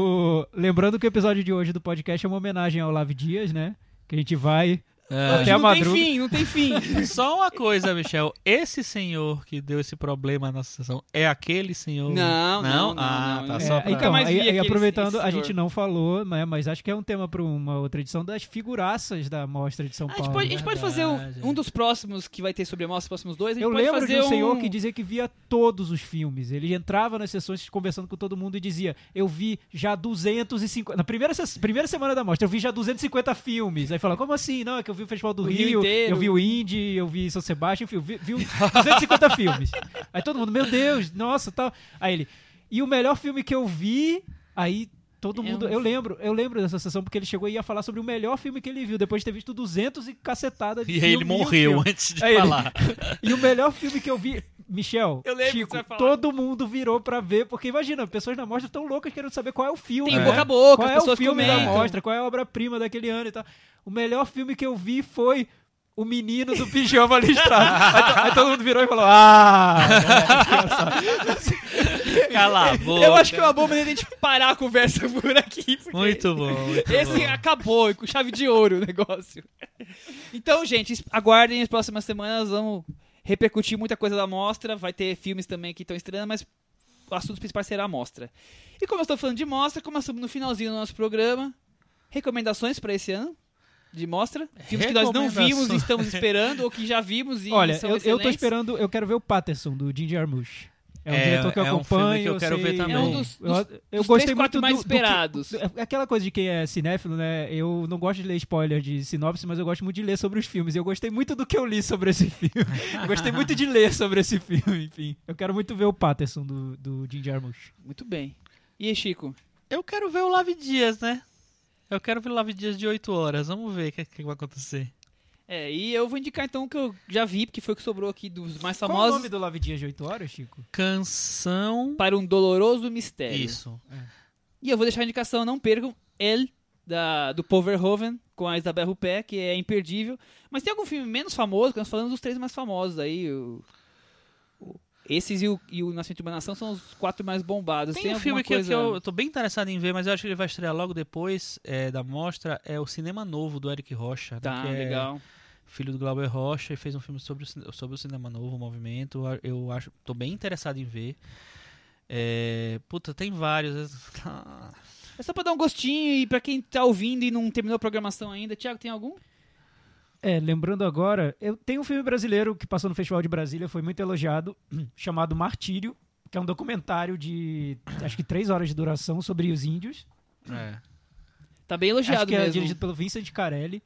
o- lembrando que o episódio de hoje do podcast é uma homenagem ao Lave Dias, né? Que a gente vai. É. Até a não tem madruga. fim, não tem fim. Só uma coisa, Michel. Esse senhor que deu esse problema na sessão é aquele senhor? Não, não, não, Ah, não, tá. não. Só É, pra... Então, aí, aí aproveitando, a senhor. gente não falou, né, mas acho que é um tema para uma outra edição das figuraças da Mostra de São Ah, a gente Paulo. pode, a gente pode fazer um, um dos próximos que vai ter sobre a mostra, os próximos dois. A gente Eu pode lembro fazer de um senhor um... que dizia que via todos os filmes. Ele entrava nas sessões conversando com todo mundo e dizia: Eu vi já 250. Na primeira, primeira semana da mostra, eu vi já 250 filmes. Aí fala: Como assim? Não, é que eu vi o Festival do O Rio, Rio eu vi o Indy, eu vi São Sebastião, enfim, eu vi, vi 250 filmes. Aí todo mundo: Meu Deus, nossa, tal. Aí ele: E o melhor filme que eu vi. Aí. Todo mundo, eu lembro, eu lembro dessa sessão porque ele chegou e ia falar sobre o melhor filme que ele viu, depois de ter visto 200 e cacetada de E aí ele morreu antes de Aí ele- falar. E o melhor filme que eu vi, Michel, Eu lembro Chico, todo mundo virou pra ver, porque imagina, pessoas na mostra tão loucas querendo saber qual é o filme. Tem né? boca a boca, qual é o filme da comentam. mostra, qual é a obra-prima daquele ano e tal. O melhor filme que eu vi foi o menino do pijama listrado. aí, to- aí todo mundo virou e falou: Ah! Cala a boca. Eu acho que é uma boa maneira de a gente parar a conversa por aqui. Muito bom. Muito Esse bom. acabou, com chave de ouro o negócio. Então, gente, aguardem as próximas semanas, vamos repercutir muita coisa da mostra. Vai ter filmes também que estão estreando, mas o assunto principal será a mostra. E como eu estou falando de mostra, começamos no finalzinho do nosso programa. Recomendações para esse ano de mostra? Filmes que nós não vimos e estamos esperando, ou que já vimos e Olha, eu, eu tô esperando, eu quero ver o Patterson, do Jim Jarmusch. É um É, diretor que eu é um acompanho. filme que eu quero sei- ver também. É um dos- eu, dos- eu dos gostei três, quatro muito mais do- do que- esperados. é aquela coisa de quem é cinéfilo, né? Eu não gosto de ler spoiler de sinopse, mas eu gosto muito de ler sobre os filmes. E eu gostei muito do que eu li sobre esse filme. eu gostei muito de ler sobre esse filme, enfim. Eu quero muito ver o Patterson do, do Jim Jarmusch. Muito bem. E aí, Chico? Eu quero ver o Lave Dias, né? Eu quero ver o Lave Dias de 8 horas. Vamos ver o que, que vai acontecer. É, e eu vou indicar então o que eu já vi, porque foi o que sobrou aqui dos mais Qual o famosos. nome do Love Dias de 8 horas, Chico? Canção. Para um doloroso mistério. Isso. E eu vou deixar a indicação, não percam, El, da, do Paul Verhoeven, com a Isabelle Huppert, que é imperdível. Mas tem algum filme menos famoso, que nós falamos dos três mais famosos aí. o- o- esses e o, e o Nascimento de uma Nação são os quatro mais bombados. Tem, Tem, um filme que, coisa... que eu, eu tô bem interessado em ver, mas eu acho que ele vai estrear logo depois é, da mostra. É o Cinema Novo, do Eric Rocha. né, Tá, que é legal. Filho do Glauber Rocha e fez um filme sobre o, sobre o cinema novo, o movimento. Eu acho, tô bem interessado em ver. É, puta, tem vários. É só pra dar um gostinho e pra quem tá ouvindo e não terminou a programação ainda. Tiago, tem algum? É, lembrando agora, eu tenho um filme brasileiro que passou no Festival de Brasília, foi muito elogiado, chamado Martírio, que é um documentário de acho que três horas de duração sobre os índios. É. Tá bem Acho elogiado que é mesmo. dirigido pelo Vincent Carelli.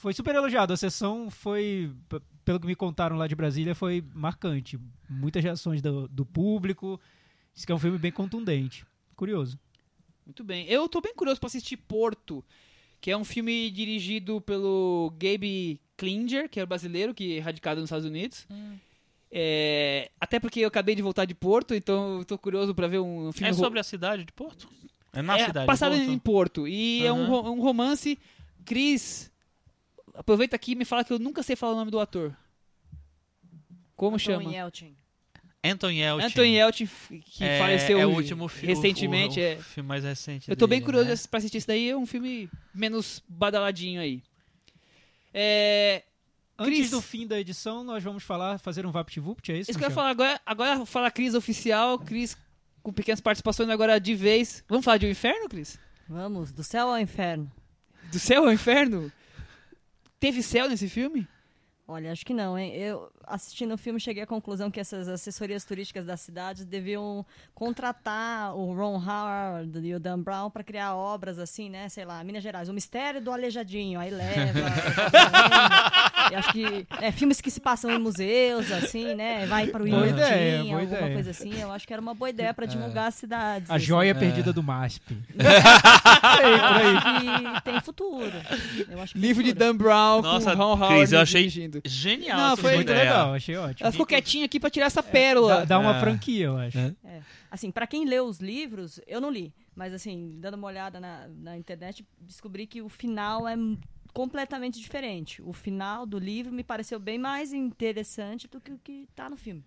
Foi super elogiado. A sessão foi, pelo que me contaram lá de Brasília, foi marcante. Muitas reações do, do público. Diz que é um filme bem contundente. Curioso. Muito bem. Eu tô bem curioso pra assistir Porto, que é um filme dirigido pelo Gabe Klinger, que é brasileiro, que é radicado nos Estados Unidos. É, até porque eu acabei de voltar de Porto, então eu tô curioso pra ver um, filme É sobre a cidade de Porto? É na é, cidade passado de Porto? em Porto. E é um, um romance. Cris, aproveita aqui e me fala que eu nunca sei falar o nome do ator. Como chama? Anthony Yelchin. Anthony Yelchin. Anthony Yelchin, que é, faleceu é o último filme. recentemente. O, o, é. o filme mais recente Eu tô bem dele, curioso né? pra assistir isso daí. É um filme menos badaladinho aí. É, Antes Cris. do fim da edição, nós vamos falar, fazer um VaptVupt, é isso? isso que eu ia falar agora. Agora fala a Cris oficial. Cris com pequenas participações agora de vez. Vamos falar de um inferno, Cris? Vamos, do céu ao inferno. Do céu ao inferno? Teve céu nesse filme? Olha, acho que não, hein? Eu, assistindo o filme, cheguei à conclusão que essas assessorias turísticas das cidades deviam contratar o Ron Howard e o Dan Brown para criar obras assim, né? Sei lá, Minas Gerais, o mistério do Aleijadinho, aí leva. eu acho que é, filmes que se passam em museus, assim, né? Vai para o Inhotim, alguma ideia. coisa assim. Eu acho que era uma boa ideia para divulgar as cidades. A assim. joia perdida do MASP. que tem futuro. Eu acho que tem Livro de futuro. Dan Brown Nossa, com Ron Howard Cris, eu achei dirigindo. Genial Não, foi Muito ideia. legal, achei ótimo. Ela ficou quietinha aqui pra tirar essa pérola. Dá, dá uma É. franquia, eu acho. É. Assim, para quem leu os livros, eu não li, mas assim, dando uma olhada na, na internet, descobri que o final é completamente diferente. O final do livro me pareceu bem mais interessante do que o que tá no filme.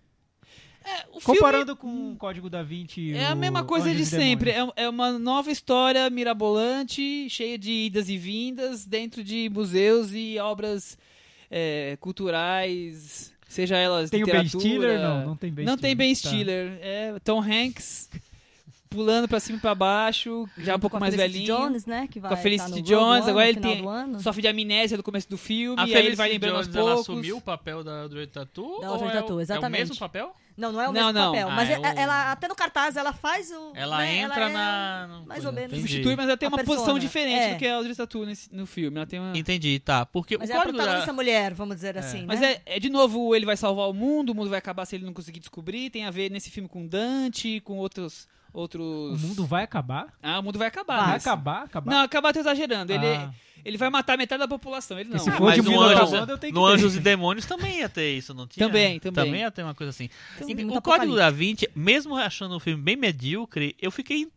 O filme Comparando com o Código da Vinci é a mesma coisa Anjos de sempre. É, é uma nova história mirabolante, cheia de idas e vindas dentro de museus e obras é, culturais, seja elas Tem o Ben literatura. Stiller? Não, não tem Ben Não Stiller. tem Ben Tá. Stiller. É Tom Hanks pulando pra cima e pra baixo, já um pouco com a mais Felicity velhinho. Jones, né? Que vai com a tá Felicity no Jones, agora ele tem sofre de amnésia no começo do filme, A e aí ele vai Felicity lembrando aos Jones, ela poucos. assumiu o papel da Audrey Tatu? Da Audrey é Tatu, o- É o exatamente. mesmo papel? Não, não é o Não, mesmo não. papel, Ah, mas é é- o- ela até no cartaz ela faz o Ela né, entra ela é na... mais ou menos. Entendi. Substitui, mas ela tem A uma persona. posição diferente É. do que a Audrey Tatu nesse- no filme. Ela tem uma... Entendi, tá. Porque Mas o é a protagonista da... mulher, vamos dizer assim, Mas né? é, é, de novo, ele vai salvar o mundo, o mundo vai acabar se ele não conseguir descobrir. Tem a ver nesse filme com Dante, com outros. O outros... mundo vai acabar? Ah, o mundo vai acabar. Vai nesse. acabar? Acabar? Não, acabar tô exagerando. Ele, Ah. ele vai matar metade da população. Ele não. se Ah, for mas de no, mundo Anjos, acabando, eu tenho que no. Anjos e Demônios também ia ter isso, não tinha? Também, também. Também ia ter uma coisa assim. Então, muito o Código da Vinci, mesmo achando o filme bem medíocre, eu fiquei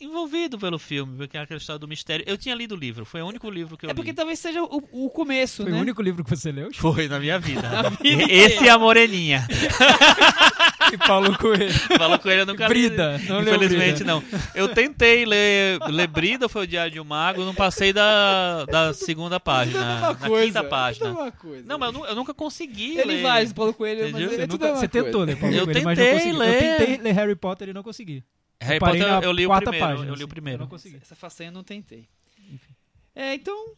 envolvido pelo filme, porque é aquela história do mistério. Eu tinha lido o livro, foi o único livro que eu É porque li. talvez seja o, o começo, Foi né? o único livro que você leu? Foi na minha vida. vida Esse e a Moreninha. E Paulo Coelho. Com ele, eu nunca li. Brida, não leu Infelizmente Brida. não. Eu tentei ler, ler Brida, foi o Diário de um Mago, não passei da, da segunda página, na, na quinta página. É coisa. Não, mas eu, eu nunca consegui Ele ler. vai, o Paulo Coelho, mas Entendeu? ele Você, é nunca- você coisa. tentou ler Paulo Eu Coelho, mas não tentei consegui. ler. Eu tentei ler Harry Potter e não consegui. Harry Potter na eu li o primeiro. página, eu li o assim, primeiro. eu não consegui. Essa façanha eu não tentei. É, então.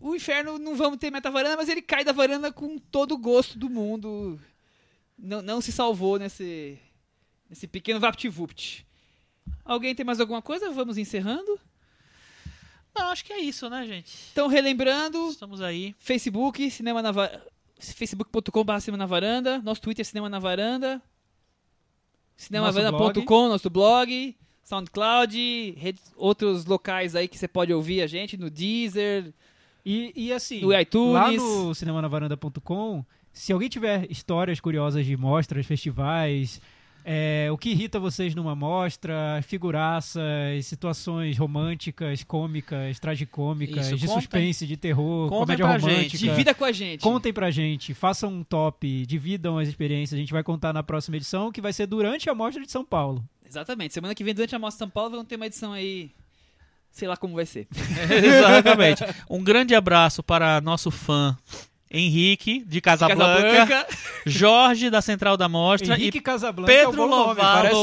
O inferno não vamos ter meta-varanda, mas ele cai da varanda com todo o gosto do mundo. Não, não se salvou nesse, nesse pequeno VaptVupt. Alguém tem mais alguma coisa? Vamos encerrando. Não, acho que é isso, né, gente? Então, relembrando, Estamos aí. Facebook, cinema na va- facebook.com.br cinema na varanda, nosso Twitter cinema na varanda, cinemavaranda.com, nosso blog, SoundCloud, redes- outros locais aí que você pode ouvir a gente no Deezer, E, e assim, no iTunes. lá no cinemanavaranda.com, se alguém tiver histórias curiosas de mostras, festivais, é, o que irrita vocês numa mostra, figuraças, situações românticas, cômicas, tragicômicas, Isso, de contem. suspense, de terror, Contem comédia pra romântica. gente. Divida com a gente. Contem pra gente, façam um top, dividam as experiências. A gente vai contar na próxima edição, que vai ser durante a Mostra de São Paulo. Exatamente. Semana que vem, durante a Mostra São Paulo, vamos ter uma edição aí. Sei lá como vai ser. Exatamente. Um grande abraço para nosso fã Henrique, de Casablanca, Casablanca. Jorge, da Central da Mostra Henrique e Casablanca é Pedro nome, Lovato,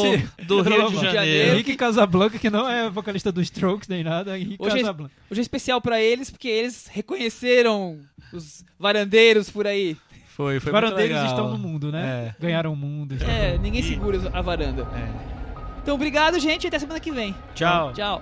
do Rio de Janeiro. Henrique Casablanca, que não é vocalista dos Strokes nem nada, Henrique Hoje é- Casablanca. Hoje é especial pra eles, porque eles reconheceram os varandeiros por aí. Foi, Os foi muito varandeiros legal. estão no mundo, né? Ganharam o mundo. É, ninguém segura a varanda. É. Então, obrigado, gente, e até semana que vem. Tchau. Tchau.